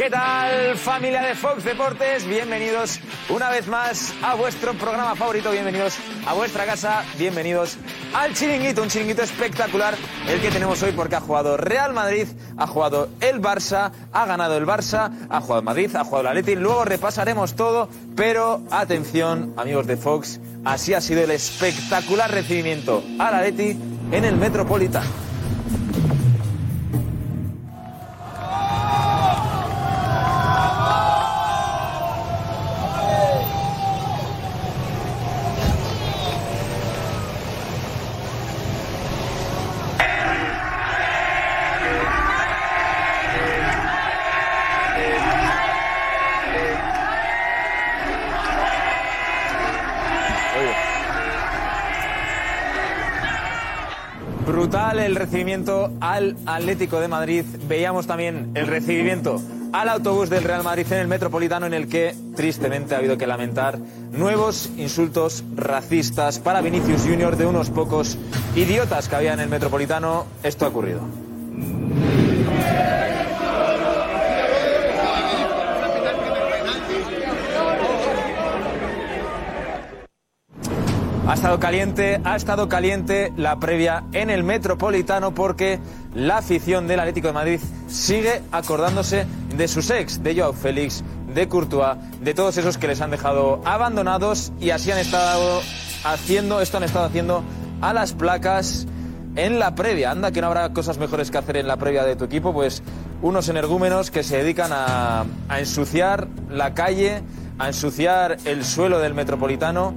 ¿Qué tal familia de Fox Deportes? Bienvenidos una vez más a vuestro programa favorito, bienvenidos a vuestra casa, bienvenidos al chiringuito, un chiringuito espectacular el que tenemos hoy porque ha jugado Real Madrid, ha jugado el Barça, ha ganado el Barça, ha jugado Madrid, ha jugado el Atleti, luego repasaremos todo, pero atención amigos de Fox, así ha sido el espectacular recibimiento al Atleti en el Metropolitano. Recibimiento al Atlético de Madrid. Veíamos también el recibimiento al autobús del Real Madrid en el Metropolitano en el que tristemente ha habido que lamentar nuevos insultos racistas para Vinicius Junior de unos pocos idiotas que había en el Metropolitano. Esto ha ocurrido. Ha estado caliente, ha estado caliente la previa en el Metropolitano porque la afición del Atlético de Madrid sigue acordándose de sus ex, de Joao Félix, de Courtois, de todos esos que les han dejado abandonados y así han estado haciendo, esto han estado haciendo a las placas en la previa. Anda que no habrá cosas mejores que hacer en la previa de tu equipo, pues unos energúmenos que se dedican a, a ensuciar la calle, a ensuciar el suelo del Metropolitano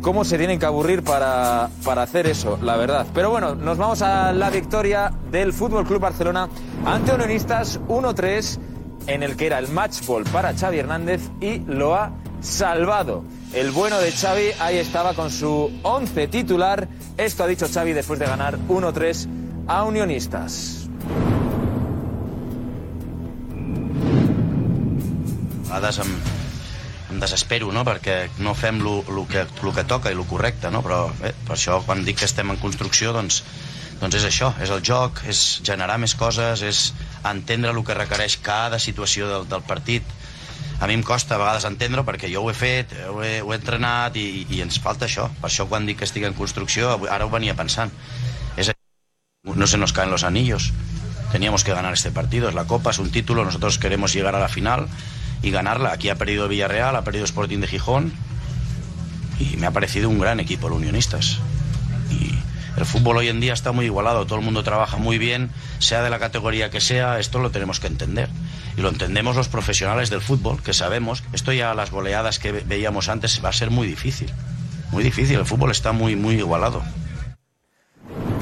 cómo se tienen que aburrir para, para, hacer eso, la verdad. Pero bueno, nos vamos a la victoria del Fútbol Club Barcelona ante Unionistas 1-3, en el que era el match ball para Xavi Hernández y lo ha salvado. El bueno de Xavi ahí estaba con su 11 titular. Esto ha dicho Xavi después de ganar 1-3 a Unionistas. Vegades desespero, no?, perquè no fem el que, lo que toca i el correcte, no? Però bé, per això quan dic que estem en construcció, doncs, doncs és això, és el joc, és generar més coses, és entendre el que requereix cada situació del, del partit. A mi em costa a vegades entendre perquè jo ho he fet, ho he, ho he entrenat i, i ens falta això. Per això quan dic que estic en construcció, ara ho venia pensant. És, no se nos caen los anillos. Teníamos que ganar este partido, es la Copa, es un título, nosotros queremos llegar a la final y ganarla. Aquí ha perdido Villarreal, ha perdido Sporting de Gijón y me ha parecido un gran equipo el Unionistas. Y el fútbol hoy en día está muy igualado, todo el mundo trabaja muy bien, sea de la categoría que sea, esto lo tenemos que entender. Y lo entendemos los profesionales del fútbol, que sabemos, esto ya las goleadas que veíamos antes va a ser muy difícil. Muy difícil, el fútbol está muy, muy igualado.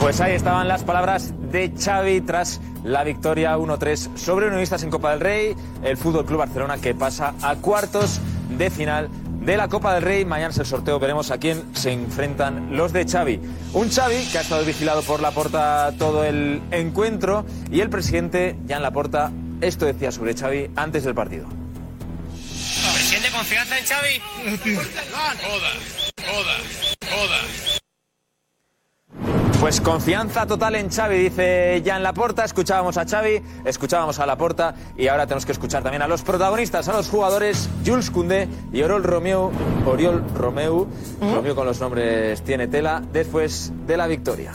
Pues ahí estaban las palabras de Xavi tras la victoria 1-3 sobre Unionistas en Copa del Rey, el Fútbol Club Barcelona que pasa a cuartos de final de la Copa del Rey. Mañana es el sorteo, veremos a quién se enfrentan los de Xavi. Un Xavi que ha estado vigilado por la porta todo el encuentro y el presidente Jan Laporta esto decía sobre Xavi antes del partido. ¿Presidente confianza en Xavi? Joda, joda, joda. Pues confianza total en Xavi, dice Jan Laporta. Escuchábamos a Xavi, escuchábamos a Laporta y ahora tenemos que escuchar también a los protagonistas, a los jugadores Jules Koundé y Oriol Romeu. Oriol Romeu, Romeu con los nombres tiene tela, después de la victoria.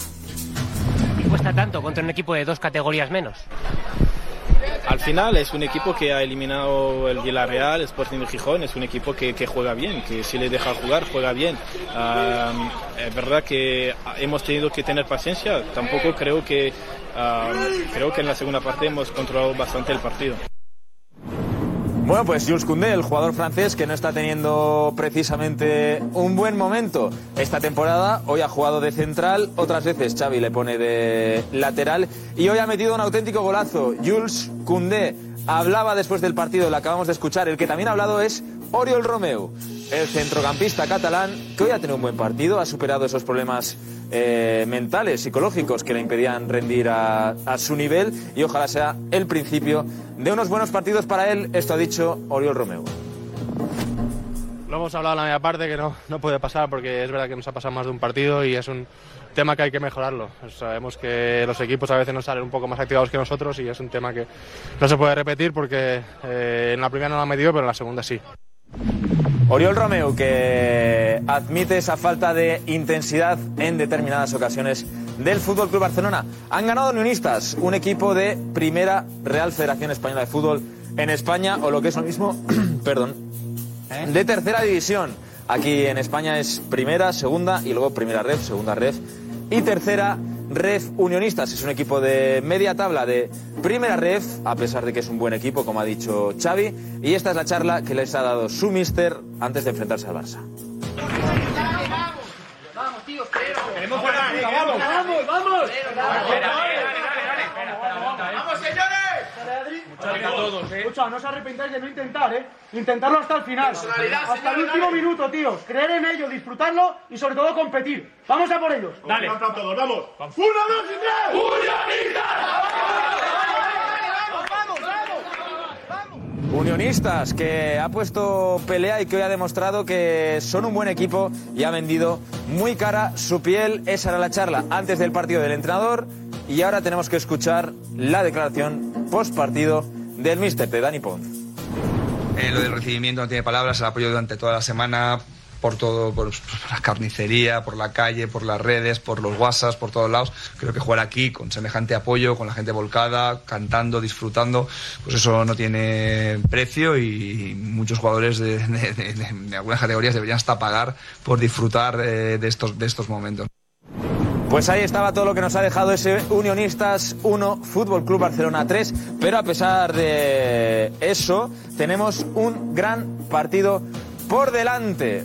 ¿Y cuesta tanto contra un equipo de dos categorías menos? Al final es un equipo que ha eliminado el Villarreal, Sporting de Gijón, es un equipo que, juega bien, que si le deja jugar, juega bien. Um, es verdad que hemos tenido que tener paciencia, tampoco creo que, creo que en la segunda parte hemos controlado bastante el partido. Bueno, pues Jules Koundé, el jugador francés que no está teniendo precisamente un buen momento esta temporada, hoy ha jugado de central, otras veces Xavi le pone de lateral y hoy ha metido un auténtico golazo. Jules Koundé hablaba después del partido, lo acabamos de escuchar, el que también ha hablado es Oriol Romeu, el centrocampista catalán que hoy ha tenido un buen partido, ha superado esos problemas eh, mentales, psicológicos que le impedían rendir a, su nivel y ojalá sea el principio de unos buenos partidos para él. Esto ha dicho Oriol Romeu. lo hemos hablado en la media parte, que no, no puede pasar porque es verdad que nos ha pasado más de un partido y es un tema que hay que mejorarlo. Sabemos que los equipos a veces nos salen un poco más activados que nosotros y es un tema que no se puede repetir porque eh, en la primera no lo ha medido, pero en la segunda sí. Oriol Romeu, que admite esa falta de intensidad en determinadas ocasiones del Fútbol Club Barcelona. Han ganado Unionistas, un equipo de primera Real Federación Española de Fútbol en España, o lo que es lo mismo, perdón, de tercera división. Aquí en España es primera, segunda y luego primera ref, segunda ref y tercera ref Unionistas. Es un equipo de media tabla de primera ref, a pesar de que es un buen equipo, como ha dicho Xavi. Y esta es la charla que les ha dado su mister antes de enfrentarse al Barça. Vamos, tío, Queremos vamos, vamos, vamos. ¡Vamos, señores! Todos, ¿eh? Escucha, no os arrepentáis de no intentar, ¿eh? Intentarlo hasta el final. Hasta el último dale. minuto, tíos. Creer en ello, disfrutarlo y sobre todo competir. Vamos a por ellos. Dale. todos, vamos. ¡Una, dos y tres! Unionistas, que ha puesto pelea y que hoy ha demostrado que son un buen equipo y ha vendido muy cara su piel. Esa era la charla antes del partido del entrenador y ahora tenemos que escuchar la declaración post partido del míster de Dani Pons. Eh, lo del recibimiento no tiene palabras, el apoyo durante toda la semana, por todo, por, la carnicería, por la calle, por las redes, por los WhatsApps, por todos lados. Creo que jugar aquí con semejante apoyo, con la gente volcada, cantando, disfrutando, pues eso no tiene precio y muchos jugadores de- de- de algunas categorías deberían hasta pagar por disfrutar eh, de, estos, de estos momentos. Pues ahí estaba todo lo que nos ha dejado ese Unionistas 1, Fútbol Club Barcelona 3. Pero a pesar de eso, tenemos un gran partido por delante.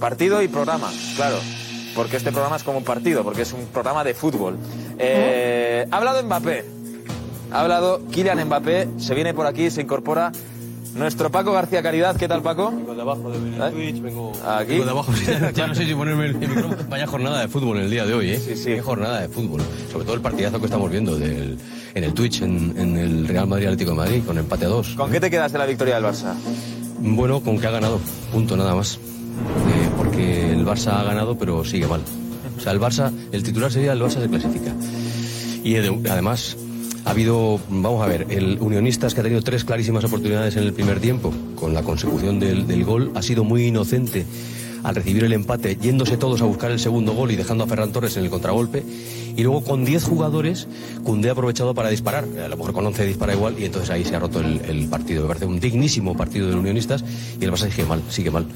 Partido y programa, claro. Porque este programa es como un partido, porque es un programa de fútbol. Eh, ha hablado Mbappé. Ha hablado Kylian Mbappé. Se viene por aquí, se incorpora nuestro Paco García Caridad. ¿Qué tal, Paco? Vengo de abajo de ¿Eh? Twitch, vengo... Aquí. Vengo de abajo, ya no sé si ponerme el micrófono. Vaya jornada de fútbol en el día de hoy, ¿eh? Sí, sí. Qué jornada de fútbol. Sobre todo el partidazo que estamos viendo del, en el Twitch, en, en el Real Madrid Atlético de Madrid, con empate a dos. ¿Con qué te quedas de la victoria del Barça? Bueno, con que ha ganado, punto nada más. Eh, porque el Barça ha ganado, pero sigue mal. O sea, el Barça, el titular sería el Barça se clasifica. Y ade- además ha habido, vamos a ver, el Unionistas que ha tenido tres clarísimas oportunidades en el primer tiempo, con la consecución del, gol, ha sido muy inocente al recibir el empate, yéndose todos a buscar el segundo gol y dejando a Ferran Torres en el contragolpe. Y luego con 10 jugadores, Cundé ha aprovechado para disparar. A lo mejor con 11 dispara igual y entonces ahí se ha roto el, partido. Me parece un dignísimo partido del Unionistas y el Barça sigue mal, sigue mal.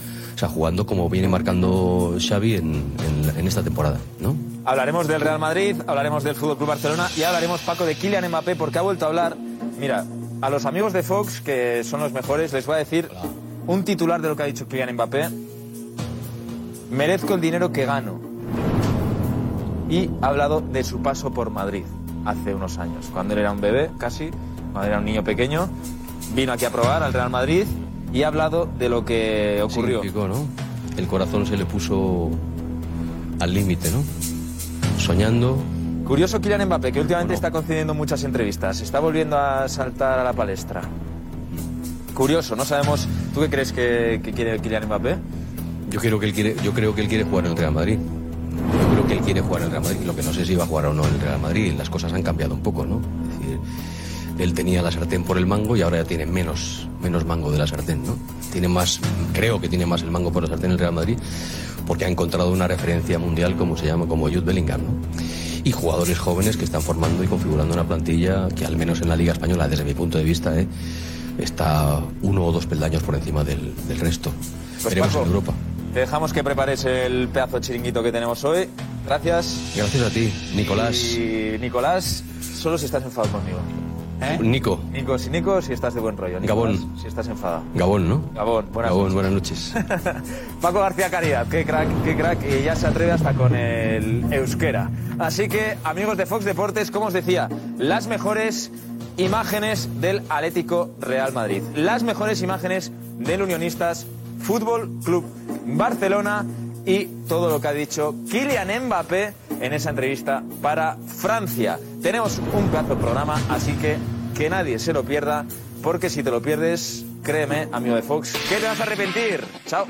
Sea, jugando como viene marcando Xavi en esta temporada, ¿no? Hablaremos del Real Madrid, hablaremos del Fútbol Club Barcelona y hablaremos, Paco, de Kylian Mbappé porque ha vuelto a hablar. Mira, a los amigos de Fox, que son los mejores, les voy a decir un titular de lo que ha dicho Kylian Mbappé. Merezco el dinero que gano. Y ha hablado de su paso por Madrid hace unos años, cuando él era un bebé, casi, cuando era un niño pequeño. Vino aquí a probar al Real Madrid y ha hablado de lo que ocurrió. ¿no? El corazón se le puso al límite, ¿no? Soñando. Curioso Kylian Mbappé, que últimamente está concediendo muchas entrevistas. Está volviendo a saltar a la palestra. Curioso, no sabemos. ¿Tú qué crees que, que quiere Kylian Mbappé? Yo creo que él quiere, yo creo que él quiere jugar en el Real Madrid. Yo creo que él quiere jugar en el Real Madrid. Lo que no sé si va a jugar o no en el Real Madrid. Las cosas han cambiado un poco, ¿no? Es decir, él tenía la sartén por el mango y ahora ya tiene menos, menos mango de la sartén, ¿no? Tiene más, creo que tiene más el mango por la sartén en el Real Madrid porque ha encontrado una referencia mundial como se llama, como Jude Bellingham, ¿no? Y jugadores jóvenes que están formando y configurando una plantilla que al menos en la Liga Española, desde mi punto de vista, ¿eh? está uno o dos peldaños por encima del, del resto. Pues, Paco, en Europa. Te dejamos que prepares el pedazo de chiringuito que tenemos hoy. Gracias. Gracias a ti, Nicolás. Y Nicolás, solo si estás enfadado conmigo. Nico, Nico, si Nico, si estás de buen rollo. Gabón. Si estás enfadado. Gabón, ¿no? Gabón, buenas Gabón, noches. buenas noches. Paco García Caridad, qué crack, qué crack, y ya se atreve hasta con el euskera. Así que, amigos de Fox Deportes, como os decía, las mejores imágenes del Atlético Real Madrid, las mejores imágenes del Unionistas Fútbol Club Barcelona y todo lo que ha dicho Kylian Mbappé en esa entrevista para Francia. Tenemos un pedazo de programa, así que que nadie se lo pierda porque si te lo pierdes, créeme, amigo de Fox, que te vas a arrepentir. Chao.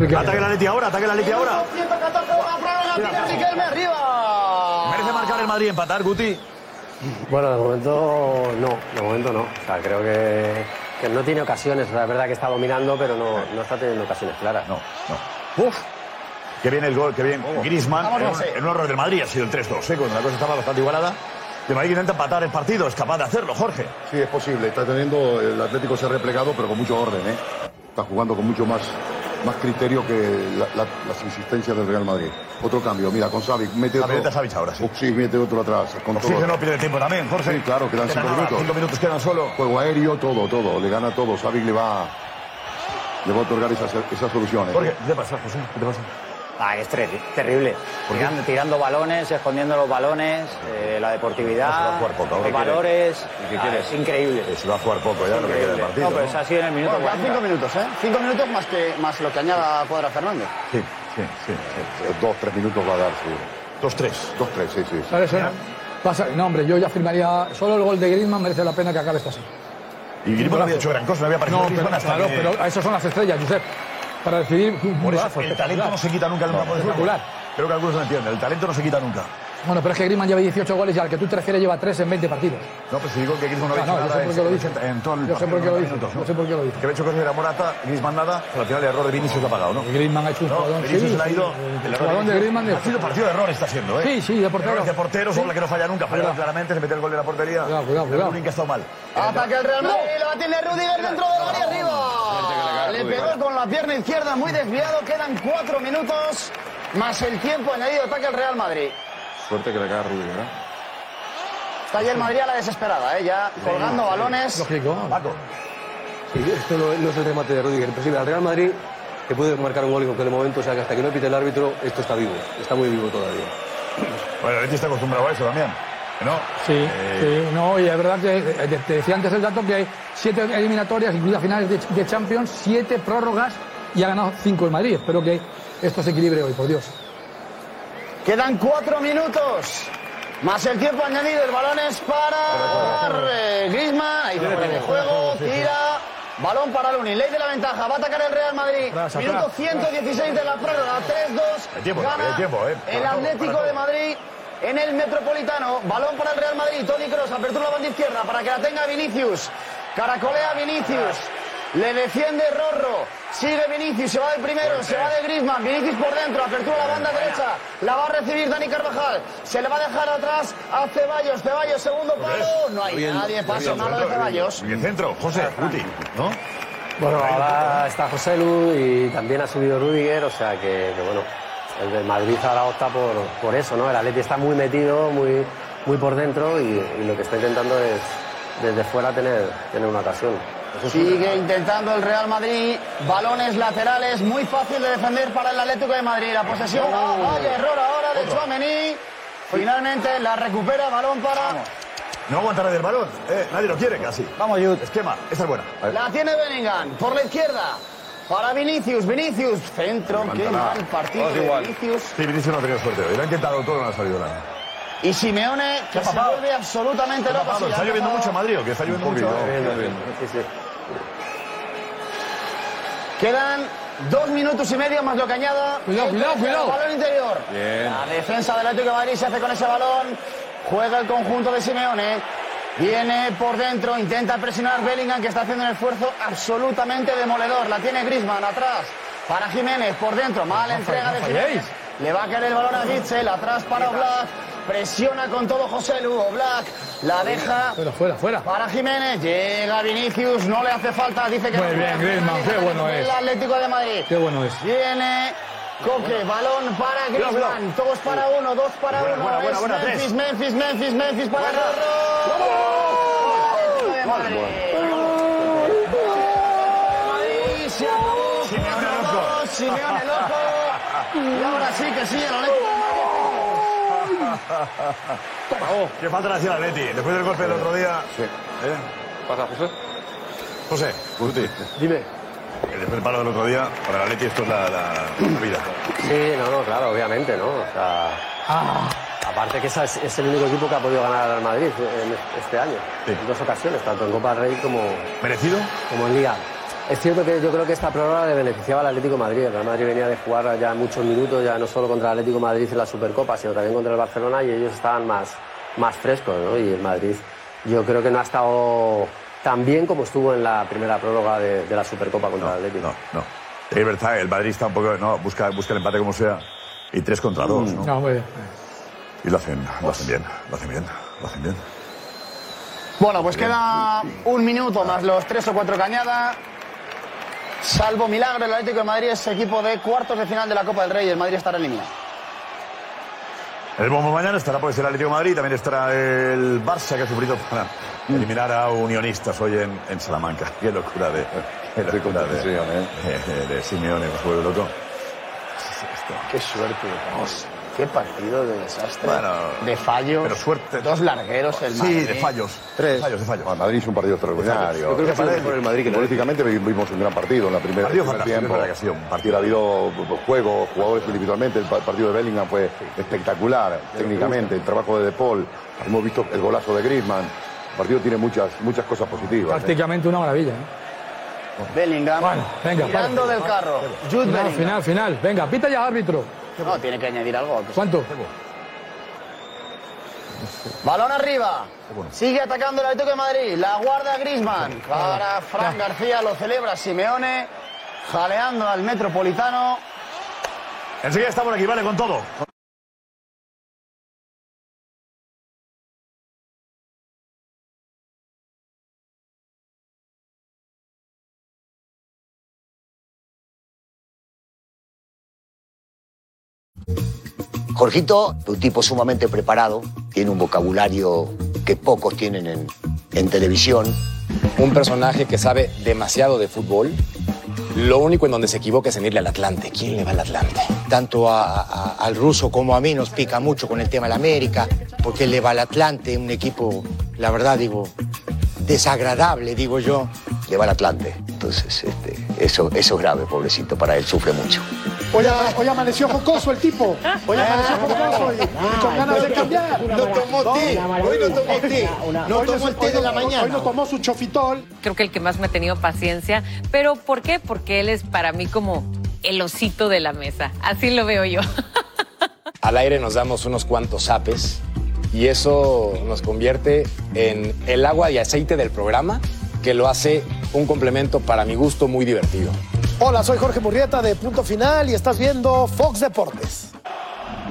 Ataque la Leti ahora, ataque la Leti ahora. 114 para Fraga, tiene Riquelme arriba. Merece marcar el Madrid, empatar, Guti. Bueno, de momento no, de momento no. O sea, creo que, que no tiene ocasiones. O sea, es verdad que está dominando, pero no, no está teniendo ocasiones claras. No, no. Uf. Qué bien el gol, qué bien. Griezmann, Vamos, en un, José. en un error del Madrid, ha sido el 3-2, ¿eh? cuando la cosa estaba bastante igualada. El Madrid intenta empatar el partido, es capaz de hacerlo, Jorge. Sí, es posible. Está teniendo, el Atlético se ha replegado, pero con mucho orden, ¿eh? Está jugando con mucho más, más criterio que la- la- las insistencias del Real Madrid. Otro cambio, mira, con Savic, mete otro. a Savic ahora, sí. Sí, mete otro atrás. Con todo. Pierde tiempo también, Jorge. Sí, claro, quedan cinco nada, minutos. cinco minutos quedan solo. Juego aéreo, todo, todo. Le gana todo. Savic le va, le va a otorgar esas, esas soluciones. Jorge, ¿qué te pasa, José? ¿Qué te pasa? Ah, es ter- terrible. Tirando, tirando balones, escondiendo los balones, eh, la deportividad, No se va a jugar poco, los valores. ¿Qué ah, es increíble. Se va a jugar poco ya, lo que queda del partido. No, pero ha sido en el minuto Bueno, quedan 40. cinco minutos, ¿eh? Cinco minutos más, que, más lo que añada Cuadra Fernández. Sí, sí, sí. Eh, Dos, tres minutos va a dar, seguro. Dos, tres. Dos, tres, sí, sí. ¿Sabes? Pasa- no, hombre, yo ya firmaría. Solo el gol de Griezmann merece la pena que acabe esto así. Y Griezmann no había hecho gran cosa, no había aparecido No, pero, hasta claro, que- pero esas son las estrellas, Josep. Para decidir un Por eso, el talento no se quita nunca en un campo de. Creo que algunos no entienden. El talento no se quita nunca. Bueno, pero es que Griezmann lleva 18 goles y al que tú te refieres lleva 3 en 20 partidos. No, pero si digo que Griezmann no había Ah, no, hecho yo nada sé por qué lo en- todo el Yo sé por qué lo 90 dices. minutos, ¿no? Yo sé por qué lo dices. Que había hecho cosas era Morata, Griezmann nada, pero al final el error de Vinicius lo ha pagado, ¿no? Griezmann ha hecho un No, jugador. Vinicius sí, se le ha sí, ido. el El de Griezmann de- Ha sido partido de error, está siendo, ¿eh? Sí, sí, de portero. Errores de portero, son Sí. la que no falla nunca. Fallado claramente, se mete el gol de la portería. Cuidado, cuidado, cuidado. Que ha estado mal. Ataque el Real Madrid, lo tiene Rudiger dentro del área arriba. Le pegó con la pierna izquierda muy desviado, quedan cuatro minutos más el tiempo añadido ataque el Real Madrid. Suerte que le cae a Rudiger, ¿eh? Está ahí el Madrid a la desesperada, ¿eh? ya colgando balones. Lógico. Paco. Sí, esto no, no es el remate de Rudiger, pero sí, al Real Madrid que puede marcar un gol en cualquier momento, o sea que hasta que no pite el árbitro, esto está vivo, está muy vivo todavía. Bueno, el Leti está acostumbrado a eso también. ¿No? Sí, Eh, sí, no, y es verdad que eh, te- te decía antes el dato que hay siete eliminatorias, incluidas finales de, de Champions, siete prórrogas y ha ganado cinco el Madrid. Espero que esto se equilibre hoy, por Dios. Quedan cuatro minutos. Más el tiempo añadido, el balón es para eh, Griezmann, ahí fuera de juego, tira, balón para Luni, ley de la ventaja, va a atacar el Real Madrid, minuto atrás. 116 de la prórroga, 3-2, Hay tiempo, gana eh. el Atlético de Madrid en el Metropolitano, balón para el Real Madrid, Toni Kroos, apertura la banda izquierda para que la tenga Vinicius, caracolea Vinicius, le defiende Rorro, sigue Vinicius, se va de primero, se va de Griezmann, Vinicius por dentro, apertura la banda derecha, la va a recibir Dani Carvajal, se le va a dejar atrás a Ceballos, Ceballos, segundo palo, no hay nadie, pase malo de Ceballos. Y el centro, José, Guti, ¿no? Bueno, ahora está José Lu y también ha subido Rudiger, o sea que, que bueno, el del Madrid ahora opta por, por eso, ¿no? El Atleti está muy metido, muy, muy por dentro y, y lo que está intentando es desde fuera tener, tener una ocasión. Sigue intentando el Real Madrid, balones laterales, muy fácil de defender para el Atlético de Madrid. La posesión, ah, vaya error ahora de Chouameni. Finalmente la recupera, balón para... No aguantará del balón. Eh, nadie lo quiere casi. Vamos, Jude. Esquema, esta es buena. La tiene Bellingham, por la izquierda. Para Vinicius, Vinicius, centro, qué mal partido de. Vinicius. Sí, Vinicius no ha tenido suerte hoy. Lo ha intentado todo, no ha salido nada. Y Simeone, que ¿Qué ha se vuelve absolutamente ¿Qué ha loco. ¿Está lloviendo mucho Madrid o qué? ¿Está lloviendo mucho? Quedan dos minutos y medio más lo que añada. Cuidado, cuidado, cuidado. Balón interior. La defensa del Atlético de Madrid se hace con ese balón. Juega el conjunto de Simeone. Viene por dentro, intenta presionar Bellingham que está haciendo un esfuerzo absolutamente demoledor. La tiene Grisman atrás para Jiménez por dentro. Mala entrega de Jiménez. Le va a caer el balón a Gitzel, atrás para Oblak. Presiona con todo José Lugo Black. La deja. Fuera, fuera, fuera. Para Jiménez. Llega Vinicius. No le hace falta. Dice que. Bueno es. El Atlético de Madrid. Qué bueno es. Viene. Coque, balón para Griezmann. Dos para uno, dos para uno. Memphis, Memphis, Memphis, Memphis para Y ahora sí que de Madrid. Qué falta le hacía el Atleti. Después del golpe del otro día. Sí. Pasa, José. José, Guti. Dime. Después del palo del otro día, para el Atleti esto es la, la- la vida. Sí, no, no, claro, obviamente, ¿no? O sea, aparte que esa es, es el único equipo que ha podido ganar al Madrid en este año. En dos ocasiones, tanto en Copa del Rey como... ¿Merecido? Como en Liga. Es cierto que yo creo que esta prórroga le beneficiaba al Atlético de Madrid. El Real Madrid venía de jugar ya muchos minutos, ya no solo contra el Atlético de Madrid en la Supercopa, sino también contra el Barcelona y ellos estaban más, más frescos, ¿no? Y el Madrid yo creo que no ha estado tan bien como estuvo en la primera prórroga de, de la Supercopa contra el Atlético. No. Es verdad, el Madrid está un poco. No, busca, busca el empate como sea. Y tres contra dos, ¿no? No, muy bien. Y lo hacen, lo hacen bien, lo hacen bien, lo hacen bien. Bueno, pues queda un minuto más los tres o cuatro cañadas. Salvo milagro, el Atlético de Madrid es equipo de cuartos de final de la Copa del Rey y el Madrid estará eliminado. El bombo mañana estará pues el Atlético de Madrid, también estará el Barça que ha sufrido para eliminar a Unionistas hoy en, en Salamanca. Qué locura de, qué locura de, de, de Simeone, me vuelve loco. Qué suerte. Qué partido de desastre. Bueno, de fallos. pero suerte. Dos largueros el Sí, Madrid. de fallos. Tres. Fallos, de fallos. Madrid es un partido extraordinario. Yo creo que mejor el Madrid que Políticamente vimos un gran partido en la primera Partido primer tiempo. que ha sido un partido. Ha habido juego, jugadores individualmente. El pa- partido de Bellingham fue espectacular técnicamente. El trabajo de De Paul. Hemos visto el golazo de Griezmann. El partido tiene muchas, muchas cosas positivas. ¿eh? Prácticamente una maravilla. ¿eh? Bellingham. Bueno, venga, tirando para. del carro. Jude Final, Bellingham. final, final. Venga, pita ya, árbitro. No, tiene que añadir algo. ¿Cuánto? Balón arriba. Sigue atacando el Atlético de Madrid. La guarda Griezmann. Para Fran García lo celebra Simeone. Jaleando al Metropolitano. Enseguida estamos aquí, vale, con todo. Jorgito, un tipo sumamente preparado, tiene un vocabulario que pocos tienen en, en televisión. Un personaje que sabe demasiado de fútbol. Lo único en donde se equivoca es en irle al Atlante. ¿Quién le va al Atlante? Tanto a- a- al ruso como a mí nos pica mucho con el tema de la América, porque le va al Atlante, un equipo, la verdad digo, desagradable, digo yo. Le va al Atlante. Entonces, este, eso, eso es grave, pobrecito, para él sufre mucho. Hoy, hoy amaneció jocoso el tipo. Hoy amaneció jocoso y, y con ganas de cambiar. No tomó té. Hoy no tomó té. No tomó el té hoy de la mañana. Hoy no tomó su chofitol. Creo que el que más me ha tenido paciencia. ¿Pero por qué? Porque él es para mí como el osito de la mesa. Así lo veo yo. Al aire nos damos unos cuantos zapes y eso nos convierte en el agua y aceite del programa que lo hace un complemento para mi gusto muy divertido. Hola, soy Jorge Murrieta de Punto Final y estás viendo Fox Deportes.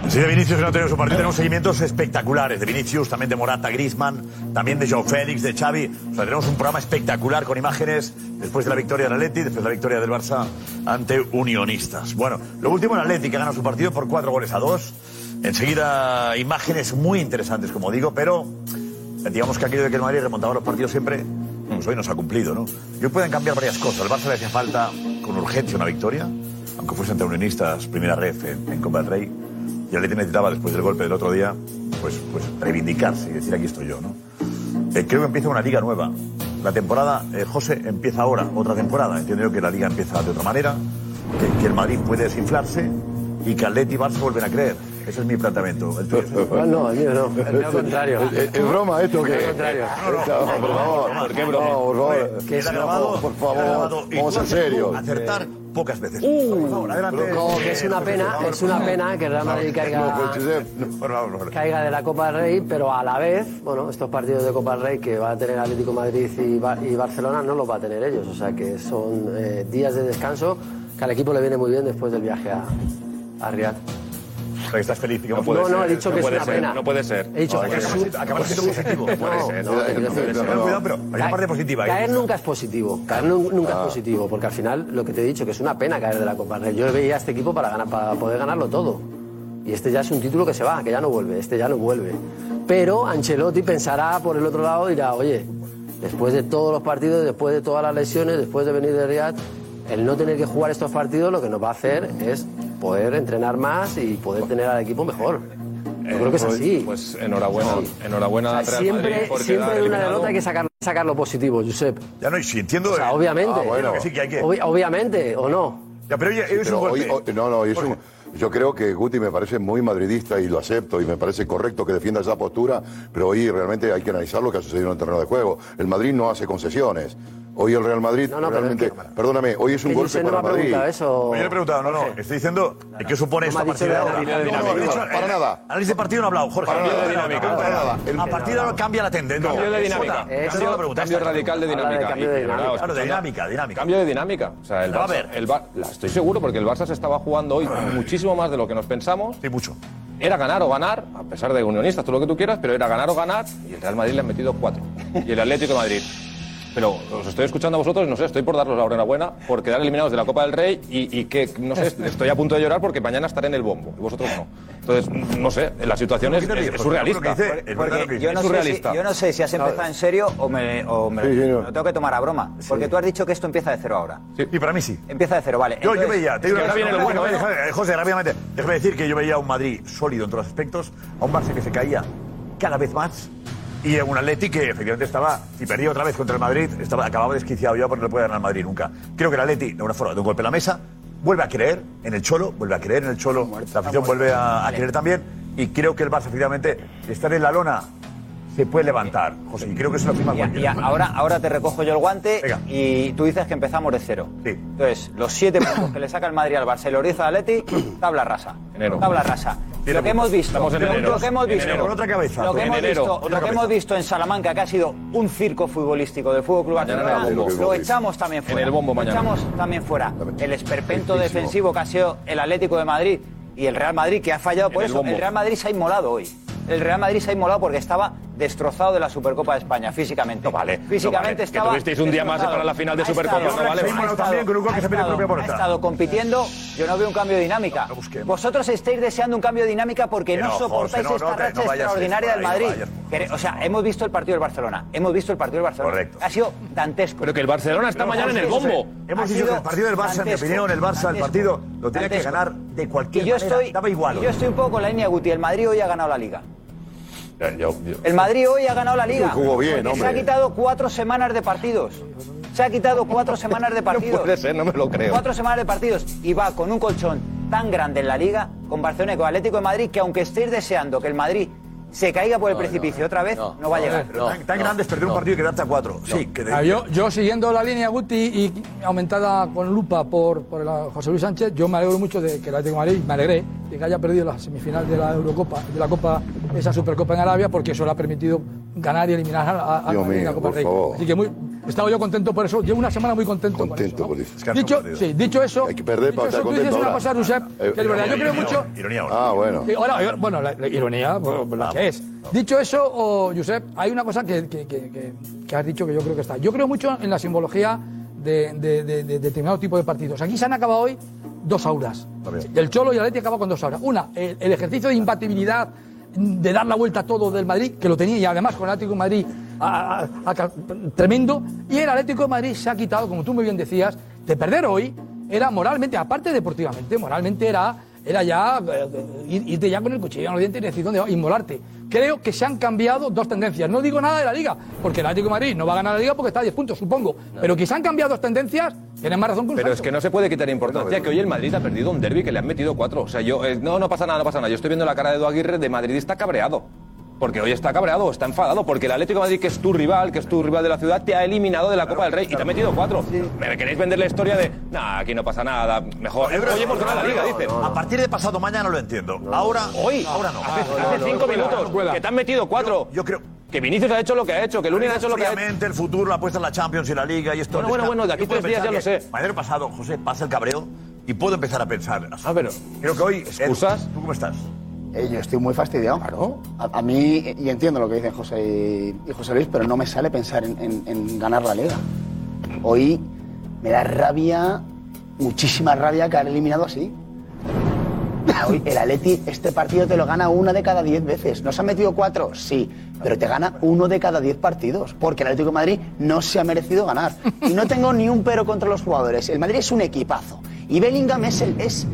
Sí, de Vinicius que no ha su partido. Tenemos seguimientos espectaculares de Vinicius, también de Morata, Griezmann, también de Joe Félix, de Xavi. O sea, tenemos un programa espectacular con imágenes después de la victoria del Atleti, después de la victoria del Barça ante Unionistas. Bueno, lo último el Atleti que ha ganado su partido por cuatro goles a dos. Enseguida imágenes muy interesantes, como digo, pero digamos que aquello de que el Madrid remontaba los partidos siempre, hoy nos ha cumplido, ¿no? Yo pueden cambiar varias cosas. Al Barça le hacía falta con urgencia una victoria, aunque fuese ante Unionistas, primera ref en, en Copa del Rey. Y el Atleti necesitaba, después del golpe del otro día, pues, pues reivindicarse y decir aquí estoy yo, ¿no? Eh, creo que empieza una liga nueva. La temporada, eh, José, empieza ahora, otra temporada. Entiendo yo que la liga empieza de otra manera, que, que el Madrid puede desinflarse y que Atleti y Barça vuelven a creer. Ese es mi planteamiento. El tuyo. No, no, el mío no. El mío contrario. ¿Es, broma esto? Al contrario. No, no, por favor. ¿Por qué broma? No, por favor. Que grabado, por favor. Vamos en serio. Acertar pocas veces. por favor, adelante. Que es una pena, es una pena que el Real Madrid caiga, caiga de la Copa del Rey, pero a la vez, bueno, estos partidos de Copa del Rey que va a tener Atlético Madrid y Barcelona no los va a tener ellos. O sea que son eh, días de descanso que al equipo le viene muy bien después del viaje a, a Riyadh. O sea, que estás feliz. digamos. No, no, he dicho No que es puede una ser, pena. No puede ser. He dicho No, que es un- acabas siendo positivo. No puede ser. no, cuidado, pero hay una parte positiva. ahí. Caer nunca es positivo. Caer nu- nunca es positivo, porque al final lo que te he dicho, que es una pena caer de la Copa del Rey. Yo veía a este equipo para, ganar, para poder ganarlo todo. Y este ya es un título que se va, que ya no vuelve. Este ya no vuelve. Pero Ancelotti pensará por el otro lado y dirá, oye, después de todos los partidos, después de todas las lesiones, después de venir de Riyadh, el no tener que jugar estos partidos lo que nos va a hacer es poder entrenar más y poder tener al equipo mejor. Yo creo que es pues- así. Pues enhorabuena, enhorabuena O sea, siempre siempre de una derrota hay que sacar, sacar lo positivo, Josep. Ya no, y si entiendo. O sea, eh, obviamente. ah, bueno, que sí, que hay que. Obvi- obviamente, ¿o no? Ya, pero oye, es Pero un hoy- golpe. hoy- no, no, es un- yo creo que Guti me parece muy madridista y lo acepto y me parece correcto que defienda esa postura, pero hoy realmente hay que analizar lo que ha sucedido en el terreno de juego. El Madrid no hace concesiones. Hoy el Real Madrid no, pero realmente, perdóname, hoy es un golpe no para el Madrid. preguntado eso. Yo le he preguntado, no, no, estoy diciendo ¿qué supone No esta partida ahora? No, no, Para eh, nada. Análisis de partido no ha hablado, Jorge. Para nada de No, dinámica, no, no, para no, nada. no. A partir de ahora cambia la tendencia. Cambio de dinámica. Esa es la Cambio, pregunta, radical de pregunta. dinámica. Claro, de dinámica, dinámica. Cambio de dinámica. O sea, el Barça- estoy seguro porque el Barça se estaba jugando hoy muchísimo más de lo que nos pensamos. Sí, mucho. Era ganar o ganar, a pesar de unionistas, todo lo que tú quieras, pero era ganar o ganar y el Real Madrid le han metido cuatro. Y el Atlético de Madrid. Pero os estoy escuchando a vosotros y no sé, estoy por daros la enhorabuena por quedar eliminados de la Copa del Rey y, y que, no sé, estoy a punto de llorar porque mañana estaré en el bombo y vosotros no. Entonces, no sé, la situación es, es- es surrealista. Porque yo no, sé si, yo no sé si has empezado en serio o me, o me- Sí, sí, me no. lo tengo que tomar a broma. Porque tú has dicho que esto empieza de cero ahora. Y para mí sí. Empieza de cero, vale. Yo, yo veía, te digo ahora viene lo bueno, José, rápidamente, déjame decir que yo veía a un Madrid sólido en todos los aspectos, a un Barça que se caía cada vez más y a un Atleti que efectivamente estaba, y perdía otra vez contra el Madrid, estaba, acababa desquiciado ya porque no le puede ganar al Madrid nunca. Creo que el Atleti, de una forma, de un golpe en la mesa, vuelve a creer en el Cholo, vuelve a creer en el Cholo, la afición vuelve a, a creer también, y creo que el Barça efectivamente, estar en la lona, se puede levantar, José, y creo que eso lo firma Y, cualquiera. y ahora, ahora te recojo yo el guante y tú dices que empezamos de cero. Entonces, los siete puntos que le saca el Madrid al Barça y lo hizo al Atleti, tabla rasa. Enero. Tabla rasa. Lo que hemos visto, lo, que hemos visto. Con otra cabeza. lo que hemos visto, Otra lo que cabeza. hemos visto en Salamanca, que ha sido un circo futbolístico del Fútbol Club Barcelona, lo echamos también fuera. Lo echamos también fuera. El esperpento defensivo que ha sido el Atlético de Madrid y el Real Madrid, que ha fallado por eso. El Real Madrid se ha inmolado hoy. El Real Madrid se ha inmolado porque estaba destrozado de la Supercopa de España físicamente. No vale. Físicamente no vale. Que estaba. tuvisteis un día más para la final de Ha Supercopa, estado- no vale. ha estado- también con un gol que se propia puerta. Ha estado compitiendo. Yo no veo un cambio de dinámica. Vosotros estáis deseando un cambio de dinámica porque Que no, no, soportáis José, no, esta no racha no extraordinaria del no Madrid. vayas Que- O sea, hemos visto el partido del Barcelona. Hemos visto el partido del Barcelona. Correcto. Ha sido dantesco. Pero que el Barcelona está Pero, mañana en el bombo. Hemos dicho que el partido del Barça, en mi opinión, el Barça, el partido lo tenía que ganar de cualquier Y yo manera. estoy, Daba igual. yo estoy un poco con la línea Guti. El Madrid hoy ha ganado la Liga. Yo- yo- El Madrid hoy ha ganado la Liga. Jugó bien, porque hombre. Se ha quitado cuatro semanas de partidos. Se ha quitado cuatro semanas de partidos. No puede ser, no me lo creo. Cuatro semanas de partidos. Y va con un colchón tan grande en la Liga, con Barcelona y con Atlético de Madrid, que aunque estéis deseando que el Madrid se caiga por el precipicio otra vez, no, va a llegar. Pero tan, tan grande es perder un partido y quedarte a cuatro. Sí, que de- Ah, yo, yo siguiendo la línea Guti y aumentada con lupa por, por José Luis Sánchez, yo me alegro mucho de que el Atlético de Madrid, me alegré de que haya perdido la semifinal de la Eurocopa, de la Copa, esa Supercopa en Arabia, porque eso le ha permitido ganar y eliminar a- a- al Dios Madrid en la mío, Copa por del Rey. favor. Así que muy, estaba yo contento por eso, llevo una semana muy contento, Contento por por eso. eso. ¿no? Dicho, sí, dicho eso, Hay que perder para eso, estar contento una ahora. cosa, Josep, Eh, que es verdad, yo creo ironía, mucho... Ironía. Ah, bueno. Ahora, bueno, la, la ironía, pues, la que es. Dicho eso, oh, Josep, hay una cosa que, que- que- que- has dicho que yo creo que está. Yo creo mucho en la simbología de, de- de- de determinado tipo de partidos. Aquí se han acabado hoy dos auras. El Cholo y el Atleti acaban con dos auras. Una, el, el ejercicio de imbatibilidad, de dar la vuelta a todo del Madrid, que lo tenía y además con el Atlético Madrid tremendo. Y el Atlético de Madrid se ha quitado, como tú muy bien decías, de perder hoy. Era moralmente, aparte deportivamente, moralmente era, era ya eh, ir- irte ya con el cuchillo en los dientes y decir dónde va, inmolarte. Creo que se han cambiado dos tendencias. No digo nada de la Liga, porque el Atlético de Madrid no va a ganar la Liga porque está a 10 puntos, supongo. Pero que se han cambiado dos tendencias, tienen más razón que un Pero es que no se puede quitar importancia que hoy el Madrid ha perdido un derby que le han metido cuatro. O sea, yo, eh, no, no pasa nada, no pasa nada. Yo estoy viendo la cara de Edu Aguirre de madridista cabreado. Porque hoy está cabreado, está enfadado, porque el Atlético de Madrid, que es tu rival, que es tu rival de la ciudad, te ha eliminado de la Copa del Rey y te ha metido cuatro. ¿Me queréis vender la historia de, nah, aquí no pasa nada, mejor. Hoy hemos ganado la Liga, dice. A partir de pasado mañana lo entiendo. Ahora, Hoy, ahora no. hace, cinco minutos, que te han metido cuatro. Yo creo. Que Vinicius ha hecho lo que ha hecho, que Lunin ha hecho lo que ha hecho. El futuro, la apuesta en la Champions y la Liga y esto. Bueno, bueno, bueno, de aquí tres días ya lo sé. Mañana pasado, José, pasa el cabreo y puedo empezar a pensar. Ah, pero. Creo que hoy. ¿Excusas? ¿Tú cómo estás? Eh, yo estoy muy fastidiado. A, a mí, y entiendo lo que dicen José y, y José Luis, pero no me sale pensar en, en- en ganar la liga. Hoy me da rabia, muchísima rabia, quedar eliminado así. Hoy el Atleti, este partido te lo gana una de cada diez veces. ¿Nos han metido cuatro? Sí. Pero te gana uno de cada diez partidos. Porque el Atlético de Madrid no se ha merecido ganar. Y no tengo ni un pero contra los jugadores. El Madrid es un equipazo. Y Bellingham es el, es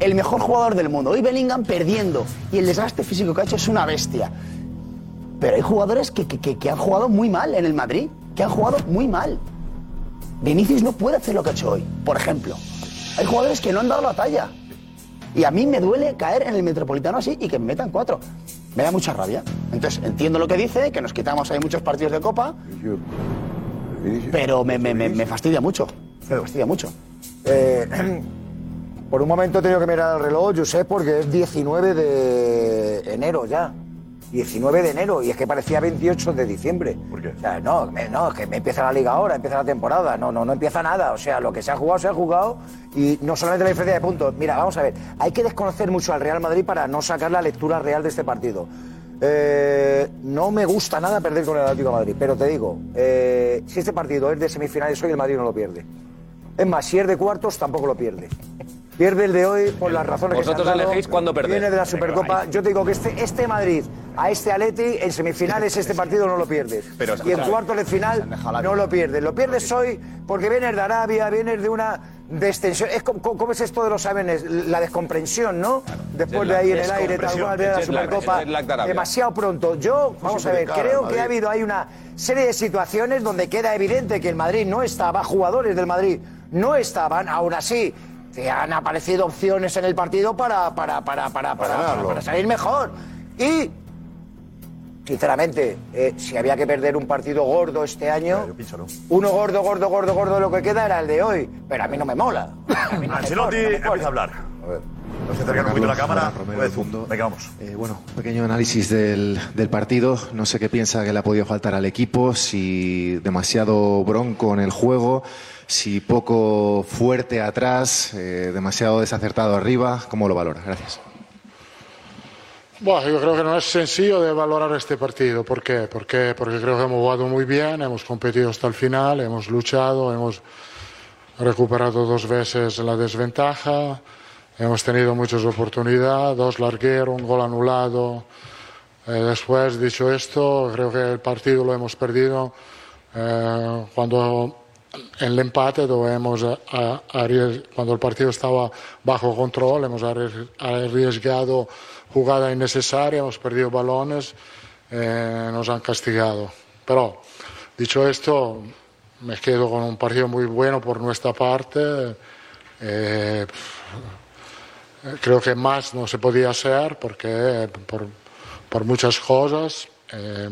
el mejor jugador del mundo. Hoy Bellingham perdiendo. Y el desgaste físico que ha hecho es una bestia. Pero hay jugadores que, que- que- que han jugado muy mal en el Madrid. Que han jugado muy mal. Vinicius no puede hacer lo que ha hecho hoy, por ejemplo. Hay jugadores que no han dado la talla. Y a mí me duele caer en el Metropolitano así y que me metan cuatro. Me da mucha rabia. Entonces, entiendo lo que dice, que nos quitamos ahí muchos partidos de Copa, pero me, me- me- me fastidia mucho. Me fastidia mucho. Eh, por un momento he tenido que mirar el reloj, yo sé, porque es 19 de enero ya. 19 de enero, y es que parecía 28 de diciembre. ¿Por qué? O sea, no, me- no, es que me empieza la liga ahora, empieza la temporada. No, no, no empieza nada. O sea, lo que se ha jugado, se ha jugado. Y no solamente la diferencia de puntos. Mira, vamos a ver, hay que desconocer mucho al Real Madrid para no sacar la lectura real de este partido. Eh, no me gusta nada perder con el Atlético de Madrid, pero te digo, eh, si este partido es de semifinales hoy, el Madrid no lo pierde. Es más, si es de cuartos, tampoco lo pierde. Pierde el de hoy por las razones Vosotros que se han dado. elegéis cuándo perder. Viene de la Supercopa. Yo te digo que este, este Madrid, a este Atleti, en semifinales este partido no lo pierdes. Pero y en cuartos de final no lo pierdes. Lo pierdes hoy porque vienes de Arabia, vienes de una descensión. Es como, ¿Cómo es esto de los aviones? La descompresión, ¿no? Después de ahí en el aire, tal cual, viene la Supercopa. de. Demasiado pronto. Yo, vamos a ver, creo que ha habido ahí una serie de situaciones donde queda evidente que el Madrid no estaba, jugadores del Madrid no estaban, aún así. Te han aparecido opciones en el partido para, para, para, para, para, para, para salir mejor. Y, sinceramente, eh, si había que perder un partido gordo este año, uno gordo, gordo, gordo, gordo, lo que queda era el de hoy. Pero a mí no me mola. A mí no me Ancelotti no me empieza a hablar. A ver. Nos acercan un poquito la cámara. Pues, Venga, vamos. Eh, bueno, un pequeño análisis del, del partido. No sé qué piensa que le ha podido faltar al equipo, si demasiado bronco en el juego, si poco fuerte atrás, eh, demasiado desacertado arriba. ¿Cómo lo valora? Gracias. Bueno, yo creo que no es sencillo de valorar este partido. ¿Por qué? Porque, porque creo que hemos jugado muy bien, hemos competido hasta el final, hemos luchado, hemos recuperado dos veces la desventaja, hemos tenido muchas oportunidades, dos largueros, un gol anulado. Eh, después, dicho esto, creo que el partido lo hemos perdido eh, cuando en el empate donde hemos cuando el partido estaba bajo control hemos arries- arriesgado jugada innecesaria, hemos perdido balones, eh, nos han castigado. Pero dicho esto, me quedo con un partido muy bueno por nuestra parte. Eh, creo que más no se podía hacer porque eh, por, por muchas cosas. eh,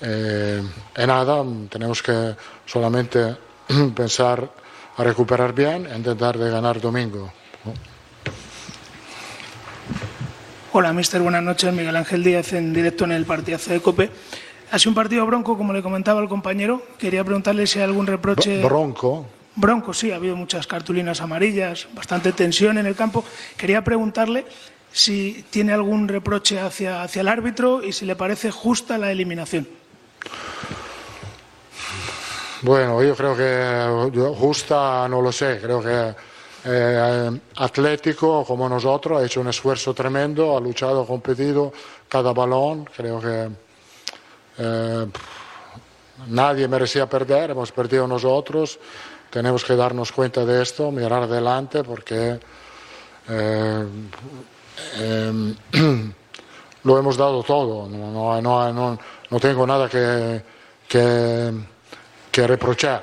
eh, y nada, tenemos que solamente pensar a recuperar bien e intentar de ganar domingo. Hola, mister. Buenas noches. Miguel Ángel Díaz en directo en el partidazo de COPE. Ha sido un partido bronco, como le comentaba el compañero. Quería preguntarle si hay algún reproche. Bronco. Bronco, sí, ha habido muchas cartulinas amarillas, bastante tensión en el campo. Quería preguntarle si tiene algún reproche hacia, hacia el árbitro y si le parece justa la eliminación. Bueno, yo creo que justa no lo sé, creo que eh, Atlético como nosotros ha hecho un esfuerzo tremendo, ha luchado, ha competido cada balón, creo que eh, nadie merecía perder, hemos perdido nosotros, tenemos que darnos cuenta de esto, mirar adelante porque eh, eh, lo hemos dado todo, no- no tengo nada que, que, que reprochar.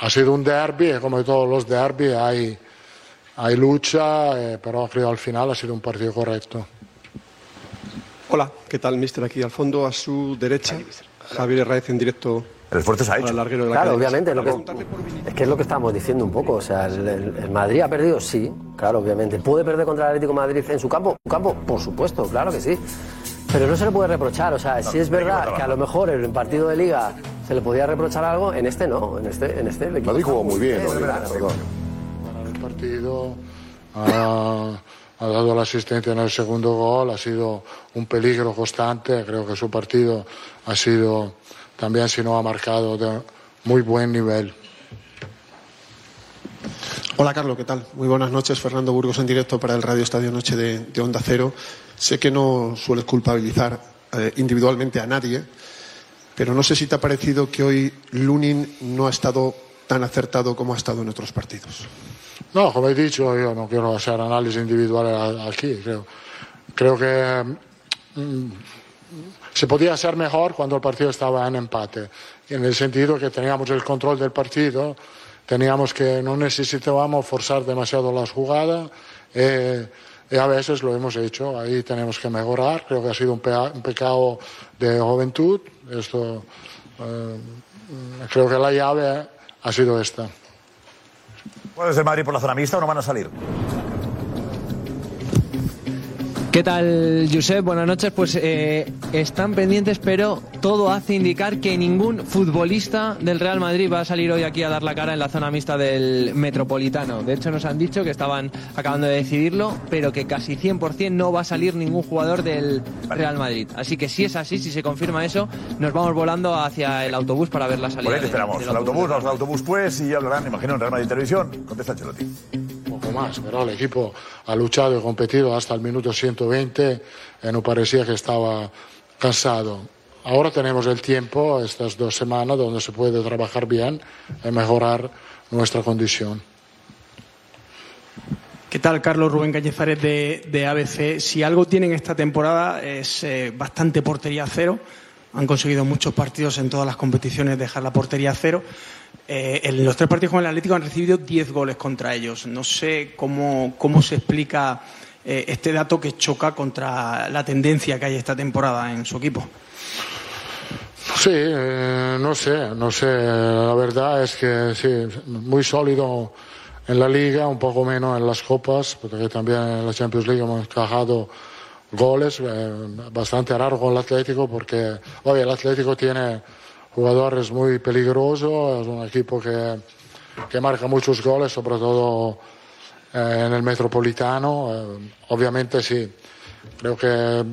Ha sido un derby y como todos los derby hay, hay lucha, eh, pero creo al final ha sido un partido correcto. Hola, ¿qué tal, mister? Aquí al fondo, a su derecha, Javier Raez en directo. El esfuerzo se ha el larguero de la Claro, cadena. obviamente, lo que, es que es lo que estamos diciendo un poco. O sea, el, el- el Madrid ha perdido, sí, claro, obviamente. ¿Puede perder contra el Atlético de Madrid en su campo? Su campo, por supuesto, claro que sí. Pero no se le puede reprochar. O sea, si es verdad que a lo mejor en el partido de Liga se le podía reprochar algo, en este no. En este, en este el equipo Madrid jugó muy bien, claro. perdón. el partido, ha, ha dado el asistente en el segundo gol, ha sido un peligro constante, creo que su partido ha sido también, si no ha marcado, de muy buen nivel. Hola Carlos, ¿qué tal? Muy buenas noches, Fernando Burgos en directo para el Radio Estadio Noche de, de Onda Cero. Sé que no sueles culpabilizar eh, individualmente a nadie, pero no sé si te ha parecido que hoy Lunin no ha estado tan acertado como ha estado en otros partidos. No, como he dicho, yo no quiero hacer análisis individuales a- aquí. Creo, creo que mm, se podía hacer mejor cuando el partido estaba en empate, en el sentido que teníamos el control del partido, teníamos que no necesitábamos forzar demasiado las jugadas. eh, a veces lo hemos hecho, ahí tenemos que mejorar. Creo que ha sido un, un pecado de juventud. Esto, eh, creo que la llave ha sido esta. ¿Puedes del Madrid por la zona mixta o no van a salir? ¿Qué tal, Josep? Buenas noches. Pues eh, están pendientes, pero todo hace indicar que ningún futbolista del Real Madrid va a salir hoy aquí a dar la cara en la zona mixta del Metropolitano. De hecho, nos han dicho que estaban acabando de decidirlo, pero que casi 100% no va a salir ningún jugador del Real Madrid. Así que si es así, si se confirma eso, nos vamos volando hacia el autobús para ver la salida. Por ahí te de- esperamos. del El autobús, vamos al autobús pues y hablarán, imagino, en Real Madrid Televisión. Contesta Ancelotti. Más, pero el equipo ha luchado y competido hasta el minuto 120 y no parecía que estaba cansado. Ahora tenemos el tiempo, estas dos semanas, donde se puede trabajar bien y mejorar nuestra condición. ¿Qué tal, Carlos Rubén Cañizares de, de ABC? Si algo tienen esta temporada es eh, bastante portería cero. Han conseguido muchos partidos en todas las competiciones dejar la portería cero. Eh, en los tres partidos con el Atlético han recibido 10 goles contra ellos. No sé cómo, cómo se explica eh, este dato que choca contra la tendencia que hay esta temporada en su equipo. Sí, eh, no sé, no sé. La verdad es que sí, muy sólido en la liga, un poco menos en las copas, porque también en la Champions League hemos encajado goles, eh, bastante con el Atlético, porque oye, el Atlético tiene jugadores muy peligrosos, es un equipo que, que marca muchos goles, sobre todo eh, en el Metropolitano. Eh, obviamente sí, creo que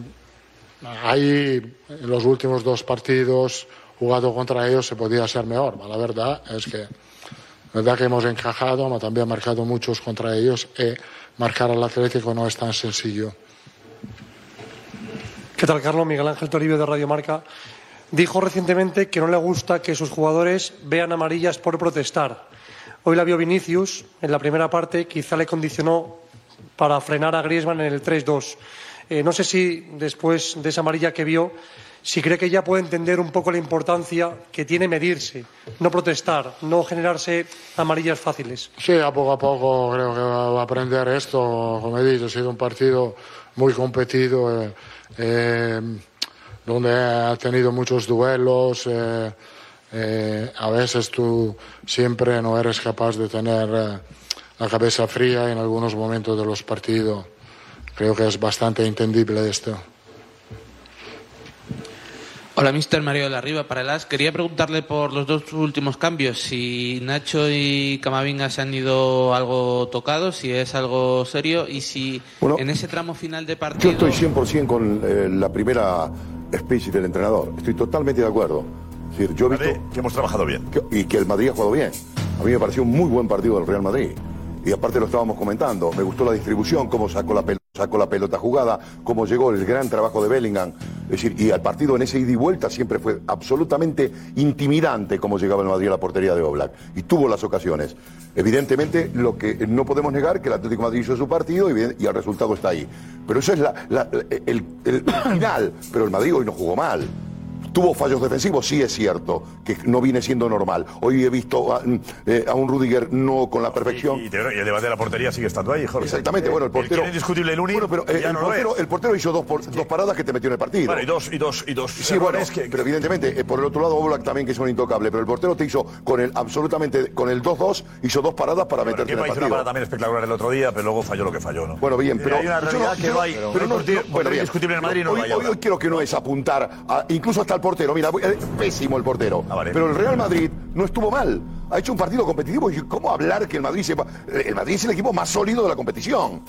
ahí en los últimos dos partidos jugado contra ellos se podía ser mejor. La verdad es que la verdad que hemos encajado, pero también marcado muchos contra ellos y marcar al Atlético no es tan sencillo. ¿Qué tal, Carlos? Miguel Ángel Toribio de Radio Marca. Dijo recientemente que no le gusta que sus jugadores vean amarillas por protestar. Hoy la vio Vinicius en la primera parte, quizá le condicionó para frenar a Griezmann en el 3-2. Eh, no sé si después de esa amarilla que vio, si cree que ya puede entender un poco la importancia que tiene medirse, no protestar, no generarse amarillas fáciles. Sí, a poco a poco creo que va a aprender esto. Como he dicho, ha sido un partido muy competido, eh, eh, donde ha tenido muchos duelos. eh, eh, a veces tú siempre no eres capaz de tener eh, la cabeza fría en algunos momentos de los partidos. Creo que es bastante entendible esto. Hola, mister Mario de la Riva para el AS. Quería preguntarle por los dos últimos cambios, si Nacho y Camavinga se han ido algo tocados, si es algo serio y si Bueno, en ese tramo final de Yo partido... estoy 100% con eh, la primera speech del entrenador. Estoy totalmente de acuerdo. Es decir, yo he visto que hemos trabajado bien. y que el Madrid ha jugado bien. A mí me pareció un muy buen partido del Real Madrid. Y aparte lo estábamos comentando. Me gustó la distribución, cómo sacó la, pel- sacó la pelota jugada, cómo llegó el gran trabajo de Bellingham. Es decir, y al partido en ese ida y vuelta siempre fue absolutamente intimidante cómo llegaba el Madrid a la portería de Oblak. Y tuvo las ocasiones. Evidentemente, lo que no podemos negar que el Atlético Madrid hizo su partido y, y el resultado está ahí. Pero eso es el final. Pero el Madrid hoy no jugó mal. Tuvo fallos defensivos, sí es cierto, que no viene siendo normal. Hoy he visto a, eh, a un Rudiger no con la perfección. Y, te- y el debate de la portería sigue estando ahí, Jorge. Exactamente, bueno, el portero. es indiscutible el único. Bueno, pero eh, el, no portero, el hizo dos, por- dos paradas que te metió en el partido. Bueno, y dos, y dos, y dos. Sí, bueno, que- pero evidentemente, eh, por el otro lado, Oblak también, que es un intocable, pero el portero te hizo con el absolutamente, con el 2-2, hizo dos paradas para Bueno, meterte en el hizo una partido. parada también espectacular el otro día, pero luego falló lo que falló, ¿no? Bueno, bien, Eh, pero hay una yo realidad que yo no hay. pero pero no, no- bueno, bien. en el Madrid no hoy, hoy- hoy creo que no es apuntar, a- incluso hasta portero. Mira, es pésimo el portero. Ah, Pero el Real Madrid no estuvo mal. Ha hecho un partido competitivo. ¿Y cómo hablar que el Madrid sepa? El Madrid es el equipo más sólido de la competición.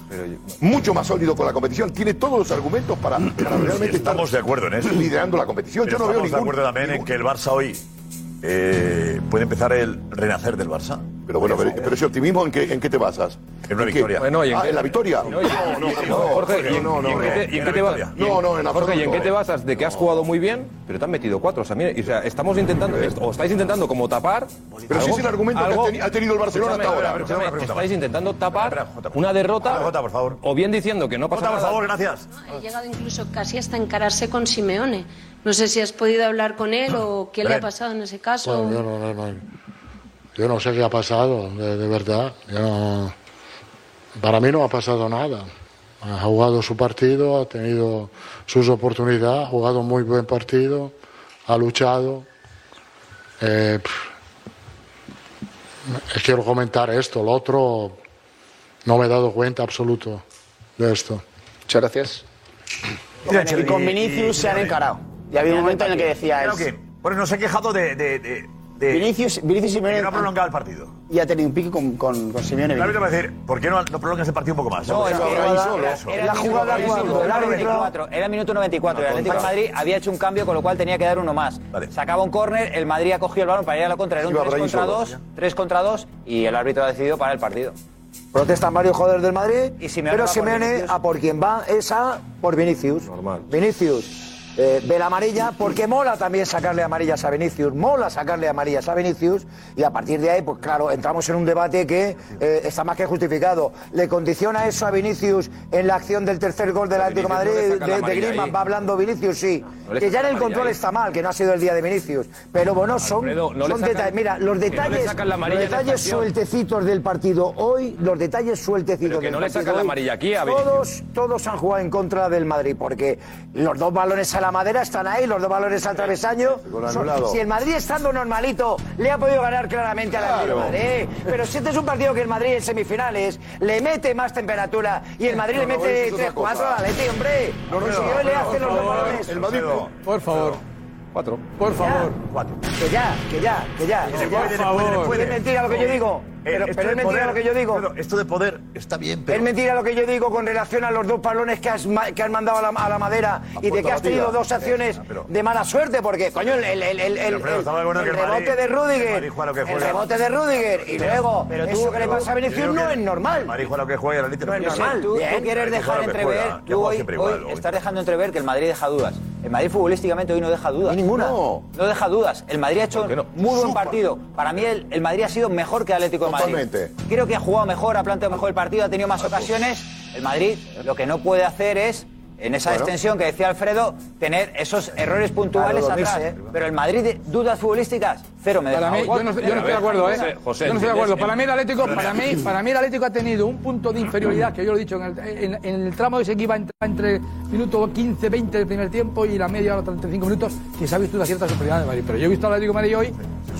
Mucho más sólido con la competición. Tiene todos los argumentos para, para realmente Estamos estar de acuerdo en eso. liderando la competición. Yo no veo Estamos de ningún, acuerdo también en que el Barça hoy eh, puede empezar el renacer del Barça. Pero bueno, pero, pero ese optimismo, ¿en qué, en qué te basas? En una victoria. Bueno, ¿y en ah, qué- ¿en la victoria? No, Jorge, ¿y en- no, no, y en qué te- y en qué te no. vas- No, no, en Jorge, ¿y en qué te basas? De que has jugado muy bien, pero te han metido cuatro. O sea, mire, o sea, estamos intentando, o estáis intentando como tapar. Pero si es el argumento que ha teni- ha tenido el Barcelona hasta ahora. escúchame, Una pregunta estáis intentando tapar una derrota. Jota, por favor. O bien diciendo que no pasa Jota, por nada. favor, gracias. Ha llegado incluso casi hasta encararse con Simeone. No sé si has podido hablar con él o qué le ha pasado en ese caso. Bueno, yo, no, no, no. Yo no sé qué ha pasado, de, de verdad. Yo no- para mí no ha pasado nada. Ha jugado su partido, ha tenido sus oportunidades, ha jugado un muy buen partido, ha luchado. Eh, pff, quiero comentar esto, lo otro no me he dado cuenta absoluto de esto. Muchas gracias. Y con Vinicius se han encarado. Y había un momento en el que decía Creo él. que, bueno, nos he quejado de. de, de, de- Vinicius, Vinicius Simeone que no ha prolongado el partido. y ha tenido un pique con, con, con Simeone. El árbitro va a decir, ¿por qué no, no prolongas el partido un poco más? No, Eso. era el minuto 94, era el 94, era el minuto 94. El Atlético de Madrid había hecho un cambio, con lo cual tenía que dar uno más. Sacaba un córner, el Madrid ha cogido el balón para ir a la contra, era un Iba 3 por ahí contra solo. 2, 3 contra 2 y el árbitro ha decidido parar el partido. Protestan varios jugadores del Madrid, Y Simeone pero Simeone a por quien va es a por Vinicius. Normal. Vinicius eh, ve la amarilla porque mola también sacarle amarillas a Vinicius, mola sacarle amarillas a Vinicius y a partir de ahí, pues claro, entramos en un debate que eh, está más que justificado. ¿Le condiciona eso a Vinicius en la acción del tercer gol del Atlético de no Madrid de, de Griezmann? Va hablando Vinicius, sí. No que ya en el control ahí. está mal, que no ha sido el día de Vinicius. Pero bueno, son, Alfredo, no le son sacan- detalles. Mira, los detalles, los detalles sueltecitos del partido hoy, los detalles sueltecitos Pero que del no le sacan la amarilla aquí a Vinicius. todos, todos han jugado en contra del Madrid, porque los dos balones a la madera están ahí, los dos balones al travesaño. Son- si el Madrid estando normalito le ha podido ganar claramente al Atlético de Madrid. Pero si este es un partido que el Madrid en semifinales le mete más temperatura y el Madrid No, le no, mete eso es otra 3-4 cosa. al Atlético, hombre. No, no, Si no, yo le no, hace no, los dos no, balones. El Madrid. Por favor. Cuatro. Por favor. Cuatro. Que ya, que ya, que ya. Puede, que ya. puede, puede. Es mentira lo que yo digo. Pero, esto pero de es mentira poder- lo que yo digo. Alfredo, Esto de poder está bien, pero. Es mentira lo que yo digo con relación a los dos balones que has, ma- que has mandado a la, a la madera y de que has tenido dos acciones Eh, pero- de mala suerte, porque, coño, el, el, de rebote de Rudiger, el rebote de Rudiger y luego pero tú- eso que le pasa a Vinicius no es normal. Juega lo que juega y el Atlético No es normal. Tú, tú quieres dejar entrever, tú hoy, estás dejando entrever que el Madrid deja dudas. El Madrid futbolísticamente hoy no deja dudas. ninguna. No, deja dudas. El Madrid ha hecho muy buen partido. Para mí el, Madrid ha sido mejor que Atlético Creo que ha jugado mejor, ha planteado mejor el partido, ha tenido más ocasiones. El Madrid lo que no puede hacer es, en esa Bueno. extensión que decía Alfredo, tener esos errores puntuales Claro, atrás. ¿eh? Pero el Madrid, dudas futbolísticas, cero me. Para mí, yo no, yo no estoy de acuerdo, ¿eh? José, José, yo no estoy de acuerdo. Para mí el Atlético, para mí, para mí el Atlético ha tenido un punto de inferioridad, que yo lo he dicho, en el, en- en el tramo ese que iba a entrar entre minuto 15, 20 del primer tiempo y la media hora 35 minutos, que se ha visto una cierta superioridad de Madrid. Pero yo he visto al Atlético de Madrid hoy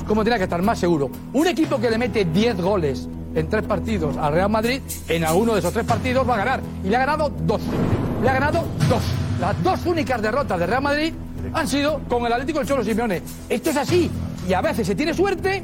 como tenía que estar más seguro. Un equipo que le mete 10 goles en tres partidos al Real Madrid, en alguno de esos tres partidos va a ganar. Y le ha ganado dos. Le ha ganado dos. Las dos únicas derrotas del Real Madrid han sido con el Atlético del Cholo Simeone. Esto es así. Y a veces se tiene suerte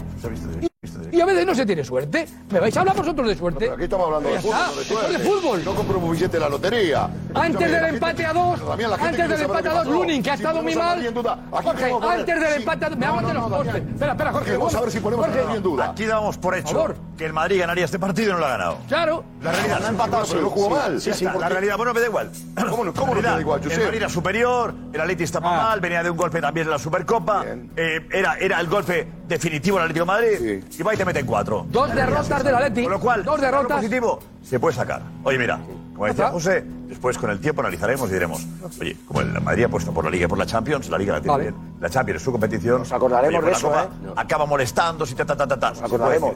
y a veces no se tiene suerte. ¿Me vais a hablar vosotros de suerte? Pero aquí estamos hablando de fútbol, no de esto es suerte. de fútbol. No compro un billete de la lotería. Antes del empate a dos, antes del empate a dos. Lunin, que ha Si estado muy a mal. en duda, Jorge, antes del empate a dos, me no, los. Daniel. Espera, espera, Jorge. Queremos Jorge, saber si ponemos a Jorge. nadie en duda. Aquí damos por hecho que el Madrid ganaría este partido y no lo ha ganado. Claro. La realidad. No ha empatado, pero no jugó mal. Sí, Sí, sí, la realidad, bueno, me da igual. ¿Cómo no- cómo no te da igual, El? Madrid era superior, el Atleti estaba Ah. mal, venía de un golpe también en la Supercopa. Eh, era, era el golpe definitivo del Atlético de Madrid. Y va y te meten cuatro. Dos derrotas del Atleti. Con lo cual, Dos derrotas. positivo se puede sacar. Oye, mira, como decía. José, después con el tiempo analizaremos y diremos, oye, como el Madrid ha puesto por la Liga y por la Champions, la Liga la tiene Vale. bien. La Champions es su competición. Nos acordaremos Oye, de con la eso, Copa Acaba molestándose y ta, ta, ta, ta, ta. Acordaremos.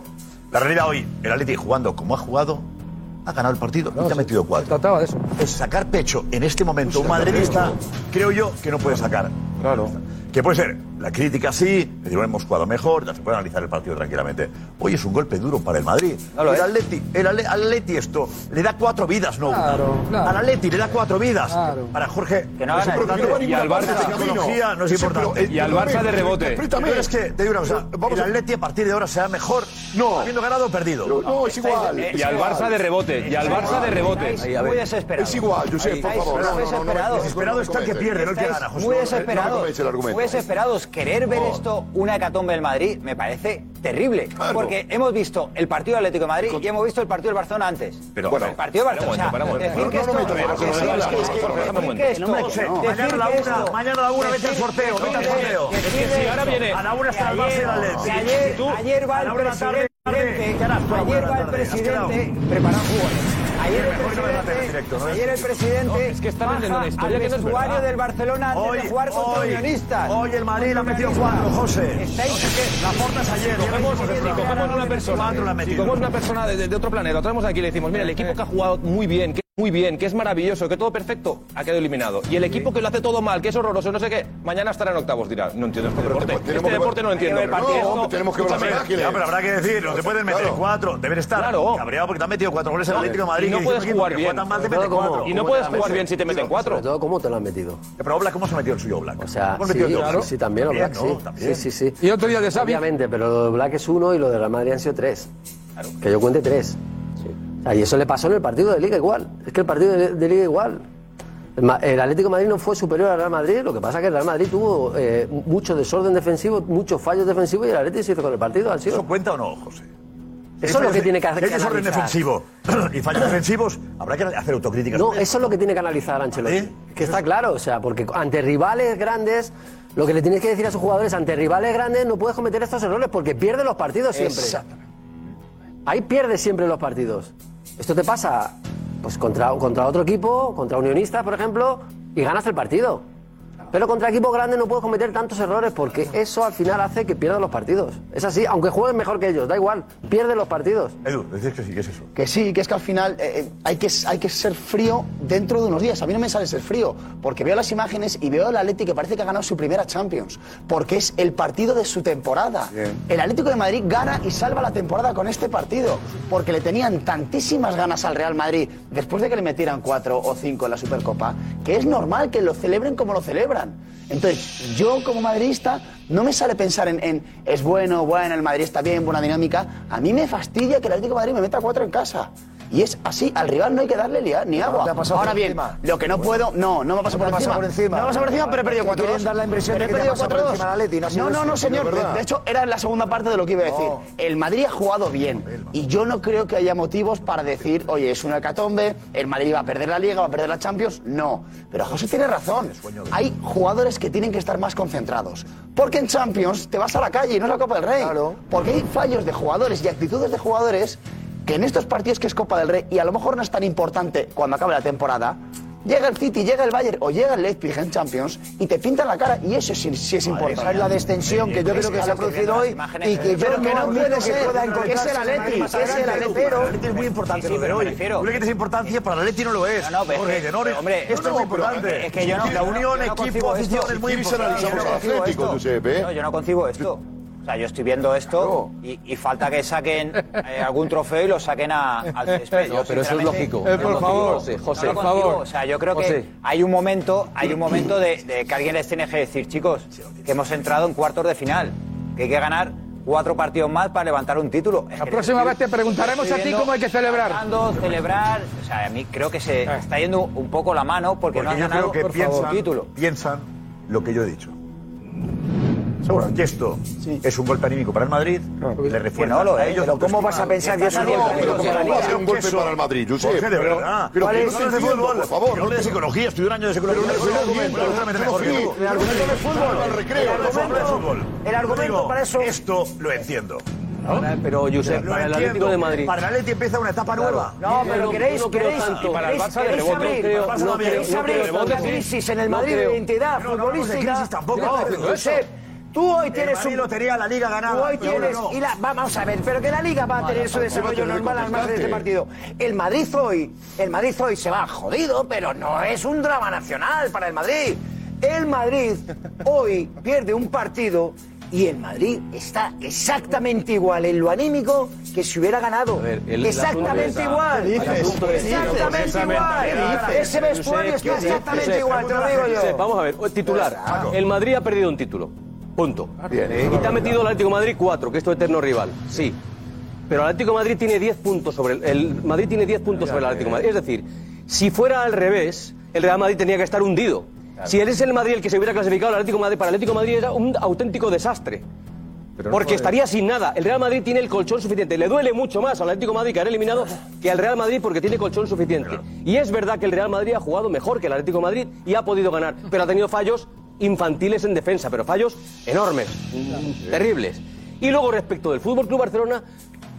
La realidad hoy, el Atleti jugando como ha jugado, ha ganado el partido y te ha metido Se cuatro. trataba de eso. Pues sacar pecho en este momento un madridista, creo yo que no puede sacar. Claro. Que puede ser la crítica sí, le hemos jugado mejor, ya se puede analizar el partido tranquilamente. Hoy es un golpe duro para el Madrid. Claro, el, Atleti, esto le da cuatro vidas, no claro, Al Atleti le da cuatro vidas. Para Jorge, que no, y al Barça importante. Y al Barça de rebote. Pero es que te digo una cosa, el Atleti a partir de ahora será mejor no. habiendo ganado o perdido. No, es igual. Y al Barça de rebote, y al Barça de rebote. Muy desesperado. Es igual, Josep, por favor. Desesperado está el que pierde, no el que gana, Muy desesperado. Muy desesperados querer ver esto una hecatombe del Madrid me parece terrible. Claro. Porque hemos visto el partido Atlético de Madrid y hemos visto el partido del Barcelona antes. Pero bueno, el partido del Barcelona. Bueno, o sea, decir que esto. Mañana a la una, mañana la una, vete al sorteo, vete al sorteo. si ahora viene. A la una está el Barça y Ayer va el presidente. Ayer va el presidente. Preparado jugadores. Ayer el presidente, directo, ¿no? ayer el presidente no, es que está vendiendo una historia que no es vestuario del Barcelona antes hoy, de jugar contra hoy, unionistas. Hoy el Madrid la ha metido cuatro, José. Estáis que la porta es ayer. Cogemos, si una persona, cogemos una persona de, de, otro planeta, lo traemos aquí y le decimos, mira, el equipo que ha jugado muy bien muy bien, que es maravilloso, que todo perfecto, ha quedado eliminado. Y el equipo que lo hace todo mal, que es horroroso, no sé qué, mañana estará en octavos, dirá. No entiendo este deporte. Este deporte no entiendo. Tenemos que volver ágiles. Ya, pero habrá que decir, no te pueden meter claro. cuatro, deben estar claro. cabreado porque te han metido cuatro goles en el Atlético de Madrid. Y no puedes jugar bien. Y no puedes jugar bien si te meten cuatro. Sobre todo, ¿cómo te lo han metido? Pero Oblak, ¿cómo se metió el suyo Oblak? O sea, sí, claro. sí, también sí. Sí, sí, sí. Y otro día de Xavi. Obviamente, pero lo de Black es uno y lo de Real Madrid han sido tres. Que yo cuente tres. Y eso le pasó en el partido de Liga igual. Es que el partido de, Liga igual. El Atlético Madrid no fue superior al Real Madrid, lo que pasa es que el Real Madrid tuvo eh, mucho desorden defensivo, muchos fallos defensivos y el Atlético se hizo con el partido. Sido... Cuenta o no, José? Eso, es lo que tiene que hacer. Si hay desorden defensivo y fallos defensivos, habrá que hacer autocrítica. No, eso es lo que tiene que analizar Ancelotti. Que está claro, o sea, porque ante rivales grandes, lo que le tienes que decir a sus jugadores, ante rivales grandes no puedes cometer estos errores porque pierde los partidos siempre. Ahí pierde siempre los partidos. Esto te pasa pues contra, contra otro equipo, contra Unionistas, por ejemplo, y ganas el partido. Pero contra equipos grandes no puedes cometer tantos errores porque eso al final hace que pierdan los partidos. Es así, aunque jueguen mejor que ellos, da igual, pierden los partidos. Edu, decías que sí, ¿qué es eso? Que sí, que es que al final eh, eh, hay, que, hay que ser frío dentro de unos días. A mí no me sale ser frío porque veo las imágenes y veo al Atlético que parece que ha ganado su primera Champions porque es el partido de su temporada. El Atlético de Madrid gana y salva la temporada con este partido porque le tenían tantísimas ganas al Real Madrid después de que le metieran cuatro o cinco en la Supercopa que es normal que lo celebren como lo celebran. Entonces, yo como madridista no me sale pensar en, en es bueno, bueno, el Madrid está bien, buena dinámica. A mí me fastidia que el Atlético de Madrid me meta cuatro en casa. Y es así, al rival no hay que darle ni agua. Ahora bien, lo que no puedo, no, no me pasa por, encima. por. No me pasa por encima, pero he perdido 4-2. dar la impresión de que no, no, no, señor. De, hecho, era la segunda parte de lo que iba a decir. El Madrid ha jugado bien. Y yo no creo que haya motivos para decir, oye, es una hecatombe, el Madrid va a perder la Liga, va a perder la Champions. No. Pero José tiene razón. Hay jugadores que tienen que estar más concentrados. Porque en Champions te vas a la calle y no es la Copa del Rey. Claro. Porque hay fallos de jugadores y actitudes de jugadores que en estos partidos que es Copa del Rey y a lo mejor no es tan importante cuando acabe la temporada, llega el City, llega el Bayern o llega el Leipzig en Champions y te pintan la cara y eso sí, sí es importante. Esa es la descensión sí, que yo creo que, que se ha producido hoy y que yo no, que no puede ser, que es el Atleti, es el Atleti, pero... Atleti es muy importante, sí, sí pero hoy, lo es importancia para el Atleti no lo es, no, no, Jorge, hombre, esto es muy importante. Es que yo no, la unión, equipo, afición es muy importante. Yo no yo no concibo esto. O sea, yo estoy viendo esto y, falta que saquen eh, algún trofeo y lo saquen a, al césped. Pero eso es lógico. Eh, por lógico, favor, José, José, por favor. O sea, yo creo que hay un momento, hay un momento de, que alguien les tiene que decir, chicos, que hemos entrado en cuartos de final, que hay que ganar cuatro partidos más para levantar un título. La próxima vez te preguntaremos a ti cómo hay que celebrar. Ganando, celebrar, o sea, a mí creo que se eh. está yendo un poco la mano porque, Porque no han ganado creo que por título. piensan lo que yo he dicho. Seguro. Esto es un golpe anímico para el Madrid. Le a ellos. ¿cómo vas a pensar que es un golpe? para el Madrid, yo sé. Pero, no es de. No psicología, estudié un año de psicología. Pero no argumento. El argumento de fútbol. El argumento para eso. Esto lo entiendo. ¿No? Pero, Josep, para el Atlético de Madrid. Para el Atlético empieza una etapa nueva. No, pero no, queréis, queréis, Abrir, no no crisis en el Madrid de identidad futbolística. No, no, tampoco. Tú hoy tienes un... lotería, la Liga ganada. Hoy tienes... Y la... vamos a ver, pero que la Liga va a tener su desarrollo normal al margen de este partido. El Madrid hoy, el Madrid hoy se va jodido, pero no es un drama nacional para el Madrid. El Madrid hoy pierde un partido y el Madrid está exactamente igual en lo anímico que si hubiera ganado. Exactamente igual. Exactamente igual. Ese vestuario está exactamente igual, te lo digo yo. Vamos a ver, titular. El Madrid ha perdido un título. Punto. Y te ha metido el Atlético Madrid 4, que es tu eterno rival. Sí. Pero el Atlético Madrid tiene 10 puntos sobre el, el Madrid tiene 10 puntos sobre el Atlético Madrid. Es decir, si fuera al revés, el Real Madrid tenía que estar hundido. Si él es el Madrid el que se hubiera clasificado el Atlético Madrid, para el Atlético Madrid era un auténtico desastre. Porque estaría sin nada. El Real Madrid tiene el colchón suficiente. Le duele mucho más al Atlético Madrid que haber eliminado que al Real Madrid porque tiene colchón suficiente. Y es verdad que el Real Madrid ha jugado mejor que el Atlético Madrid y ha podido ganar, pero ha tenido fallos infantiles en defensa, pero fallos enormes, terribles. Y luego respecto del Fútbol Club Barcelona,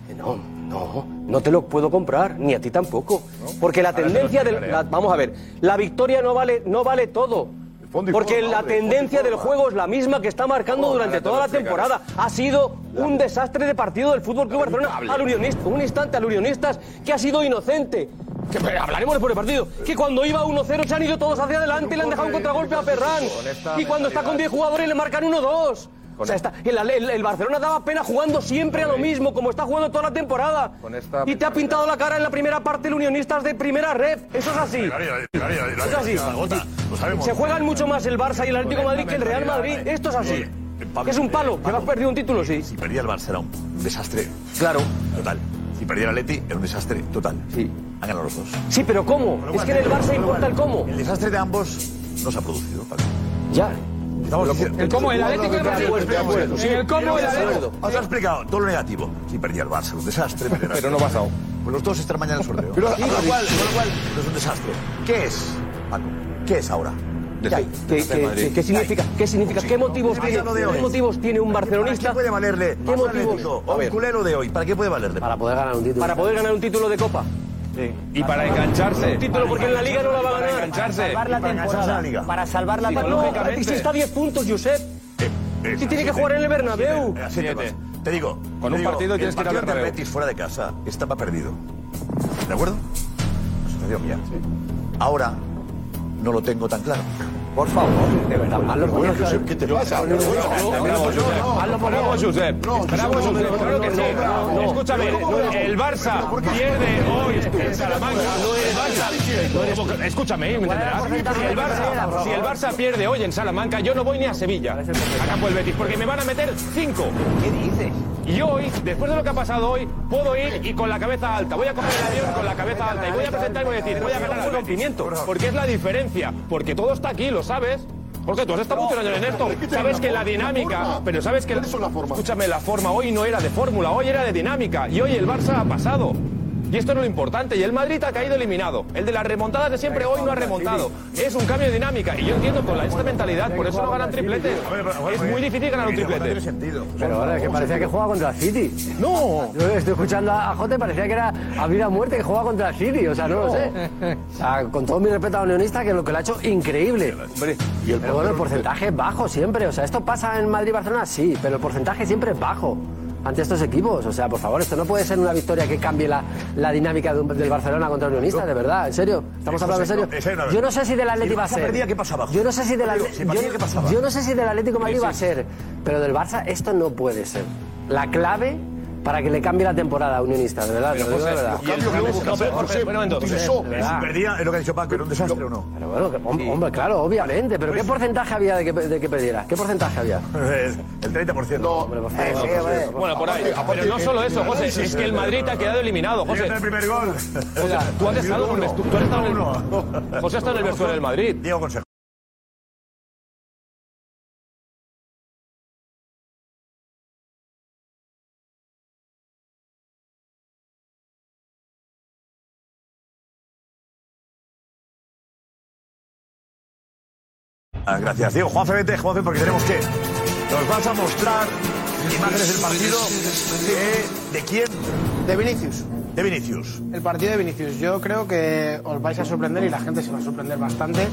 eh, no, no, no te lo puedo comprar, ni a ti tampoco. Porque la Ahora tendencia del. la- vamos a ver, la victoria no vale, no vale todo. Porque la tendencia del juego es la misma que está marcando durante toda la temporada. Ha sido un desastre de partido del Fútbol Club Barcelona al Unionista. Un instante al Unionistas que ha sido inocente. Que, hablaremos después del partido. Que cuando iba 1-0 se han ido todos hacia adelante y le han dejado un contragolpe a Ferran. Y cuando está con 10 jugadores le marcan 1-2. O sea, está- el, el- el Barcelona daba pena jugando siempre a lo mismo, como está jugando toda la temporada. Y te ha pintado la cara en la primera parte el Unionistas de primera red. Eso es así. Eso es así. Se juegan mucho más el Barça y el Atlético de Madrid que el Real Madrid. Esto es así. Que es un palo, que has perdido un título, sí. Si perdía el Barça era un desastre. Claro. Total. Si perdía el Atleti era un desastre total. Sí. Han ganado los dos. Sí, pero ¿cómo? Es que en el Barça importa el cómo. El desastre de ambos no se ha producido, Paco. Ya. Estamos diciendo- El cómo, el Atlético de Madrid. De acuerdo. En el cómo, el Atlético. Os ha explicado todo lo negativo. Si perdía el Barça, un desastre. Pero no ha pasado. Pues los dos estarán mañana en el sorteo. Pero- Sí, con lo cual, con lo cual, no es un desastre. ¿Qué es, Paco? ¿Qué es ahora? ¿Qué hay? ¿Qué, qué- qué significa? ¿Qué significa? ¿Qué motivos tiene. ¿qué motivos tiene un ¿Para barcelonista? qué puede valerle? ¿Qué motivos? Un culero de hoy. ¿Para qué puede valerle? Para poder ganar un título. Para poder ganar un título de Copa. Y para engancharse. Un título porque en la Liga no la va a Para ganar. Salvar la Para engancharse temporada. a la liga. Para salvar la temporada. y si está a 10 puntos, Josep. Si tiene que jugar en el Bernabéu. Así te digo. Con te un digo, partido tienes que ir al El Bernabéu. Betis fuera de casa estaba perdido. ¿De acuerdo? Asociación mía. Ahora no lo tengo tan claro. Por favor, de verdad, más lo Bueno. Josep, ¿qué te pasa? Bravo, Josep. Bravo, Josep. Bravo, Josep. Claro que sí. Escúchame, el Barça pierde hoy en Salamanca. El Barça- Escúchame, ¿me entenderás? Si el, Barça, si el Barça pierde hoy en Salamanca, yo no voy ni a Sevilla, a campo del Betis, porque me van a meter cinco. ¿Qué dices? Y hoy, después de lo que ha pasado hoy, puedo ir y con la cabeza alta. Voy a coger el avión con la cabeza alta y voy a presentar y voy a decir, voy a ganar al rompimiento. Porque es la diferencia. Porque todo está aquí, lo sabes. Porque tú has estado muchos años en esto. Sabes que la dinámica, pero sabes que, escúchame, la forma hoy no era de fórmula, hoy era de dinámica. Y hoy el Barça ha pasado. Y esto es lo importante. Y el Madrid ha caído eliminado. El de las remontadas de siempre hoy no ha remontado. Es un cambio de dinámica. Y yo entiendo con la, esta mentalidad, por eso no ganan tripletes. Es muy difícil ganar un triplete. Pero ahora es que parecía que jugaba contra el City. No. Yo estoy escuchando a Jote, parecía que era a vida o muerte que jugaba contra el City. O sea, no, lo sé. O sea, con todo mi respeto a Unionista, que lo que lo ha hecho increíble. pero bueno, el porcentaje es bajo siempre. O sea, ¿esto pasa en Madrid-Barcelona? Sí, pero el porcentaje siempre es bajo ante estos equipos. O sea, por favor, esto no puede ser una victoria que cambie la, la dinámica de un- del Barcelona contra el Unionista, de verdad, en serio. Estamos hablando en serio. en serio. Yo no sé si del el va a ser. perdía, ¿qué pasaba? Yo no sé si del perdía, yo- no sé si del Atlético Madrid va a ser, pero del Barça esto no puede ser. La clave para que le cambie la temporada a Unionista, de verdad, de. Y el cambio que pero, José, un momento. utilizó. perdía, es lo que ha dicho Paco, era un desastre o no. Pero bueno, que- hom- hombre, claro, obviamente. Pero ¿qué porcentaje había de que, de que perdiera? ¿Qué porcentaje había? El 30%. No, Hombre, por favor. Bueno, por ahí. Pero no solo eso, José. Es que el Madrid te ha quedado eliminado, José. el primer gol. José, tú has estado, el José estado en el vestuario del Madrid. Diego Consejo. Ah, gracias, Diego. Juanfe, vete, Juanfe, porque tenemos que. Nos vas a mostrar imágenes del partido. de- ¿De quién? De Vinicius. De Vinicius. El partido de Vinicius. Yo creo que os vais a sorprender y la gente se va a sorprender bastante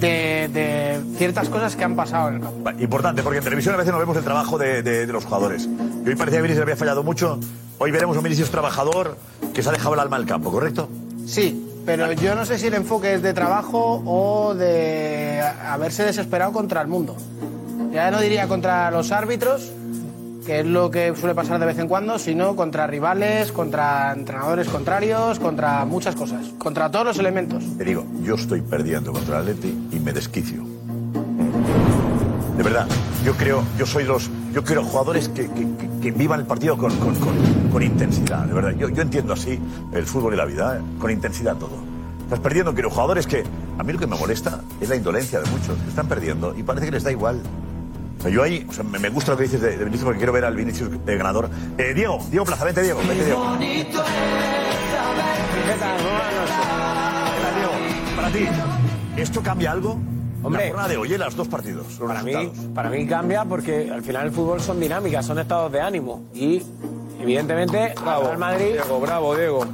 de, de ciertas cosas que han pasado en el campo. Importante, porque en televisión a veces no vemos el trabajo de, de- de los jugadores. Y hoy parecía que Vinicius había fallado mucho. Hoy veremos un Vinicius trabajador que se ha dejado el alma al campo, ¿correcto? Sí, pero yo no sé si el enfoque es de trabajo o de haberse desesperado contra el mundo. Ya no diría contra los árbitros, que es lo que suele pasar de vez en cuando, sino contra rivales, contra entrenadores contrarios, contra muchas cosas, contra todos los elementos. Te digo, yo estoy perdiendo contra el Atleti y me desquicio. De verdad, yo creo, yo soy los, yo quiero jugadores que, que vivan el partido con, con- con- con intensidad, de verdad. Yo, yo entiendo así el fútbol y la vida, ¿eh? con intensidad todo. Estás perdiendo, quiero jugadores que, a mí lo que me molesta es la indolencia de muchos. que Están perdiendo y parece que les da igual. O sea, yo ahí, o sea, me, me gusta lo que dices de, de Vinicius porque quiero ver al Vinicius de ganador. Eh, Diego, Diego Plaza, vente Diego, vente Diego. Diego, para ti, ¿esto cambia algo? Hombre. la jornada de hoy, en los dos partidos, Para mí, para mí cambia porque al final el fútbol son dinámicas, son estados de ánimo. Y evidentemente, Bravo, Madrid. Diego, bravo, Diego.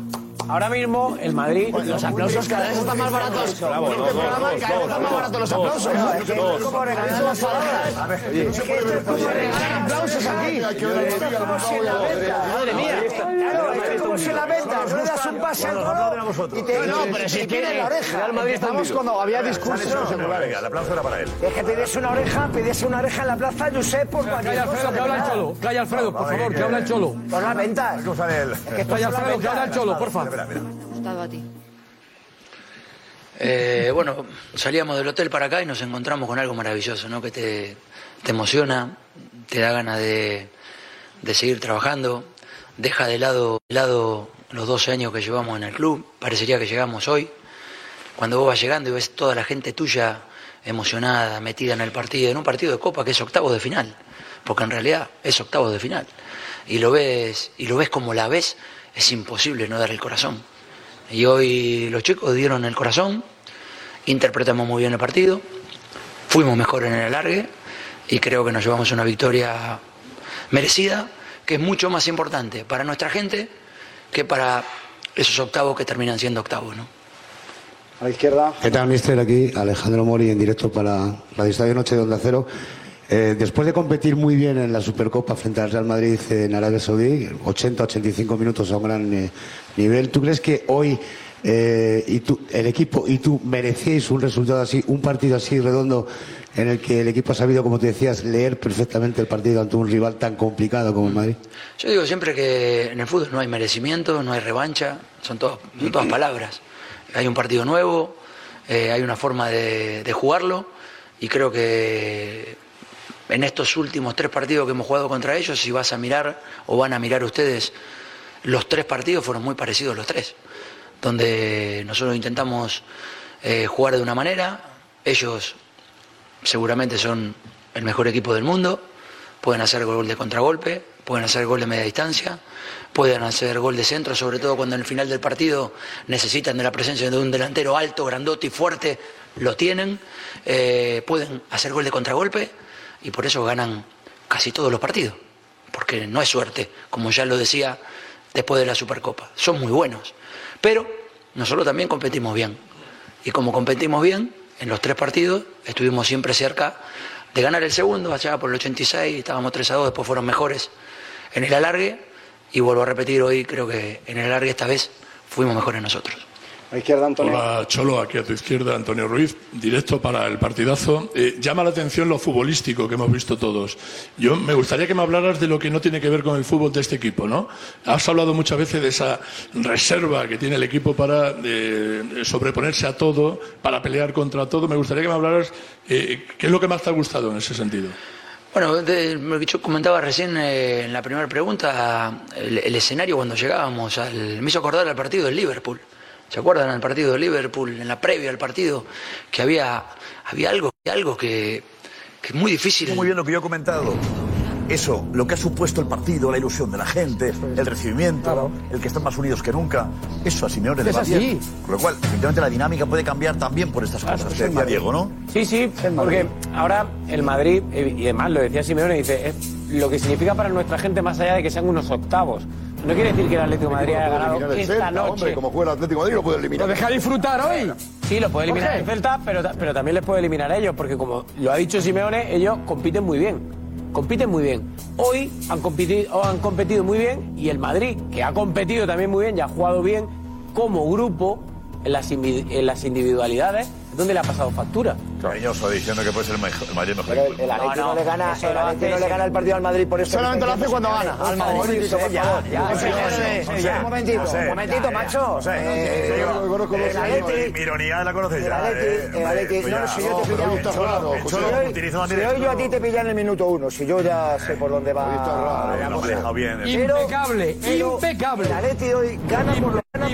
Ahora mismo, el Madrid. Los aplausos cada vez están más baratos. Este cada vez están más baratos los dos, aplausos. Es como regalar las palabras. Es como regalar aplausos aquí. Esto es como si en la venta. Madre mía. Claro, es como si en la venta. Le das un pase al toro y te No, pero si y tiene pide la oreja. Estamos cuando había discursos. el aplauso era para él. Es que pides una oreja, pides una oreja en la plaza, Josep, por cualquier Calla, cosa. Alfredo, que habla el Cholo. Calla, Alfredo, por favor, que habla el Cholo. Por las ventas. ¿Cómo sale él? Es Calla, Alfredo, que habla el ventas. Gustavo, a ti. Eh, bueno, salíamos del hotel para acá y nos encontramos con algo maravilloso, ¿no? Que te, te emociona, te da ganas de, de seguir trabajando, deja de lado, de lado los 12 años que llevamos en el club, parecería que llegamos hoy. Cuando vos vas llegando y ves toda la gente tuya emocionada, metida en el partido, en un partido de copa que es octavo de final, porque en realidad es octavo de final, y lo ves, y lo ves como la ves, es imposible no dar el corazón. Y hoy los chicos dieron el corazón, interpretamos muy bien el partido, fuimos mejor en el alargue y creo que nos llevamos una victoria merecida, que es mucho más importante para nuestra gente que para esos octavos que terminan siendo octavos. ¿no? A la izquierda. ¿Qué tal, mister? Aquí Alejandro Mori en directo para Radio Estadio Noche de Onda Cero. Eh, después de competir muy bien en la Supercopa frente al Real Madrid en Arabia Saudí, 80-85 minutos a un gran eh, nivel, ¿tú crees que hoy eh, y tú, el equipo y tú merecéis un resultado así, un partido así redondo en el que el equipo ha sabido, como te decías, leer perfectamente el partido ante un rival tan complicado como el Madrid? Yo digo siempre que en el fútbol no hay merecimiento, no hay revancha, son, todas son todas palabras. Hay un partido nuevo, hay una forma de, de jugarlo y creo que en estos últimos tres partidos que hemos jugado contra ellos, si vas a mirar o van a mirar ustedes, los tres partidos fueron muy parecidos los tres, donde nosotros intentamos eh, jugar de una manera, ellos seguramente son el mejor equipo del mundo, pueden hacer gol de contragolpe, pueden hacer gol de media distancia, pueden hacer gol de centro, sobre todo cuando en el final del partido necesitan de la presencia de un delantero alto, grandote y fuerte, lo tienen, eh, pueden hacer gol de contragolpe y por eso ganan casi todos los partidos, porque no es suerte, como ya lo decía después de la Supercopa, son muy buenos, pero nosotros también competimos bien. Y como competimos bien, en los tres partidos estuvimos siempre cerca de ganar el segundo, allá por el 86, estábamos 3 a 2, después fueron mejores en el alargue. Y vuelvo a repetir hoy, creo que en el alargue esta vez fuimos mejores nosotros. A la izquierda, Antonio. Hola, Cholo, aquí a tu izquierda, Antonio Ruiz, directo para el partidazo. Eh, llama la atención lo futbolístico que hemos visto todos. Yo me gustaría que me hablaras de lo que no tiene que ver con el fútbol de este equipo, ¿no? Has hablado muchas veces de esa reserva que tiene el equipo para eh, sobreponerse a todo, para pelear contra todo. Me gustaría que me hablaras eh, qué es lo que más te ha gustado en ese sentido. Bueno, de- yo comentaba recién eh, en la primera pregunta, el, el escenario cuando llegábamos, al, me hizo acordar al partido del Liverpool. ¿Se acuerdan al partido del Liverpool, en la previa al partido, que había, había algo, algo que, que es muy difícil? Muy bien lo que yo he comentado. Eso, lo que ha supuesto el partido, la ilusión de la gente, el recibimiento, el que están más unidos que nunca, eso a Simeone le va bien. Con lo cual, efectivamente, la dinámica puede cambiar también por estas cosas que decía Diego, ¿no? Sí, sí, porque ahora el Madrid, eh, y además lo decía Simeone, dice, es lo que significa para nuestra gente más allá de que sean unos octavos. No quiere decir que el Atlético de Madrid haya ganado esta noche. Hombre, como juega el Atlético de Madrid, lo puede eliminar. ¿Lo deja disfrutar hoy? Sí, lo puede eliminar el Celta, pero, pero también les puede eliminar a ellos, porque como lo ha dicho Simeone, ellos compiten muy bien. Compiten muy bien. Hoy han competido, han competido muy bien y el Madrid, que ha competido también muy bien y ha jugado bien como grupo en las, en las individualidades, es donde le ha pasado factura. Cariñoso diciendo que puede ser el, mejor, el Madrid mejor Pero equipo. el Atleti no, le gana, el Atleti no le gana el partido al Madrid por eso. Solamente lo hace cuando gana, al Madrid. Un momentito, por favor. ya. Un momentito, un momentito, macho. Eh, el Mi ironía la conoces el ya. Eh, el Atleti, no, si yo te No, pillo, si hoy- yo a ti te pillan en el minuto uno, si yo ya sé por dónde va. la cosa. Pero- Impecable, impecable. El Atleti hoy gana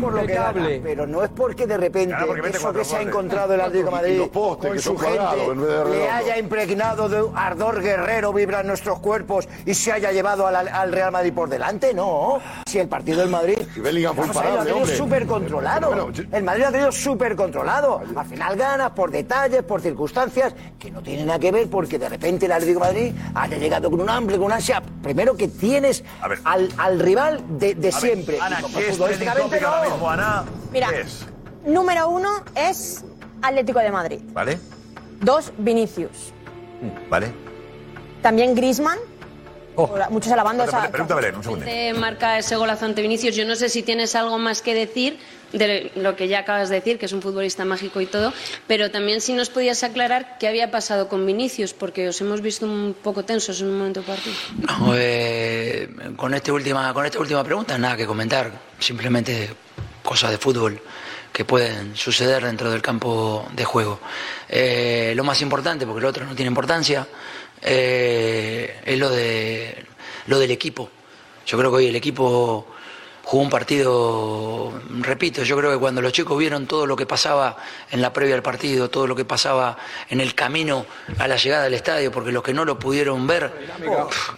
por lo, que gana, pero no es porque de repente eso que se ha encontrado el Atlético de Y Madrid los postes, con que su son cuadrados gente en vez de le haya impregnado de ardor guerrero vibra en nuestros cuerpos y se haya llevado al, al Real Madrid por delante? No. Si el partido del Madrid. Y Bellingham fue Vamos ver, lo ha tenido hombre. súper controlado. Pero bueno, El Madrid lo ha tenido súper controlado. Al final ganas por detalles, por circunstancias que no tienen nada que ver porque de repente el Atlético de Madrid haya llegado con un hambre, con una ansia. Primero que tienes al, al rival de, de siempre. Ana, Y como ¿qué es no. Ana? Mira, número uno es Atlético de Madrid. ¿Vale? Dos, Vinicius. ¿Vale? También Griezmann. Muchos alabando esa. Pregunta, Belén, un segundo. Te marca ese golazo ante Vinicius. Yo no sé si tienes algo más que decir de lo que ya acabas de decir, que es un futbolista mágico y todo, pero también si nos podías aclarar qué había pasado con Vinicius, porque os hemos visto un poco tensos en un momento del partido. No, eh, con, este última, con esta última pregunta nada que comentar, simplemente cosas de fútbol que pueden suceder dentro del campo de juego. Eh, lo más importante, porque lo otro no tiene importancia, eh, es lo, de, lo del equipo. Yo creo que hoy el equipo jugó un partido, repito, yo creo que cuando los chicos vieron todo lo que pasaba en la previa del partido, todo lo que pasaba en el camino a la llegada del estadio, porque los que no lo pudieron ver,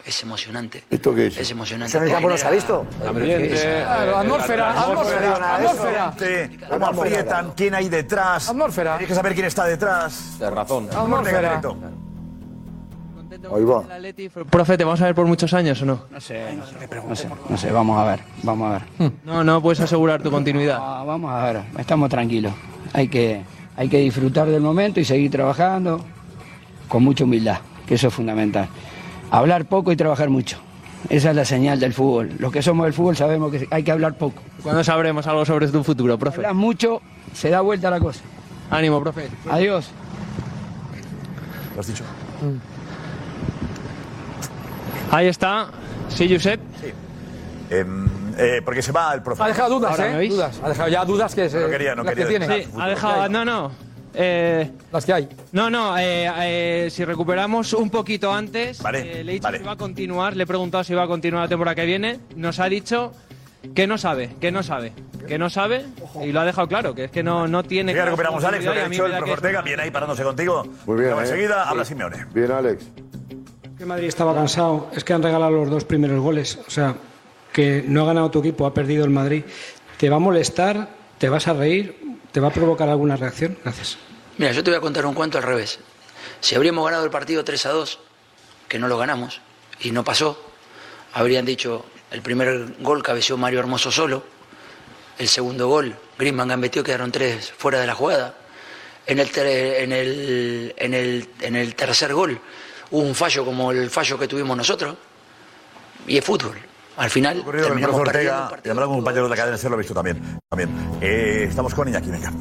es emocionante. ¿Esto qué es? Es emocionante. ¿Eso en el campo no se ha visto? Claro, atmósfera, atmósfera, atmósfera. ¿Cómo aprietan? ¿Quién hay detrás? Atmósfera. Tienes que saber quién está detrás. De razón. Atmósfera. Ahí va. Profe, ¿te vamos a ver por muchos años o no? No sé, no sé, no sé, vamos a ver, vamos a ver. No, no puedes asegurar tu continuidad. Ah, vamos a ver, estamos tranquilos. Hay que, hay que disfrutar del momento y seguir trabajando con mucha humildad, que eso es fundamental. Hablar poco y trabajar mucho. Esa es la señal del fútbol. Los que somos del fútbol sabemos que hay que hablar poco. ¿Cuándo sabremos algo sobre tu futuro, profe? Hablas mucho, se da vuelta la cosa. Ánimo, profe. Adiós. ¿Lo has dicho? Ahí está. Sí, Josep. Em, eh, porque se va el profesor. Ha dejado dudas, Ahora, ¿me ¿eh? Dudas. Ha dejado ya dudas que, se, No quería- no las quería que tiene. Sí, ha dejado. No, no. Eh, Las que hay. no, no. eh, eh, si recuperamos un poquito antes, Vale, eh, le he dicho vale. si va a continuar. Le he preguntado si va a continuar la temporada que viene. Nos ha dicho que no sabe, que no sabe, que no sabe y lo ha dejado claro, que es que no, no tiene. Ya recuperamos a Alex, lo que ha dicho el profesor Ortega. Viene ahí parándose contigo. Muy bien, Pero ¿eh? enseguida Sí. habla Simeone. Bien, Alex. Que Madrid estaba cansado, es que han regalado los dos primeros goles, o sea, que no ha ganado tu equipo, ha perdido el Madrid. ¿Te va a molestar? ¿Te vas a reír? ¿Te va a provocar alguna reacción? Gracias. Mira, yo te voy a contar un cuento al revés. Si habríamos ganado el partido 3 a 2, que no lo ganamos, y no pasó, habrían dicho, el primer gol cabeció Mario Hermoso solo, el segundo gol, Griezmann gambeteó, quedaron tres fuera de la jugada. En el, en el, en el, en el tercer gol hubo un fallo como el fallo que tuvimos nosotros, y es fútbol. Al final terminamos Ortega. partido. Y con un compañero de la cadena, se lo he visto también. también. Eh, estamos con Iñaki, venga.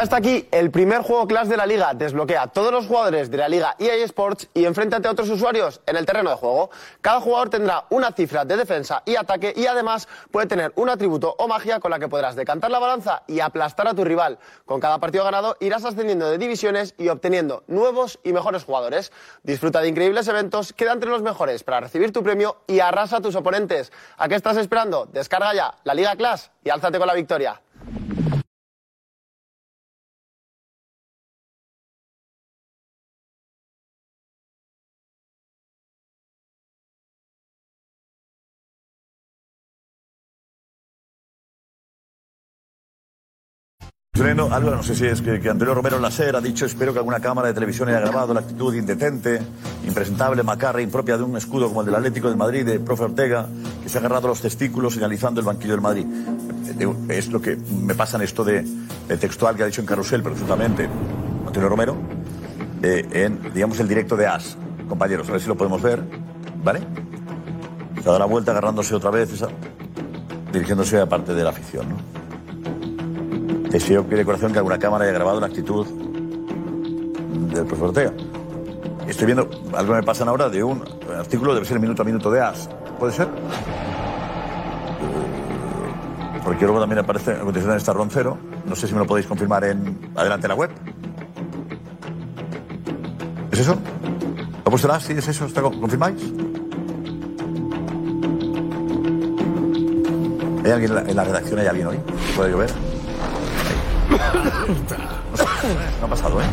Ya está aquí el primer juego class de la liga. Desbloquea todos los jugadores de la liga EA Sports y enfréntate a otros usuarios en el terreno de juego. Cada jugador tendrá una cifra de defensa y ataque y además puede tener un atributo o magia con la que podrás decantar la balanza y aplastar a tu rival. Con cada partido ganado irás ascendiendo de divisiones y obteniendo nuevos y mejores jugadores. Disfruta de increíbles eventos, queda entre los mejores para recibir tu premio y arrasa a tus oponentes. ¿A qué estás esperando? Descarga ya la Liga Class y álzate con la victoria. Álvaro, no sé si es que, Antonio Romero en la SER ha dicho, espero que alguna cámara de televisión haya grabado la actitud indecente, impresentable, macarra, impropia de un escudo como el del Atlético de Madrid, de profe Ortega, que se ha agarrado los testículos señalizando el banquillo del Madrid. Eh, Es lo que me pasa en esto de, textual que ha dicho en Carrusel, presuntamente, Antonio Romero, eh, en, digamos, el directo de AS. Compañeros, a ver si lo podemos ver, ¿vale? Se dado la vuelta agarrándose otra vez, dirigiéndose a parte de la afición, ¿no? Deseo que de corazón que alguna cámara haya grabado la actitud del profesor Ortega. Estoy viendo, algo me pasan ahora de un artículo, debe ser minuto a minuto de AS. ¿Puede ser? Eh, Porque luego también aparece a continuación está Roncero. No sé si me lo podéis confirmar en adelante la web. ¿Es eso? ¿Lo puesto el AS? Sí, es eso. ¿Está, con- ¿Confirmáis? ¿Hay alguien en la, en la redacción? ¿Hay alguien hoy? ¿Puede llover? No ha pasado, ¿eh?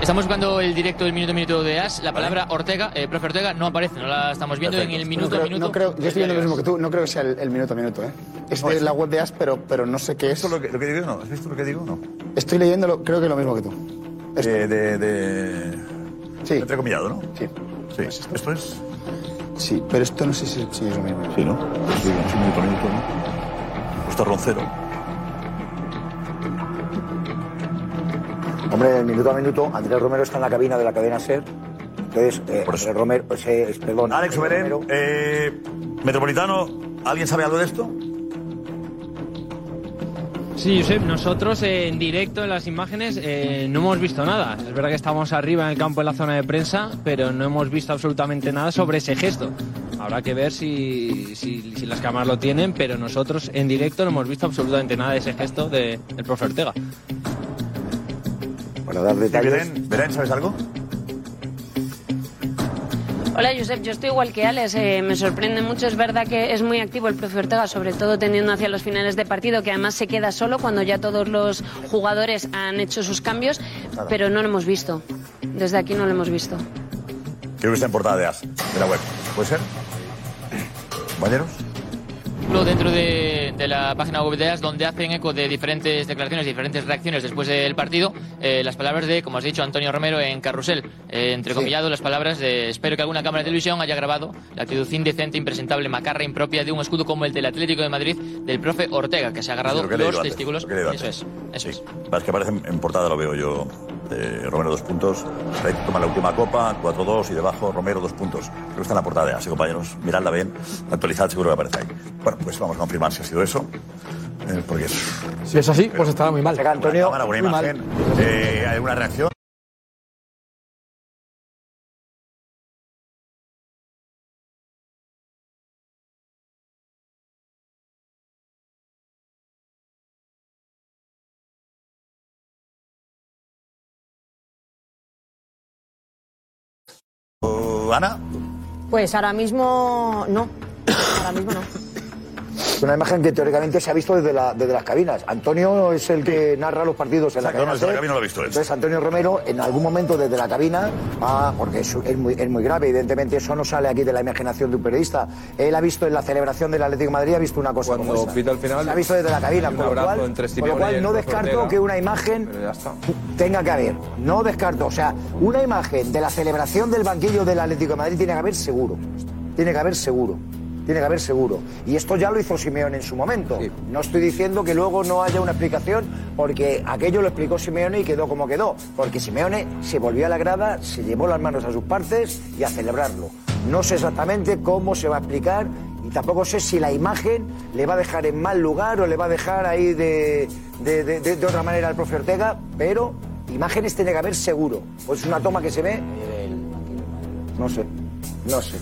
Estamos buscando el directo del minuto a minuto de As. La palabra Ortega, eh, profe Ortega, no aparece, no la estamos viendo en el minuto no a creo, minuto. no creo- yo estoy viendo lo mismo que tú, no creo que sea el, el minuto a minuto, ¿eh? Es de la web de AS, pero, pero no sé qué es. lo que, lo que digo no? ¿Has visto lo que digo no? Estoy leyéndolo, creo que lo mismo que tú. De, de, de... Sí. Entrecomillado, ¿no? Sí. Sí. ¿Esto es? Sí, pero esto no sé si, si es lo mismo. Sí, ¿no? Sí, sí, minuto a minuto, ¿no? Puesto roncero. Hombre, minuto a minuto, Andrés Romero está en la cabina de la cadena SER. Entonces, eh, Andrés Romero, pues, eh, perdón. Alex Andrés Soberén, eh, Metropolitano, ¿alguien sabe algo de esto? Sí, Josep, nosotros eh, en directo en las imágenes eh, no hemos visto nada. Es verdad que estamos arriba en el campo en la zona de prensa, pero no hemos visto absolutamente nada sobre ese gesto. Habrá que ver si, si- si las cámaras lo tienen, pero nosotros en directo no hemos visto absolutamente nada de ese gesto del profe Ortega. Para dar detalles. Belén, Belén, ¿sabes algo? Hola, Josep. Yo estoy igual que Alex. eh, me sorprende mucho. Es verdad que es muy activo el profe Ortega, sobre todo tendiendo hacia los finales de partido, que además se queda solo cuando ya todos los jugadores han hecho sus cambios, Nada. pero no lo hemos visto. Desde aquí no lo hemos visto. Creo que está en portada de AS, de la web. ¿Puede ser? ¿Compañeros? Lo dentro de, de la página web de AS, donde hacen eco de diferentes declaraciones, diferentes reacciones después del partido, eh, las palabras de, como has dicho, Antonio Romero en Carrusel. Eh, entrecomillado las palabras de espero que alguna cámara de televisión haya grabado la actitud indecente, impresentable, macarra, impropia de un escudo como el del Atlético de Madrid del profe Ortega, que se ha agarrado Sí, lo que los antes, testículos. lo que Eso es, eso es. Es que aparece en portada, lo veo yo. Eh, Romero dos puntos. Toma la última copa, 4-2 y debajo Romero dos puntos. Creo que está en la portada de AS, compañeros. Miradla bien. Actualizad, seguro que aparece ahí. Bueno, pues vamos a confirmar si ha sido eso. Eh, porque es. Si es así, pues estará muy mal. Antonio, buena Muy mal. imagen. Eh, ¿Hay alguna reacción? Uh, Ana, Pues ahora mismo no. Ahora mismo no. Es una imagen que teóricamente se ha visto desde, la- desde las cabinas. Antonio es el que narra los partidos en la cabina. no, desde la cabina lo he visto él. Entonces Antonio Romero, en algún momento desde la cabina, ah, porque es, es muy, es muy grave, evidentemente eso no sale aquí de la imaginación de un periodista. Él ha visto en la celebración del Atlético de Madrid, ha visto una cosa como Cuando esa. pita al final, Se ha visto desde la cabina, con lo cual, entre con lo Simeone cual y el no descarto que una imagen tenga que haber. No descarto. O sea, una imagen de la celebración del banquillo del Atlético de Madrid tiene que haber seguro. Tiene que haber seguro. Tiene que haber seguro. Y esto ya lo hizo Simeone en su momento. No estoy diciendo que luego no haya una explicación, porque aquello lo explicó Simeone y quedó como quedó. Porque Simeone se volvió a la grada, se llevó las manos a sus partes y a celebrarlo. No sé exactamente cómo se va a explicar y tampoco sé si la imagen le va a dejar en mal lugar o le va a dejar ahí de, de, de- de- de otra manera al profe Ortega, pero imágenes tiene que haber seguro. Pues una toma que se ve. No sé, no sé.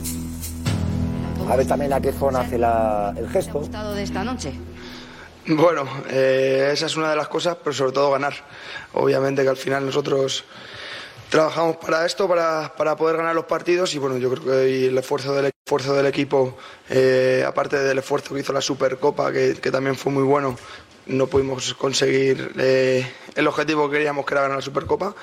A ver también a qué zona hace la- el gesto. gustado de esta noche? Bueno, eh, esa es una de las cosas, pero sobre todo ganar. Obviamente que al final nosotros trabajamos para esto, para, para poder ganar los partidos y bueno, yo creo que hoy el esfuerzo del, esfuerzo del equipo, eh, aparte del esfuerzo que hizo la Supercopa, que, que también fue muy bueno, no pudimos conseguir eh, el objetivo que queríamos, que era ganar la Supercopa.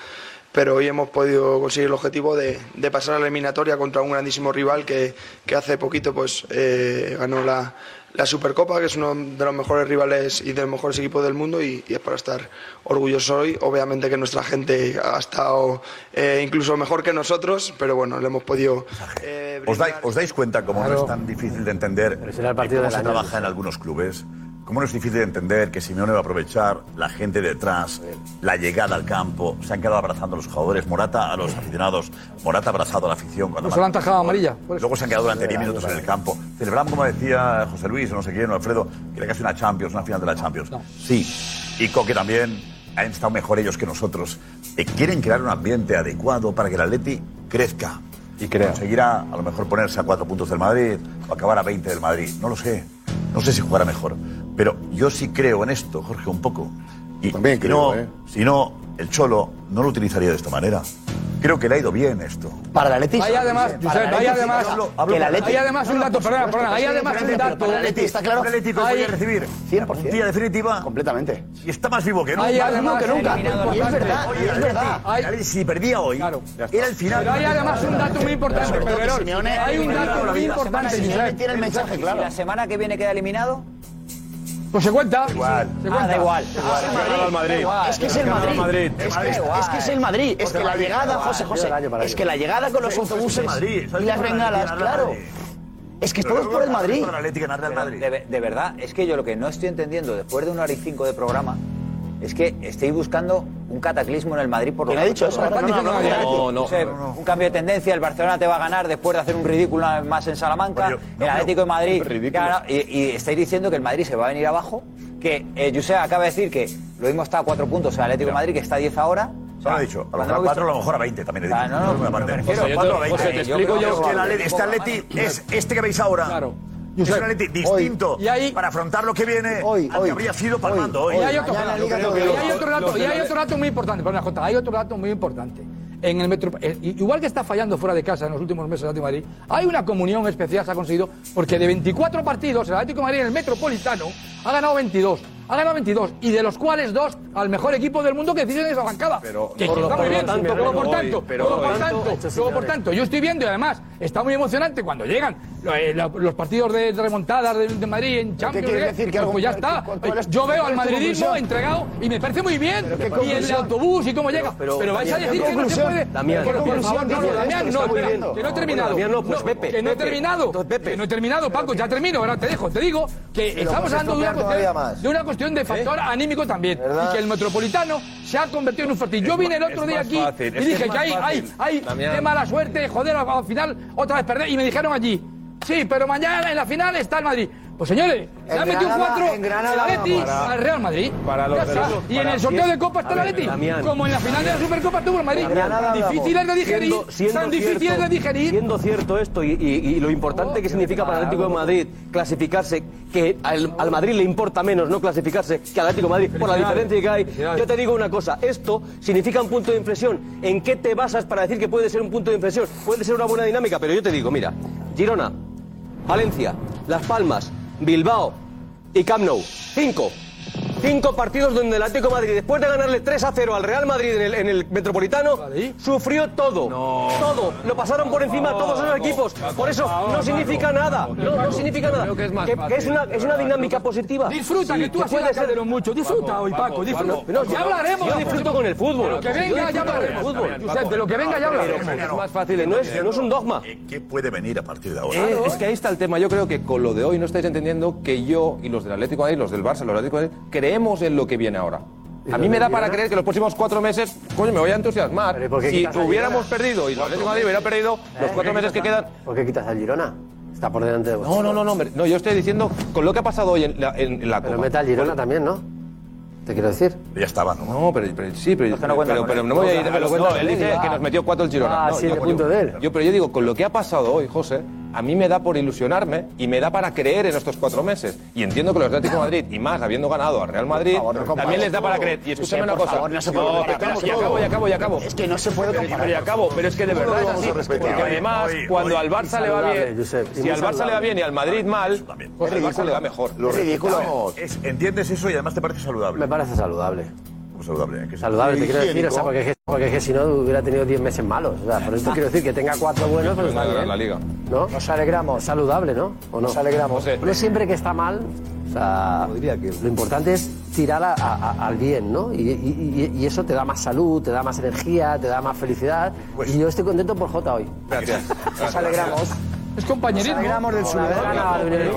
Pero hoy hemos podido conseguir el objetivo de, de pasar a la eliminatoria contra un grandísimo rival que, que hace poquito pues, eh, ganó la, la Supercopa, que es uno de los mejores rivales y de los mejores equipos del mundo y, y es para estar orgulloso hoy. Obviamente que nuestra gente ha estado eh, incluso mejor que nosotros, pero bueno, le hemos podido... eh, ¿os, dais, os dais cuenta cómo no es tan difícil de entender será el partido cómo del se año. trabaja en algunos clubes? ¿Cómo no es difícil de entender que Simeone va a aprovechar la gente detrás, la llegada al campo? Se han quedado abrazando a los jugadores, Morata a los aficionados, Morata abrazado a la afición. Cuando No se lo han tajado amarilla. Luego se han quedado durante 10 minutos en el campo. Celebramos, como decía José Luis, o no sé quién, o Alfredo, que era casi una Champions, una final de la Champions. Sí, y Coque también. Han estado mejor ellos que nosotros. Eh, quieren crear un ambiente adecuado para que el Atleti crezca. Y Conseguirá a lo mejor ponerse a cuatro puntos del Madrid o acabar a 20 del Madrid. No lo sé. No sé si jugará mejor. Pero yo sí creo en esto, Jorge, un poco. Y También si creo, no, ¿eh? si no, el Cholo no lo utilizaría de esta manera. Creo que le ha ido bien esto. Para la Leti. Hay además, Josep, hay además, hay además un dato, perdona, perdona, hay además un dato. Para Leti, está claro. El Atlético puede recibir 100%. Tía definitiva. Completamente. Y está más vivo que nunca. Hay además que nunca. Y es verdad, es verdad. Si perdía hoy, era el final. Pero hay además un dato muy importante, Pedrerol. Hay un dato muy importante, Josep. Tiene el mensaje claro. La semana que viene queda eliminado. Pues se cuenta. Igual. Se cuenta. Ah, igual. Es, Madrid. es que es el Madrid. Es, que, es, es que es el Madrid. Es que la llegada, José José, es que la llegada con los autobuses y las bengalas, claro. Es que todo es por el Madrid. De, de verdad, es que yo lo que no estoy entendiendo, después de una hora y cinco de programa, es que estáis buscando un cataclismo en el Madrid por lo que ha dicho eso. No, no, un cambio de tendencia, el Barcelona te va a ganar después de hacer un ridículo más en Salamanca, el Atlético de Madrid y, y, estáis diciendo que el Madrid se va a venir abajo, que eh, acaba de decir que lo mismo está a cuatro puntos el Atlético de Madrid, que está a diez ahora, no lo dicho. A lo mejor a 4, a lo mejor a 20 también. Ah, no, no, no, no, un Atleti distinto para afrontar lo que viene hoy, al que habría sido palmando hoy. Y hay otro, dato, muy importante, hay otro dato muy importante. En el metro, eh, igual que está fallando fuera de casa en los últimos meses el Atlético Madrid, hay una comunión especial que se ha conseguido porque de 24 partidos el Atlético Madrid en el Metropolitano ha ganado 22 ha ganado 22 y de los cuales dos al mejor equipo del mundo que deciden esa bancada. Pero que por, bien, tanto, pero por tanto, yo estoy viendo y además está muy emocionante cuando llegan eh, los partidos de remontadas de, Madrid en Champions. ¿Qué decir que pues, pues ya está. Yo veo al madridismo entregado y me parece muy bien y el autobús y cómo llega. Pero, vais a decir que no se puede. por no, no, que no he terminado. Que no he terminado. Que no he terminado, Paco, ya termino, ahora te dejo, te digo que estamos hablando de una cuestión cuestión de factor anímico también. Y que el metropolitano se ha convertido en un fortín. Yo vine el otro día aquí y dije que hay, hay, hay de mala suerte, joder, al final otra vez perder. Y me dijeron allí, sí, pero mañana en la final está el Madrid. Pues señores, le ha metido cuatro al Atleti, al Real Madrid. Para los y en el sorteo de Copa está el Atleti. Como en la final de la Supercopa tuvo el Madrid. Damián, difíciles de digerir. Siendo, difíciles de digerir. Siendo cierto esto y, lo importante que oh, significa para el Atlético de Madrid clasificarse, que al, al, Madrid le importa menos no clasificarse que al Atlético de Madrid por la diferencia que hay. Yo te digo una cosa, esto significa un punto de inflexión. ¿En qué te basas para decir que puede ser un punto de inflexión? Puede ser una buena dinámica, pero yo te digo, mira, Girona, Valencia, Las Palmas, Bilbao y Camnou Cinco. Cinco partidos donde el Atlético Madrid, después de ganarle 3 a 0 al Real Madrid en el, en el Metropolitano, sufrió todo. Todo. Lo pasaron por encima a todos esos equipos. Por eso no significa nada. No, significa nada. Es, una, es una dinámica positiva. Disfruta, sí, que tú has puede mucho. Disfruta hoy, Paco. Disfruta. Ya hablaremos. Yo disfruto con el fútbol. Que venga, ya hablaremos. De lo que venga, ya hablaremos. Es más fácil. No es, un dogma. ¿Qué puede venir a partir de ahora? Eh, es, que ahí está el tema. Yo creo que con lo de hoy no estáis entendiendo que yo y los del Atlético Madrid, los del Barça, los del Atlético de Madrid, creemos en lo que viene ahora. A mí me da para creer que los próximos cuatro meses, coño, me voy a entusiasmar. Si hubiéramos perdido y el Atlético de Madrid hubiera perdido los cuatro meses que quedan. ¿Por qué quitas al Girona? Está por delante de vosotros. No, no, no, no, no, yo estoy diciendo con lo que ha pasado hoy en la, en la Copa. Pero meta al Girona también, ¿no? Te quiero decir. Ya estaba, ¿no? No, pero, pero sí, pero, no, pero, pero, ah, pero, no voy a ir a lo cuenta. Él dice que nos ah, metió cuatro el Girona. Ah, no, sí, el punto yo, de él. Yo, pero yo digo, con lo que ha pasado hoy, José, a mí me da por ilusionarme y me da para creer en estos cuatro meses. Y entiendo que los Atlético Madrid, y más habiendo ganado a Real Madrid, también les da para creer. Y escúchame una cosa. Favor, no se puede no, acabo, y acabo, y acabo, y acabo. Es que no se puede comparar. Y acabo, pero es que de verdad es así. Porque además, cuando al Barça le va bien, si al Barça le va bien y al Madrid mal, pues al Barça le va mejor. Lo ridículo. ¿Entiendes eso y además te parece saludable? Me parece saludable saludable. Que saludable, te quiero decir, o sea, porque, porque si no hubiera tenido 10 meses malos. O sea, por esto quiero decir que tenga cuatro buenos, pero pues está bien. La liga. ¿No? Nos alegramos. Saludable, ¿no? ¿O no? Nos alegramos. No, sé. no siempre que está mal, o sea, que... lo importante es tirar a, a, al bien, ¿no? Y, y, y, eso te da más salud, te da más energía, te da más felicidad. Pues... Y yo estoy contento por J hoy. Gracias. Nos alegramos. Es compañerismo. Nos del.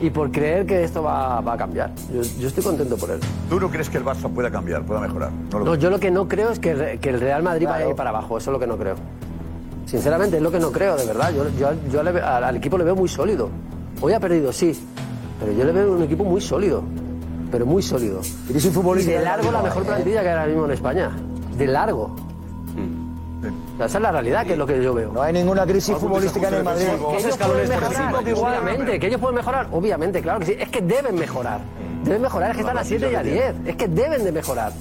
Y por creer que esto va, va a cambiar. Yo, estoy contento por él. ¿Tú no crees que el Barça pueda cambiar, pueda mejorar? No, yo lo que no creo es que, el, Real Madrid vaya a ir para abajo. Eso es lo que no creo. Sinceramente, es lo que no creo, de verdad. Yo, al, equipo le veo muy sólido. Hoy ha perdido, sí. Pero yo le veo un equipo muy sólido. Pero muy sólido. Eres un futbolista. Y de largo la mejor ¿eh? plantilla que hay ahora mismo en España. De largo. O sea, esa es la realidad, que es lo que yo veo. No hay ninguna crisis futbolística en el Madrid. Que ellos pueden mejorar, obviamente, que ellos pueden mejorar, obviamente, claro que sí. Es que deben mejorar. Deben mejorar, es que están a 7 y a 10. Es que deben de mejorar.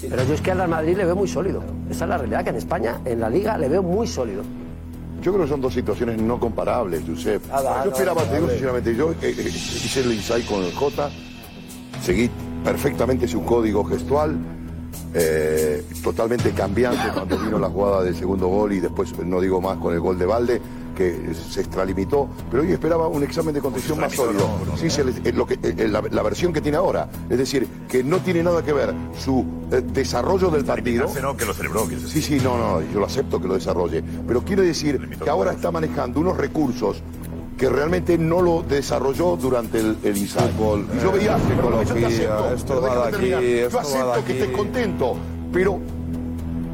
Pero yo es que al Real Madrid le veo muy sólido. Esa es la realidad, que en España, en la Liga, le veo muy sólido. Yo creo que son dos situaciones no comparables, Josep. Nada, yo esperaba, nada, te digo sinceramente, yo eh, eh, hice el insight con el J, seguí perfectamente su código gestual, eh, totalmente cambiante cuando vino la jugada del segundo gol y después, no digo más, con el gol de Valde, que se extralimitó, pero hoy esperaba un examen de contención más sólido. Sí, se eh, lo que, eh, la, la versión que tiene ahora, es decir, que no tiene nada que ver su eh, desarrollo del partido. no, que lo celebró. que Sí, sí, no, no, yo lo acepto que lo desarrolle. Pero quiere decir que ahora está manejando unos recursos que realmente no lo desarrolló durante el, el. Y yo veía, pero yo acepto, esto pero va déjame de terminar. aquí, yo esto va de acepto que estés contento, pero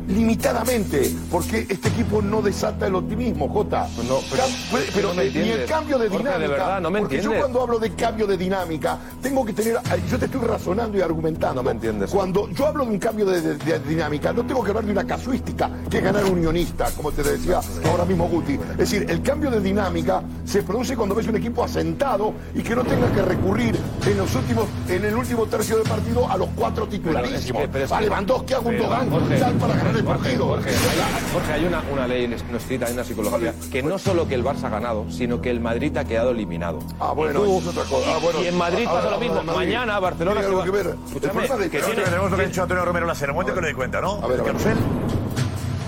limitadamente, porque este equipo no desata el optimismo, Jota. No, pero- Cam- pero no me eh, ni el cambio de Jorge, de dinámica. verdad, no me porque yo entiendes. cuando hablo de cambio de dinámica, tengo que tener. Yo te estoy razonando y argumentando. No me entiendes. Cuando yo hablo de un cambio de, de- de dinámica, no tengo que hablar de una casuística que es ganar unionista, como te decía ahora mismo Guti. Es decir, el cambio de dinámica se produce cuando ves un equipo asentado y que no tenga que recurrir en los últimos, en el último tercio del partido a los cuatro titularísimos. Pero es que- pero es a Lewandowski, a pero, Gundogan, para ganar el Jorge, partido. Jorge, hay, Jorge, hay una, una ley no escrita, hay una psicología, que no solo que el Barça ha ganado, sino que el Madrid ha quedado eliminado. Ah, bueno, Y tú- eso es otra cosa. Ah, bueno. y en Madrid pasa lo mismo. Mañana Barcelona Tiene se algo va- que ver. Escúchame, El que tenemos lo que ha dicho Antonio Romero la en el momento que lo di cuenta, ¿no? A ver. Carusel.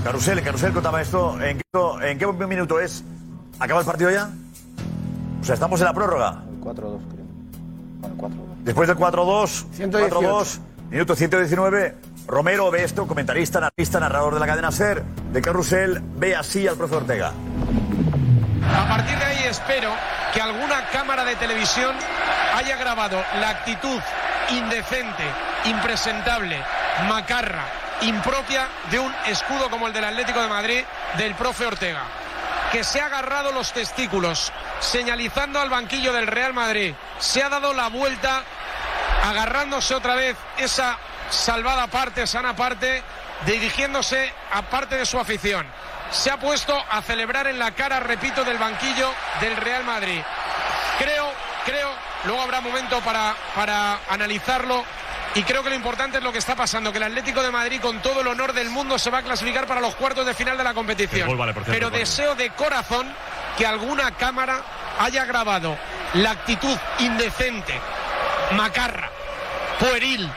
Carusel, Carusel contaba esto. ¿En qué, ¿En qué minuto es? ¿Acaba el partido ya? O sea, estamos en la prórroga. 4-2, creo. Bueno, 4-2. Después del 4-2, 118. 4-2, minuto 119, Romero ve esto, comentarista, analista, narrador de la cadena SER, de Carrusel, ve así al profe Ortega. A partir de ahí espero que alguna cámara de televisión haya grabado la actitud indecente, impresentable, macarra, impropia de un escudo como el del Atlético de Madrid del profe Ortega, que se ha agarrado los testículos señalizando al banquillo del Real Madrid, se ha dado la vuelta agarrándose otra vez esa salvada parte, sana parte, dirigiéndose a parte de su afición. Se ha puesto a celebrar en la cara, repito, del banquillo del Real Madrid. Creo, creo, luego habrá momento para, para analizarlo. Y creo que lo importante es lo que está pasando, que el Atlético de Madrid, con todo el honor del mundo, se va a clasificar para los cuartos de final de la competición. Vale, cierto, Pero deseo de corazón que alguna cámara haya grabado la actitud indecente, macarra, pueril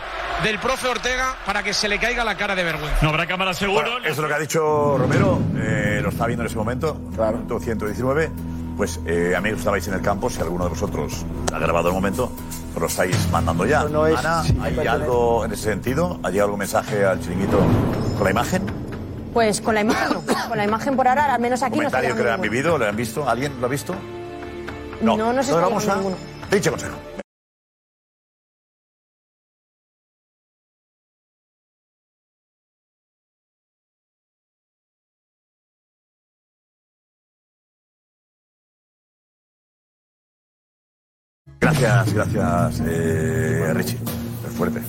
del profe Ortega para que se le caiga la cara de vergüenza. No habrá cámara seguro. eso es lo que ha dicho Romero, eh, lo está viendo en ese momento, claro. minuto 119. Pues eh, amigos, estabais en el campo, si alguno de vosotros ha grabado el momento, pues lo estáis mandando ya. No, no es- Ana, sí, ¿hay algo en ese sentido? ¿Ha llegado algún mensaje al chiringuito con la imagen? Pues con la imagen no. Con la imagen por ahora, al menos aquí no está ¿Comentario que lo han vivido? ¿Lo han visto? ¿Alguien lo ha visto? No, no, se está vamos llegando a... ninguno. Dicho consejo. Gracias, gracias, eh, Richie. Es fuerte.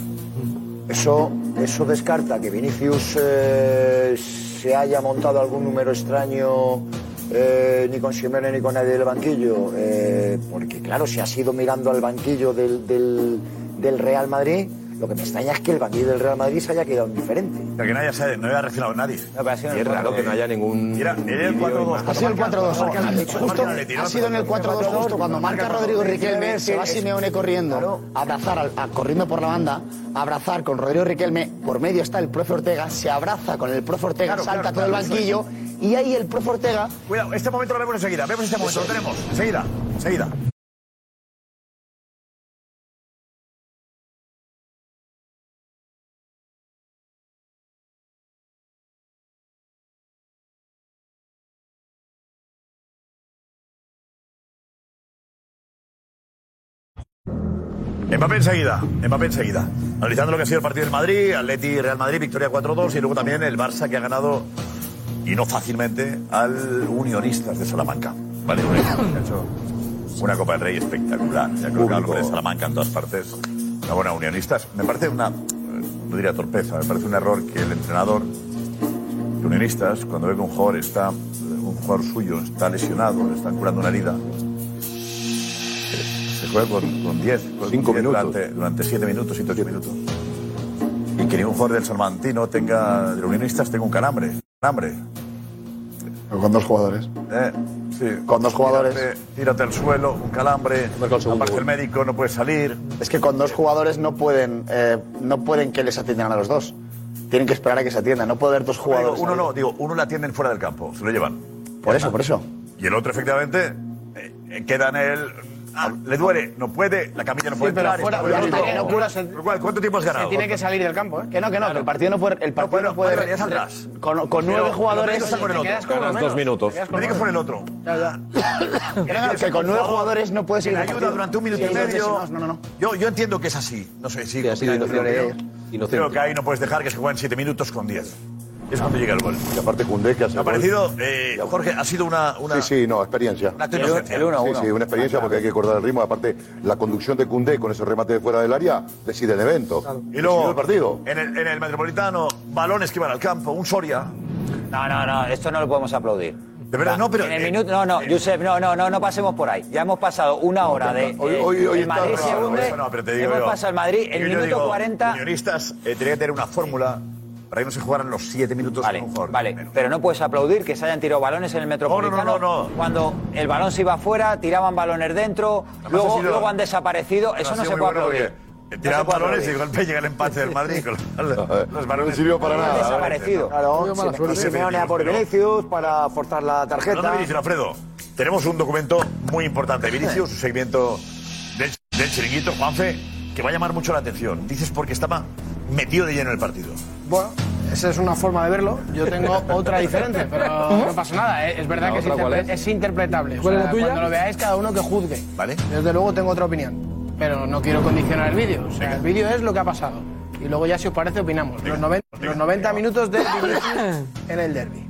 Eso, eso descarta que Vinicius eh, se haya montado algún número extraño eh, ni con Simeone ni con nadie del banquillo. eh, porque claro, si has ido mirando al banquillo del, del- del Real Madrid, lo que me extraña es que el banquillo del Real Madrid se haya quedado indiferente. Pero que nadie se- no haya reaccionado nadie. sido Y es raro que no haya ningún. Mira, era el 4-2. Ha sido el 4-2. Justo, ha sido en el 4-2 justo cuando marca Rodrigo Riquelme, se va Simeone corriendo, abrazar, corriendo por la banda, abrazar con Rodrigo Riquelme, por medio está el profe Ortega, se abraza con el profe Ortega, salta todo el banquillo, y ahí el profe Ortega... Cuidado, este momento lo vemos enseguida. Vemos este momento, lo tenemos. Enseguida, enseguida. Mbappé enseguida, Mbappé enseguida. Analizando lo que ha sido el partido del Madrid, Atleti Real Madrid, victoria 4-2 y luego también el Barça que ha ganado, y no fácilmente, al Unionistas de Salamanca. Vale, una Copa del Rey espectacular. Ya creo que hablo de Salamanca en todas partes. Una buena Unionistas. Me parece una, no diría torpeza, me parece un error que el entrenador de Unionistas, cuando ve que un jugador está, un jugador suyo está lesionado, le están curando una herida, con, con 10, con Cinco 10 minutos. Durante, durante 7 minutos, 7 8 minutos. Y que ningún jugador del Salmantino tenga, de los unionistas, tenga un calambre. Calambre. Con dos jugadores. Eh, sí. Con dos jugadores. Tírate, tírate al suelo, un calambre. Aparte el médico no puede salir. Es que con dos jugadores no pueden, eh, no pueden que les atiendan a los dos. Tienen que esperar a que se atiendan. No puede haber dos Digo, jugadores. uno no, digo, uno la atienden fuera del campo, se lo llevan. Por eso, por eso. Y el otro, efectivamente, eh, queda en el. Ah, le duele, no puede, la camilla no puede pero entrar. fuera- está que no cual, ¿Cuánto tiempo has ganado? tiene que salir del campo, ¿eh? Que no, que no, que el partido no puede. El partido no, puede. Vale, ya saldrás. Con, con Pero- nueve pero jugadores. con el te otro. quedas con Ganas dos minutos. Médicos uno con el otro. Ya, ya. Que no, que con nueve jugadores no puedes Que ir ayuda durante un minuto Sí, y sí, sí, medio. sí, no, no, no. Yo, yo entiendo que es así. No sé, sí. ha sido. Creo que ahí no puedes dejar que se jueguen siete minutos con diez. Es cuando llega el gol. Y aparte Cundé que hace ha parecido, eh, Jorge, ha sido una... una Sí, sí, no, experiencia. Una actuación Sí, excepcional. sí, una experiencia porque hay que acordar el ritmo. Aparte, la conducción de Cundé con ese remate de fuera del área decide el evento. Y luego, el partido. En el, en el Metropolitano, balones que iban al campo, un Soria. No, no, no, esto no lo podemos aplaudir. De verdad, no, pero... En el eh, minuto, no, no, Josep, no, no, no, no pasemos por ahí. Ya hemos pasado una hora de. Hoy- eh, hoy- hoy el está Madrid raro, se hunde. No, pero te digo hemos yo. pasado el Madrid, el minuto digo, 40. Unionistas eh, tenía que tener una fórmula para que no se jugaran los siete minutos Vale, con un jugador. vale, pero no puedes aplaudir que se hayan tirado balones en el Metropolitano. No, no, no, no. Cuando el balón se iba afuera, tiraban balones dentro, luego, ha sido- luego han desaparecido. Eso no se puede bueno aplaudir. No Tiraban balones y golpe llega el empate del Madrid con los, balones. No sirvió para Han nada. Desaparecido. Claro, y Simeone a por Vinicius para forzar la tarjeta. de Vinicius, Alfredo, tenemos un documento muy importante de Vinicius, un seguimiento del, del chiringuito, Juanfe, que va a llamar mucho la atención. Dices porque estaba metido de lleno en el partido. Bueno, esa es una forma de verlo. Yo tengo otra diferente, pero no pasa nada. ¿eh? Es verdad ¿La que es, otra cuál interpre- es? es interpretable. O ¿Cuál es sea, la tuya? Cuando lo veáis, cada uno que juzgue. ¿Vale? Desde luego tengo otra opinión. Pero no quiero condicionar el vídeo. O sea, el vídeo es lo que ha pasado. Y luego ya, si os parece, opinamos. Los 90, los 90 minutos del Vinicius en el derby.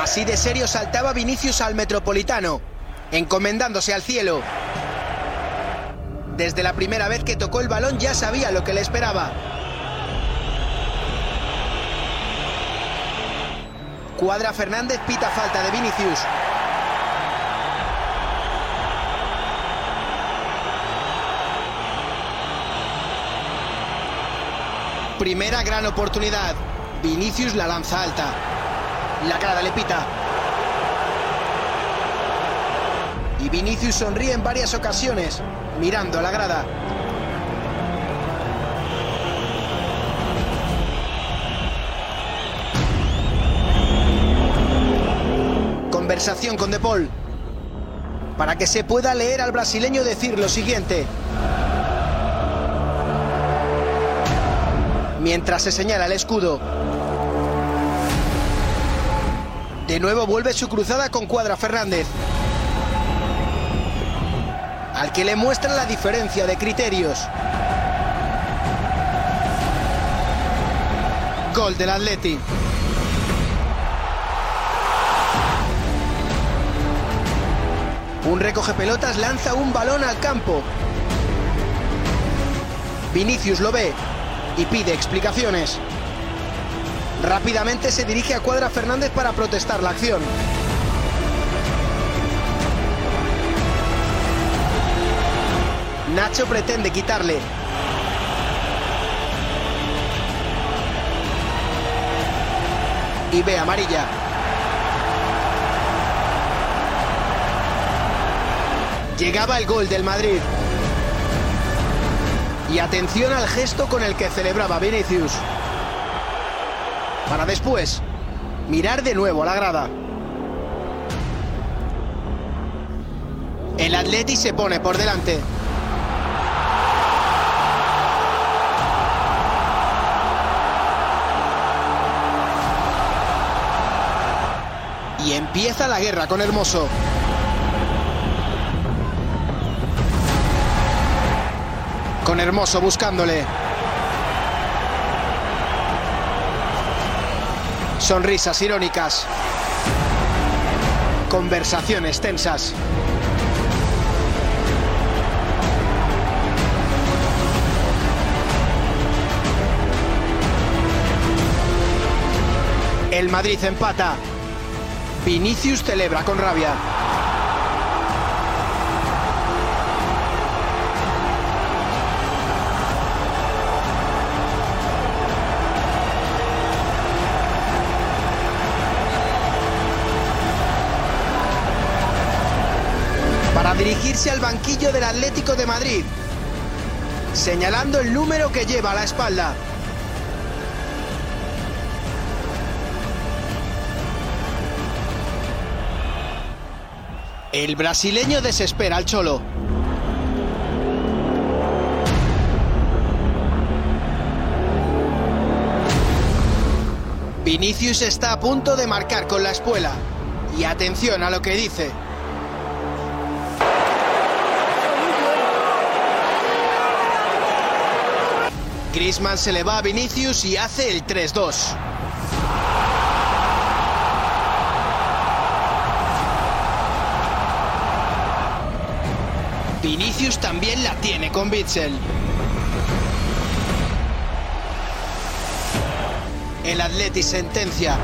Así de serio saltaba Vinicius al Metropolitano, encomendándose al cielo. Desde la primera vez que tocó el balón ya sabía lo que le esperaba. Cuadra Fernández pita falta de Vinicius. Primera gran oportunidad. Vinicius la lanza alta. La grada le pita. Y Vinicius sonríe en varias ocasiones, mirando a la grada. Conversación con De Paul. Para que se pueda leer al brasileño decir lo siguiente. Mientras se señala el escudo. De nuevo vuelve su cruzada con Cuadra Fernández. Al que le muestra la diferencia de criterios. Gol del Atleti. Un recoge pelotas lanza un balón al campo. Vinicius lo ve y pide explicaciones. Rápidamente se dirige a Cuadra Fernández para protestar la acción. Nacho pretende quitarle. Y ve amarilla. Llegaba el gol del Madrid. Y atención al gesto con el que celebraba Vinicius. Para después mirar de nuevo a la grada. El Atleti se pone por delante. Y empieza la guerra con Hermoso. Con Hermoso buscándole. Sonrisas irónicas. Conversaciones tensas. El Madrid empata. Vinicius celebra con rabia. Dirigirse al banquillo del Atlético de Madrid, señalando el número que lleva a la espalda. El brasileño desespera al Cholo. Vinicius está a punto de marcar con la espuela. Y atención a lo que dice. Griezmann se le va a Vinicius y hace el 3-2. Vinicius también la tiene con Bitzel. El Atleti sentencia.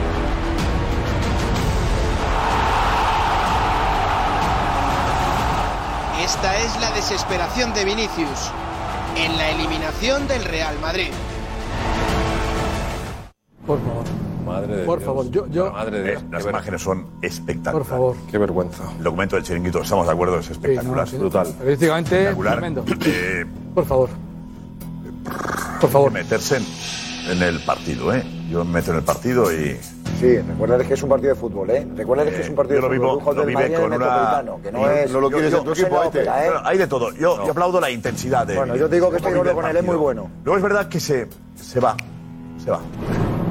Esta es la desesperación de Vinicius en la eliminación del Real Madrid. Por favor. Madre de Por Dios. favor, yo- yo- Madre de Eh, las imágenes son espectaculares. Por favor. Qué vergüenza. El documento del chiringuito, estamos de acuerdo, es espectacular. Sí, no. Brutal. Periodísticamente, Espectacular. tremendo. Eh, Por favor. Por favor. Meterse en, en el partido, ¿eh? Yo me meto en el partido y. Sí, recuerda que es un partido de fútbol, ¿eh? Recuerda que es un partido yo de vivo, fútbol. Lujos lo en con el una. Que no yo- es- yo lo yo- quieres yo en tu no equipo, este. ¿eh? Hay de todo. Yo, yo aplaudo la intensidad de. Bueno, yo digo que estoy con él, es muy bueno. Luego es verdad que se, se va. Se va.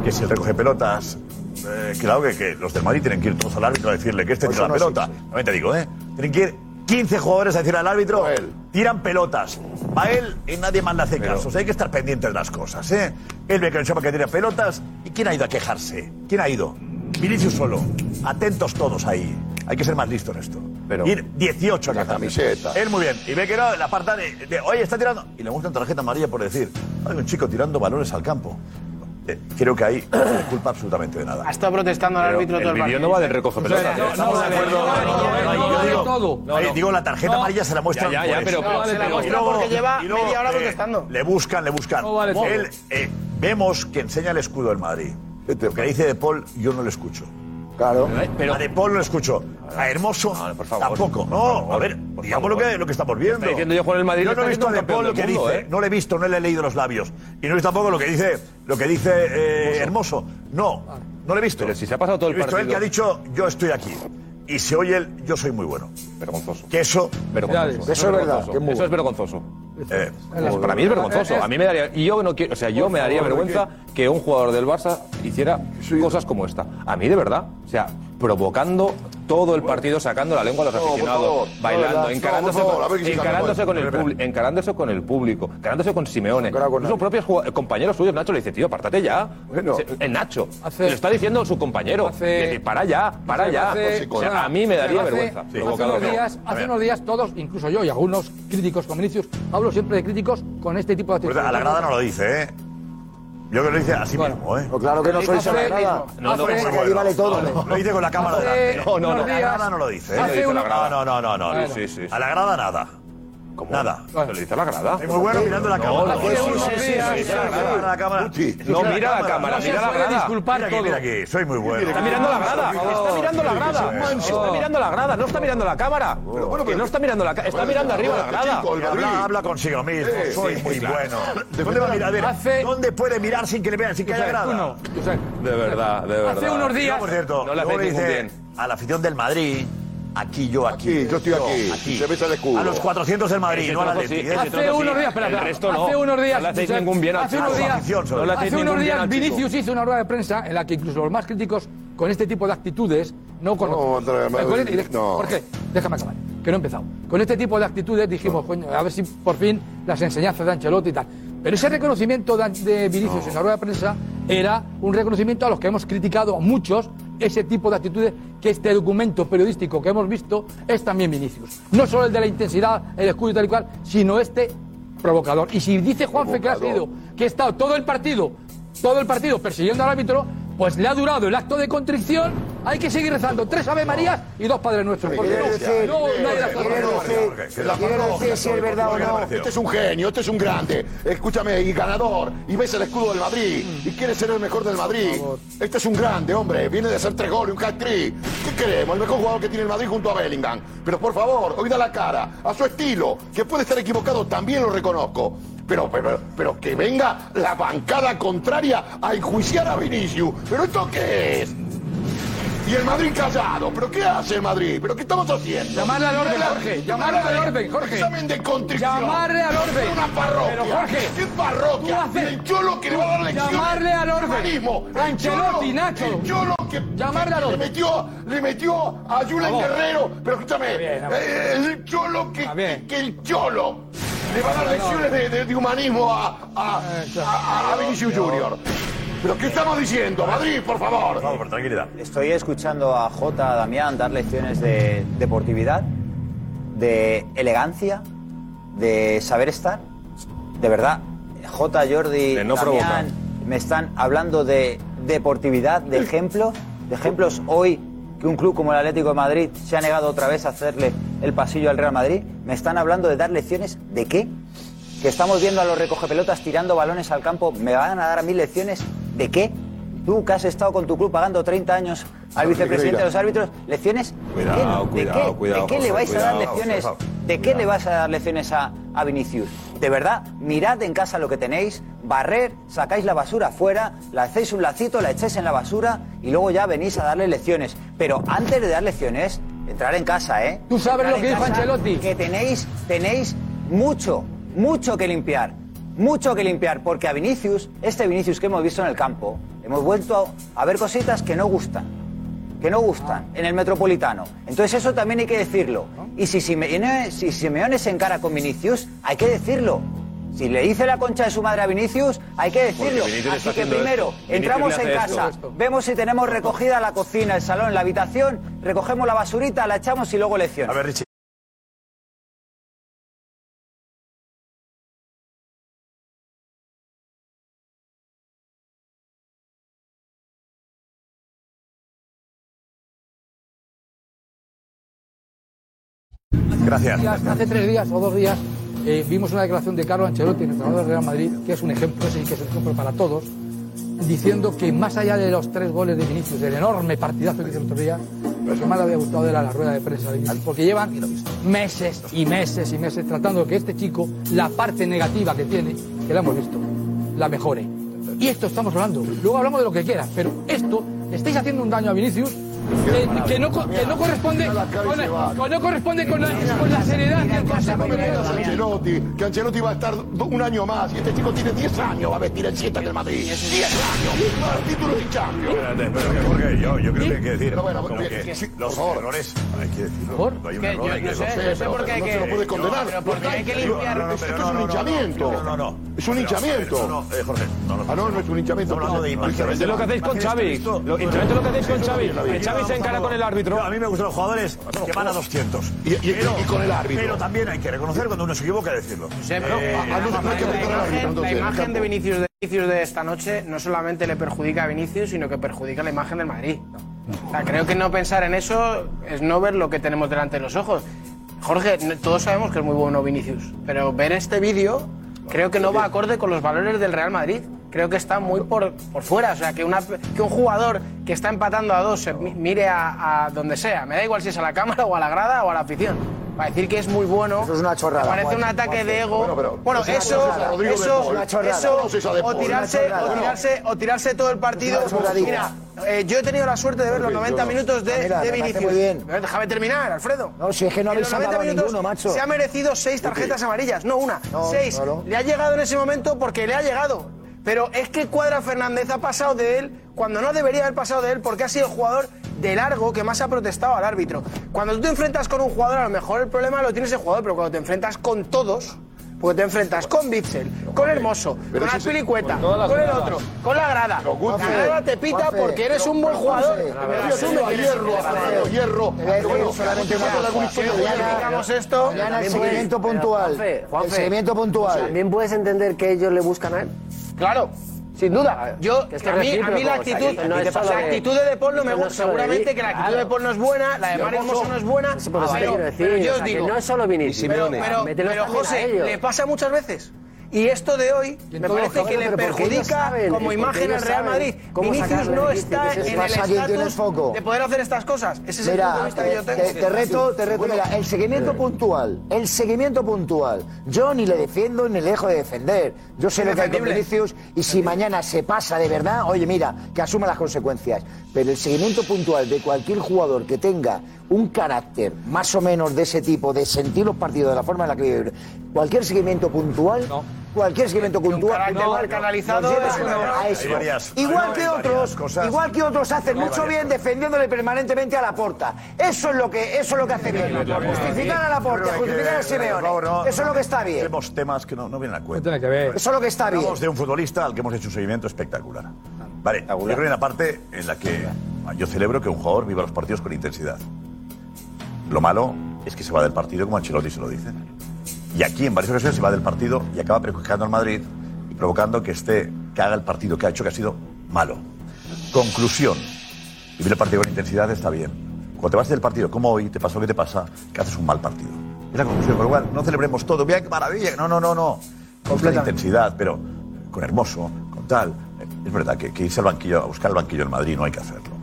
Que si él recoge pelotas. eh, claro que, que los del Madrid tienen que ir todos al árbitro a decirle que este Pues tira la no pelota. También te digo, ¿eh? Tienen que ir 15 jugadores a decirle al árbitro, tiran pelotas. Va él y nadie más le hace caso. O sea, hay que estar pendientes de las cosas, ¿eh? Él ve que el chapa que tira pelotas. ¿Y quién ha ido a quejarse? ¿Quién ha ido? Vinicius solo. Atentos todos ahí. Hay que ser más listo en esto. Ir 18 a La camiseta. Él muy bien. Y ve que no, la aparta de, de, oye, está tirando. Y le muestran tarjeta amarilla por decir, hay un chico tirando balones al campo. Eh, creo que ahí no se culpa absolutamente de nada. Ha estado protestando al Pero árbitro todo el partido. no va del recoge pelotas. No, Estamos de acuerdo. Digo- todo. Oye, digo, la tarjeta amarilla se la muestran. Ya, ya, pero- se la Y muestra luego- porque lleva media hora eh, protestando. Le buscan, le buscan. No vale todo. Él, eh, vemos que enseña el escudo del Madrid. Lo que dice De Paul, yo no lo escucho. Claro. Pero a De Paul no escucho. A Hermoso tampoco. No, a ver, digamos lo que, lo que estamos viendo. Está diciendo yo, Juan, el Madrid Yo le no he visto a De Paul lo que mundo, dice. ¿eh? No le he visto, no le he leído los labios. Y no he visto tampoco lo que dice, lo que dice eh, Hermoso. No, no lo he visto. Pero si se ha pasado todo el He visto él partido. que ha dicho, yo estoy aquí. Y se oye el, yo soy muy bueno. Vergonzoso. Que eso... Vergonzoso. Eso es verdad, vergonzoso. que es muy Eso es vergonzoso. eh, Pues para mí es vergonzoso. A mí me daría. Y yo no quiero. O sea, yo me daría vergüenza que un jugador del Barça hiciera cosas como esta. A mí, de verdad. O sea, provocando todo el partido, sacando la lengua a los aficionados, favor. bailando, encarándose, con, encarándose, con el publi- encarándose con el público, encarándose con Simeone. Incluso propios compañeros suyos, Nacho le dice, tío, apártate ya. Bueno. Se- el Nacho. Hace- lo está diciendo su compañero. Hace- Le dice, para ya, para Hace- ya. hace- O sea, a mí me daría hace- vergüenza. Hace unos, días, hace unos días todos, incluso yo y algunos críticos con Vinicius, hablo siempre de críticos con este tipo de Pues actitudes. a la grada no lo dice, ¿eh? Yo creo que lo dice así mismo, ¿eh? No, claro que no soy nada. No, no, hace- que ahí vale todo. Lo dice con la cámara delante. No, no, no. A la grada no lo dice. ¿eh? Hace Lo dice a la grada. No, no, no, no. Bueno. Sí, sí, sí. A la grada nada. Nada. Se le dice a la grada. Es muy bueno mirando la cámara. La cámara. No, mira la cámara, No mira la grada. disculpar Mira aquí, mira aquí. Soy muy bueno. Está mirando la grada, está mirando la grada, está mirando la grada, no está mirando la cámara. Que no está mirando la cámara, está mirando arriba la grada. Habla, consigo mismo. Soy muy bueno. ¿Dónde va a mirar? A ver, Hace- ¿dónde puede mirar sin que le vean, sin que haya grada? no. De verdad, de verdad. Hace unos días. luego, por cierto, No dice bien. a la afición del Madrid, aquí yo, aquí. Aquí, yo estoy aquí. Se besa el escudo. A los 400 del Madrid, Ese no a la trozo sí, Leti. ese ¿eh? Hace trozo sí, unos días, espera, el espera. resto no. Hace unos días. No le hacéis Josep, ningún bien al hace chico. unos días, Afición solo. No le hacéis hace ningún unos bien días al chico. Vinicius hizo una rueda de prensa en la que incluso los más críticos con este tipo de actitudes no No, Con este- no. ¿Por qué? Déjame acabar, que no he empezado. Con este tipo de actitudes dijimos, coño, a ver si por fin las enseñanzas de Ancelotti y tal. Pero ese reconocimiento de, de Vinicius en la rueda de prensa era un reconocimiento a los que hemos criticado a muchos ese tipo de actitudes que este documento periodístico que hemos visto es también Vinicius. No solo el de la intensidad, el escudo y tal y cual, sino este provocador. Y si dice Juanfe que ha sido, que ha estado todo el partido, todo el partido persiguiendo al árbitro, Pues le ha durado el acto de contrición, hay que seguir rezando tres Ave Marías y dos Padres Nuestros. Porque no, decir- no, no hay quiere contrición. decir- si es verdad o no. Este es un genio, este es un grande. Escúchame, y ganador. Y ves el escudo del Madrid. Y quiere ser el mejor del Madrid. Este es un grande, hombre. Viene de hacer tres goles, un hat-trick. ¿Qué queremos? El mejor jugador que tiene el Madrid junto a Bellingham. Pero por favor, hoy da la cara. A su estilo. Que puede estar equivocado, también lo reconozco. Pero, pero, pero que venga la bancada contraria a enjuiciar a Vinicius. ¿Pero esto qué es? Y el Madrid callado. ¿Pero qué hace el Madrid? ¿Pero qué estamos haciendo? Llamarle al orden, Jorge. Llamarle al orden, Jorge. Examen de contrición. Llamarle al orden. Una parroquia. Pero, Jorge, ¿Qué parroquia? tú haces- El cholo que le va a dar lecciones. Llamarle al orden. de humanismo. El Ancelotti, Nacho. El cholo que, Llamarle al orden. le metió, le metió a Julen Vamos. Guerrero. Pero escúchame, bien, eh, el cholo que, que, que el cholo le va a dar lecciones de, de- de humanismo a, a, a, a Vinicius Junior. ¿Pero qué estamos diciendo? Madrid, por favor. Por favor, tranquilidad. Estoy escuchando a J. Damián dar lecciones de deportividad, de elegancia, de saber estar. De verdad, J. Jordi, De no Damián, provocar. me están hablando de deportividad, de ejemplos, de ejemplos hoy que un club como el Atlético de Madrid se ha negado otra vez a hacerle el pasillo al Real Madrid. Me están hablando de dar lecciones de qué? Que estamos viendo a los recogepelotas tirando balones al campo. ¿Me van a dar a mí lecciones de qué? Tú que has estado con tu club pagando 30 años al vicepresidente de los árbitros, ¿lecciones? ¿De qué? Cuidado, ¿De cuidado, qué? cuidado, ¿De qué le vais a dar lecciones? ¿De qué le vais a dar lecciones a, a Vinicius? De verdad, mirad en casa lo que tenéis, barrer, sacáis la basura afuera, la hacéis un lacito, la echáis en la basura y luego ya venís a darle lecciones. Pero antes de dar lecciones, entrar en casa, ¿eh? Tú sabes Entrar lo que dijo Ancelotti. Que tenéis, tenéis mucho, mucho que limpiar. Mucho que limpiar, porque a Vinicius, este Vinicius que hemos visto en el campo, hemos vuelto a ver cositas que no gustan que no gustan en el Metropolitano. Entonces eso también hay que decirlo. Y si Simeone, si Simeone se encara con Vinicius, hay que decirlo. Si le dice la concha de su madre a Vinicius, hay que decirlo. Así que primero, esto. Entramos en casa, esto. vemos si tenemos recogida la cocina, el salón, la habitación, recogemos la basurita, la echamos y luego lecciones. A ver, Richie. Gracias. Hace tres días o dos días eh, vimos una declaración de Carlo Ancelotti, el entrenador del Real Madrid, que es un ejemplo, que es un ejemplo para todos, diciendo que más allá de los tres goles de Vinicius, del enorme partidazo que hizo el otro día, lo que más le había gustado era la rueda de prensa de Vinicius, porque llevan meses y meses y meses tratando de que este chico, la parte negativa que tiene, que la hemos visto, la mejore. Y esto estamos hablando. Luego hablamos de lo que quieras, pero esto, estáis haciendo un daño a Vinicius que, que no, que no corresponde con, con- no corresponde con la, con la seriedad que el Consejo. Ancelotti, que Ancelotti va a estar un año más y este chico tiene 10 años, va a vestir el 7 del Madrid. 10 años, va a dar título de Champions. Espérate, pero que, Jorge, yo, yo creo que hay que decir como que- que, que sí, los errores hay que decirlo. ¿Por? Cuando hay un Que error yo hay que no sé, decirlo. no sé por qué hay no que- se lo puede condenar. porque hay que limpiar- No, no, no, esto es no, un no, no, hinchamiento. No, no, no. Es un hinchamiento. No, no, eh, Jorge, no, no. Ah, no, no es un hinchamiento. Estamos hablando de lo que hacéis con Xavi. Lo que hacéis con Xavi. Xavi se encara con el árbitro. A mí me gustan los jugadores que van a 200. Y- y- y con el árbitro. Pero también hay que reconocer cuando uno se equivoca decirlo. Pero Eh, no, la imagen- de Vinicius de, Vinicius de esta noche no solamente le perjudica a Vinicius, sino que perjudica la imagen del Madrid. O sea, creo que no pensar en eso es no ver lo que tenemos delante de los ojos. Jorge, todos sabemos que es muy bueno Vinicius, pero ver este vídeo creo que no va acorde con los valores del Real Madrid. Creo que está muy por, por fuera. O sea, que, una, que un jugador que está empatando a dos se mi- mire a, a donde sea, me da igual si es a la cámara o a la grada o a la afición. Para decir que es muy bueno. Eso es una chorrada, Parece un ataque de ego. Bueno, pero- Bueno, eso, eso, eso, o tirarse, o tirarse, o tirarse todo el partido. Mira, eh, yo he tenido la suerte de ver los 90 minutos de, Mira, de Vinicius. muy bien. Pero Déjame terminar, Alfredo. No, si es que no habéis los 90 sacado a minutos ninguno, macho. Se ha merecido seis tarjetas amarillas, no una, No, seis. Le ha llegado en ese momento porque le ha llegado. Pero es que Cuadra Fernández ha pasado de él cuando no debería haber pasado de él porque ha sido jugador de largo que más ha protestado al árbitro. Cuando tú te enfrentas con un jugador, a lo mejor el problema lo tiene ese jugador, pero cuando te enfrentas con todos, porque te enfrentas con Bitzel, con Hermoso, Pero con Azpilicueta, con el otro, con la grada. La grada te pita Juanfe, porque eres pero- un buen jugador. Hierro, hierro, hierro. Bueno, solamente esto, el seguimiento puntual. El seguimiento puntual. También puedes entender que ellos le buscan a él. Claro. Sin duda. Yo, Que a, mí, a mí la o sea, actitud, no la actitud de De Paul no me no gusta. Seguramente que la actitud claro. de Paul no es buena, la de Mario Hermoso no es buena. Por pero, quiero decir, pero yo os digo. no es solo Vinicius. Pero, pero, José, le pasa muchas veces. Y esto de hoy me parece que le perjudica como imagen al Real Madrid. Vinicius no está en el pasa, ¿quién tiene el estatus de poder hacer estas cosas. Ese es el punto de Mira, vista que yo te, tengo. te- te reto, te reto, mira, el seguimiento puntual, el seguimiento puntual. Yo ni le defiendo ni le dejo de defender. Yo sé lo que hay con. Vinicius y si mañana se pasa de verdad, oye, mira, que asuma las consecuencias. Pero el seguimiento puntual de cualquier jugador que tenga un carácter más o menos de ese tipo, de sentir los partidos de la forma en la que vive, cualquier seguimiento puntual, cualquier seguimiento puntual, no, mal canalizado a eso. Varias- Igual que otros, cosas. igual que otros hacen mucho varias bien defendiéndole permanentemente a la porta. Eso es lo que, eso es lo que hace bien. Justificar a la porta, justificar a Simeone. Eso es lo que está bien. Tenemos temas que no, no vienen a cuento. tiene que ver. Eso es lo que está bien. Hablamos de un futbolista al que hemos hecho un seguimiento espectacular. Vale, yo creo que hay una parte en la que yo celebro que un jugador viva los partidos con intensidad. Lo malo es que se va del partido como Ancelotti se lo dice. Y aquí en varias ocasiones se va del partido y acaba perjudicando al Madrid y provocando que esté, que haga el partido que ha hecho que ha sido malo. Conclusión. Vivir el partido con intensidad está bien. Cuando te vas del partido, como hoy, te pasa lo que te pasa, que haces un mal partido. Es la conclusión. Con lo cual, no celebremos todo. Mira qué maravilla. No, no, no, no. Con la intensidad, pero con hermoso, con tal. Es verdad que, que irse al banquillo, a buscar el banquillo del Madrid no hay que hacerlo.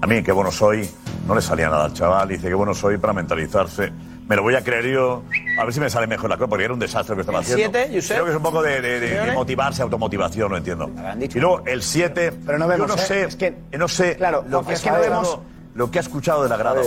A mí, qué bueno soy, no le salía nada al chaval. Dice, qué bueno soy para mentalizarse. Me lo voy a creer yo. A ver si me sale mejor la cosa, porque era un desastre lo que estaba El haciendo. siete, Josep. Creo que es un poco de, de- de- de Simeone. motivarse, automotivación, no entiendo. Y luego el 7. Pero no vemos, Yo no ¿eh? sé, Es que- no sé claro, lo que, es que no vemos- lo que ha escuchado de la grada.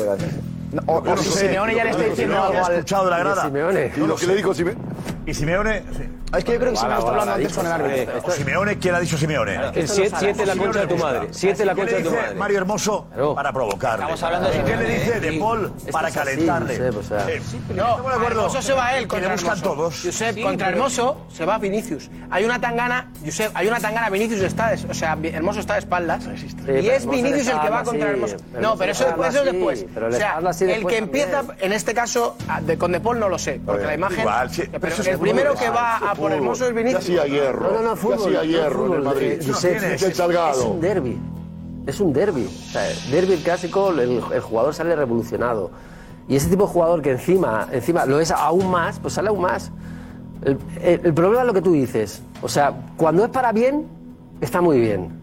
O- Yo o si Simeone ya le está diciendo algo al- escuchado de la grada. Simeone. ¿Y lo que le dijo Simeone? Y Simeone. sí. Es que yo creo que Simeone está hablando antes con el árbitro. O Simeone, ¿quién ha dicho Simeone? El siete- siete la concha de tu madre. Siete la ¿Qué concha de tu madre. Mario Hermoso para provocarle. Estamos hablando de ¿Y qué le dice. De Paul para es calentarle? Eh, No, estamos de acuerdo. Hermoso se va él Que contra le buscan Hermoso. todos. Josep, contra Hermoso se va Vinicius. Hay una tangana, Josep, hay una tangana, Vinicius está, o sea, Hermoso está de espaldas. y es Vinicius el que va contra Hermoso. No, pero eso habla después, O sea, el que empieza, en este caso, de, con De Paul no lo sé, porque la imagen. igual, sí, pero eso es el fútbol, primero que va eso a por fútbol. Hermoso es Vinicius. Ya hacía hierro. No, no, no, Ya fútbol. hacía hierro en el fútbol, Madrid. eh, Josep, Michel es-. Es un derby. Es un derby. O sea, derby clásico, el, el jugador sale revolucionado. Y ese tipo de jugador que encima, encima lo es aún más, pues sale aún más. El, el- el problema es lo que tú dices. O sea, cuando es para bien, está muy bien.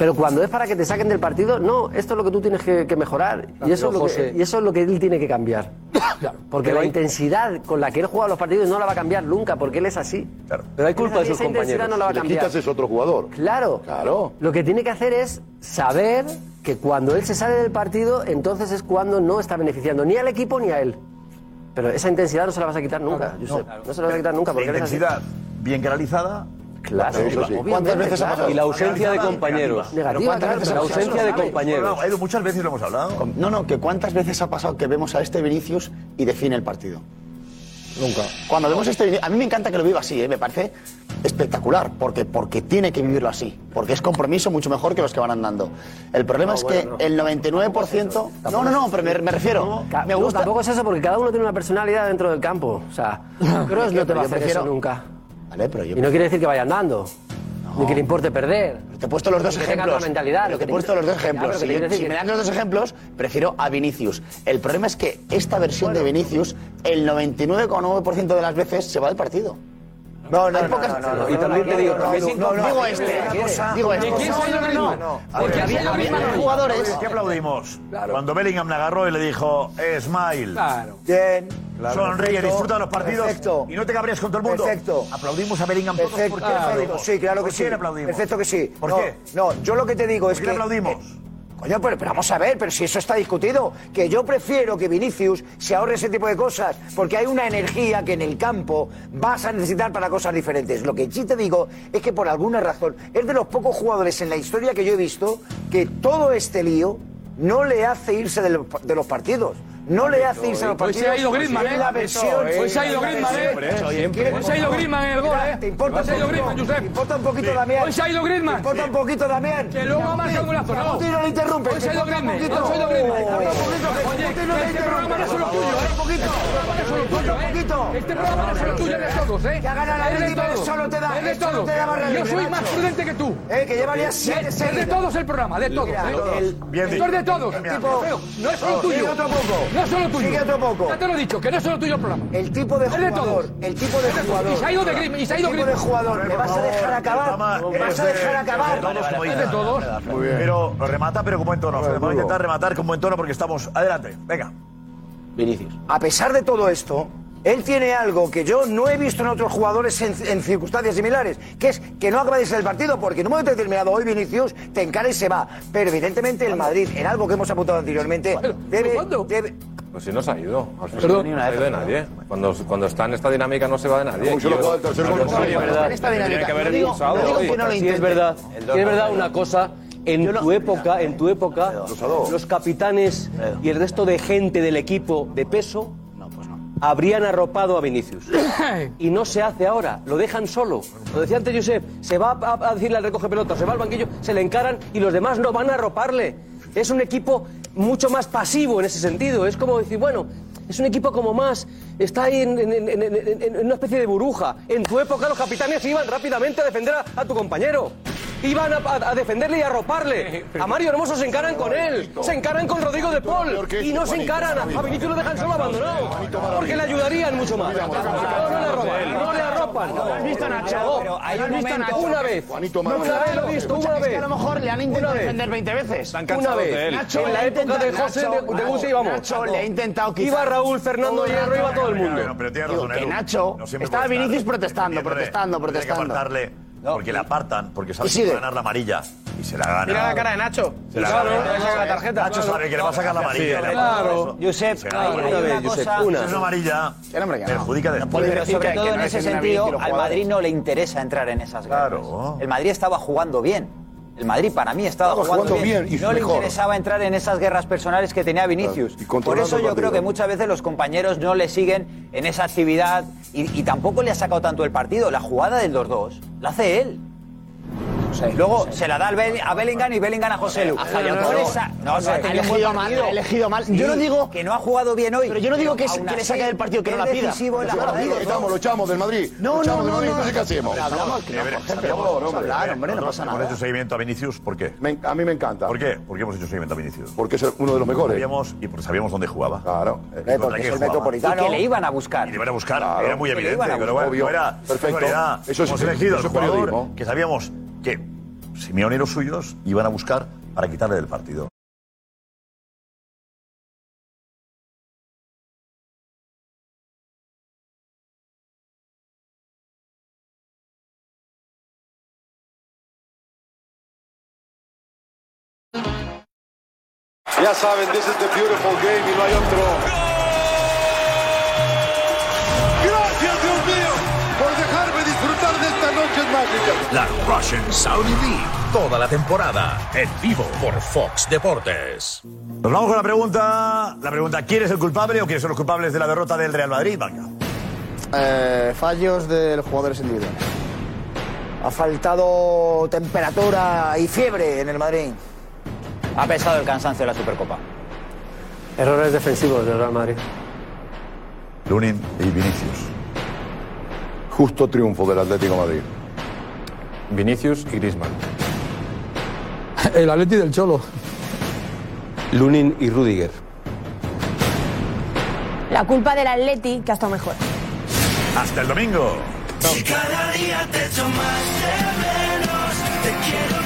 Pero cuando es para que te saquen del partido, no, esto es lo que tú tienes que, que mejorar. Y eso, es lo que, y eso es lo que él tiene que cambiar. Porque la hay- intensidad con la que él juega los partidos no la va a cambiar nunca, porque él es así. Pero hay culpa de sus Esa intensidad compañeros. no la va a Si le cambiar. quitas es otro jugador. Claro. Claro. Lo que tiene que hacer es saber que cuando él se sale del partido, entonces es cuando no está beneficiando ni al equipo ni a él. Pero esa intensidad no se la vas a quitar nunca, Josep. No, se la vas a quitar nunca La porque así. intensidad bien canalizada. Claro, Positiva. obviamente, ¿Cuántas veces ha pasado? Y la ausencia de compañeros. Negativa, ¿cuántas claro, veces La ausencia de Eso compañeros. No, Edu, muchas veces lo hemos hablado. No, no, que cuántas veces ha pasado que vemos a este Vinicius y define el partido. Nunca. Cuando vemos este Vinicius, a mí me encanta que lo viva así, ¿eh? me parece espectacular, porque, porque tiene que vivirlo así, porque es compromiso mucho mejor que los que van andando. El problema No, es bueno, que no. el 99%... No, no, no, pero me, me refiero... Me no, gusta... tampoco es eso, porque cada uno tiene una personalidad dentro del campo. O sea, Kroos no te va a hacer prefiero- eso nunca. Vale, pero yo Y no quiere decir que vaya andando. Ni que le importe perder. Te he puesto los dos Que ejemplos. mentalidad, Pero lo te he puesto los dos Ya, ejemplos. pero te Si, me das los dos ejemplos, prefiero a Vinicius. El problema es que esta versión de Vinicius, el 99,9% de las veces se va del partido. No, no, Hay no, Y también te digo, digo este, digo este. ¿De quién yo? No, No, porque había, malos jugadores. ¿Qué aplaudimos? Cuando Bellingham le agarró y le dijo, Smile. Claro. Bien. Sonríe, Perfecto, disfruta de los partidos Perfecto. y no te cabrees con todo el mundo. Perfecto. Aplaudimos a Bellingham todos. ¿Por qué aplaudimos? Sí, claro que ¿Por sí. qué le aplaudimos? Perfecto que sí. ¿Por No, qué? No, yo lo que te digo es ¿Por qué que. le aplaudimos? Coño, pero, vamos a ver, pero si eso está discutido, que yo prefiero que Vinicius se ahorre ese tipo de cosas, porque hay una energía que en el campo vas a necesitar para cosas diferentes. Lo que sí te digo es que por alguna razón es de los pocos jugadores en la historia que yo he visto que todo este lío no le hace irse de los partidos. No le hace irse a los Hoy partidos. se ha ido Griezmann, ¿eh? la versión. Hoy se ha ido Griezmann, ¿eh? Hoy se ha ido Griezmann en el gol, ¿eh? ¿Te importa Hoy se ha ido un poquito? Griezmann, Josep. ¿Te importa un poquito, Damián? Hoy se ha ido Griezmann. ¿Te importa un poquito, Damián? Que luego ha marcado un golazo, no. Guti no le interrumpe. Hoy se ha ido ¿Te importa un Griezmann. poquito? Hoy se ha ido Griezmann. Oye, este programa no es solo tuyo. ¿eh? Un poquito. ¿eh? Este programa no es solo tuyo, es de todos, ¿eh? Que ha ganado la todos. solo te da- Es de todos. te da barra Yo soy más prudente que tú. Eh, que llevaría siete Es de todos el programa, de todos. ¿eh? Esto es de todos. No es solo tuyo. No es solo tuyo. Sigue otro poco. Ya te lo he dicho, que no es solo tuyo el programa. El tipo de de jugador, todos. el tipo de de jugador. Y se ha ido de Griezmann, y se ha ido El tipo de jugador. ¿Me vas a dejar acabar? ¿Me vas a dejar acabar? Es de todos. Muy bien. Pero remata, pero con buen tono. Vamos a intentar rematar con buen tono porque estamos. Adelante, venga. Vinicius. A pesar de todo esto, él tiene algo que yo no he visto en otros jugadores en, en circunstancias similares, que es que no acaba de ser el partido, porque en un momento determinado hoy Vinicius te encara y se va. Pero evidentemente el Madrid, en algo que hemos apuntado anteriormente, debe, debe, Pues si no se ha ido. Perdón. no se ha ido de nadie. Cuando, cuando está en esta dinámica no se va de nadie. Como se lo juega el tercer gol. Sí, es verdad. Que haber expulsado Sí, es verdad. Sí, es verdad una cosa. En tu época, en tu época, los capitanes y el resto de gente del equipo de peso habrían arropado a Vinicius. Y no se hace ahora, lo dejan solo. Lo decía antes Josep, se va a, a decirle al recoge pelota, se va al banquillo, se le encaran y los demás no van a arroparle. Es un equipo mucho más pasivo en ese sentido. Es como decir, bueno, es un equipo como más, está ahí en, en- en- en- en una especie de burbuja. En tu época los capitanes iban rápidamente a defender a, a tu compañero. Iban a, a- a defenderle y a arroparle. A Mario Hermoso se encaran con él, se encaran con Rodrigo de Paul y no se encaran. A Vinicius lo dejan solo abandonado. Porque le ayudarían mucho más. No, no le arropan, no le arropan. ¿No has visto a Nacho? No, Pero hay ¿lo has un visto a momento- Nacho? Una vez. Una vez lo he visto, una vez. a lo mejor le han intentado Una vez. defender 20 veces. Una vez. Nacho en le la ha época de intentado- José de, Guti, vamos. Nacho le ha intentado quizá- Iba Raúl, Fernando Hierro, iba todo el mundo. Pero tiene Digo, razón, que. Nacho estaba Vinicius protestando, protestando, Tiene que protestando. Apartarle porque le apartan, porque sabe que va a ganar la amarilla y se la gana. Mira la cara de Nacho. Se la Claro, gana. le saca la tarjeta. Nacho sabe que le va a sacar la amarilla. Claro. Josep, Se gana. Una cosa- una. Si es una amarilla, perjudica después. Pero sobre todo en ese sentido, al Madrid no le interesa entrar en esas guerras. Claro. El Madrid estaba jugando bien. El Madrid para mí estaba, jugando, jugando bien. bien y no le interesaba entrar en esas guerras personales que tenía Vinicius. Claro, Por eso yo creo que muchas veces los compañeros no le siguen en esa actividad y, y tampoco le ha sacado tanto el partido. La jugada del 2-2 la hace él. Luego se la da a Bellingham y Bellingham a José Lu. Ha fallado Por esa- No, o sea, ha elegido mal, ha elegido mal. Sí, Yo no digo- que no ha jugado bien hoy. Pero yo no digo que, que le saque del partido, que no es la pida. Lo echamos, 2-2. lo echamos del Madrid. No, no, no, entonces, ¿qué hacemos? Hablamos, hablar, hombre, no pasa hemos nada. hecho seguimiento a Vinicius, ¿por qué? A mí me encanta. ¿Por qué? ¿Por qué hemos hecho seguimiento a Vinicius? Porque es uno de los mejores. Sabíamos, y porque sabíamos dónde jugaba. Claro. Eh, porque es el metropolitano. Y que le iban a buscar. Y le iban a buscar, Claro. era muy evidente, pero bueno, era Perfecto. Eso es- Hemos elegido es jugador periodismo. que sabíamos que Simeone y los suyos iban a buscar para quitarle del partido. Ya saben, this is the beautiful game y no hay otro. La Russian Saudi League, toda la temporada, en vivo por Fox Deportes. Nos vamos con la pregunta. La pregunta: ¿quién es el culpable o quiénes son los culpables de la derrota del Real Madrid? Venga. Eh, fallos de los jugadores individuales. Ha faltado temperatura y fiebre en el Madrid. Ha pesado el cansancio de la Supercopa. Errores defensivos del Real Madrid. Lunin y Vinicius. Justo triunfo del Atlético de Madrid. Vinicius y Griezmann. El Atleti del Cholo. Lunin y Rudiger. La culpa del Atleti, que ha estado mejor. Hasta el domingo. Cada día te echo más de menos, te quiero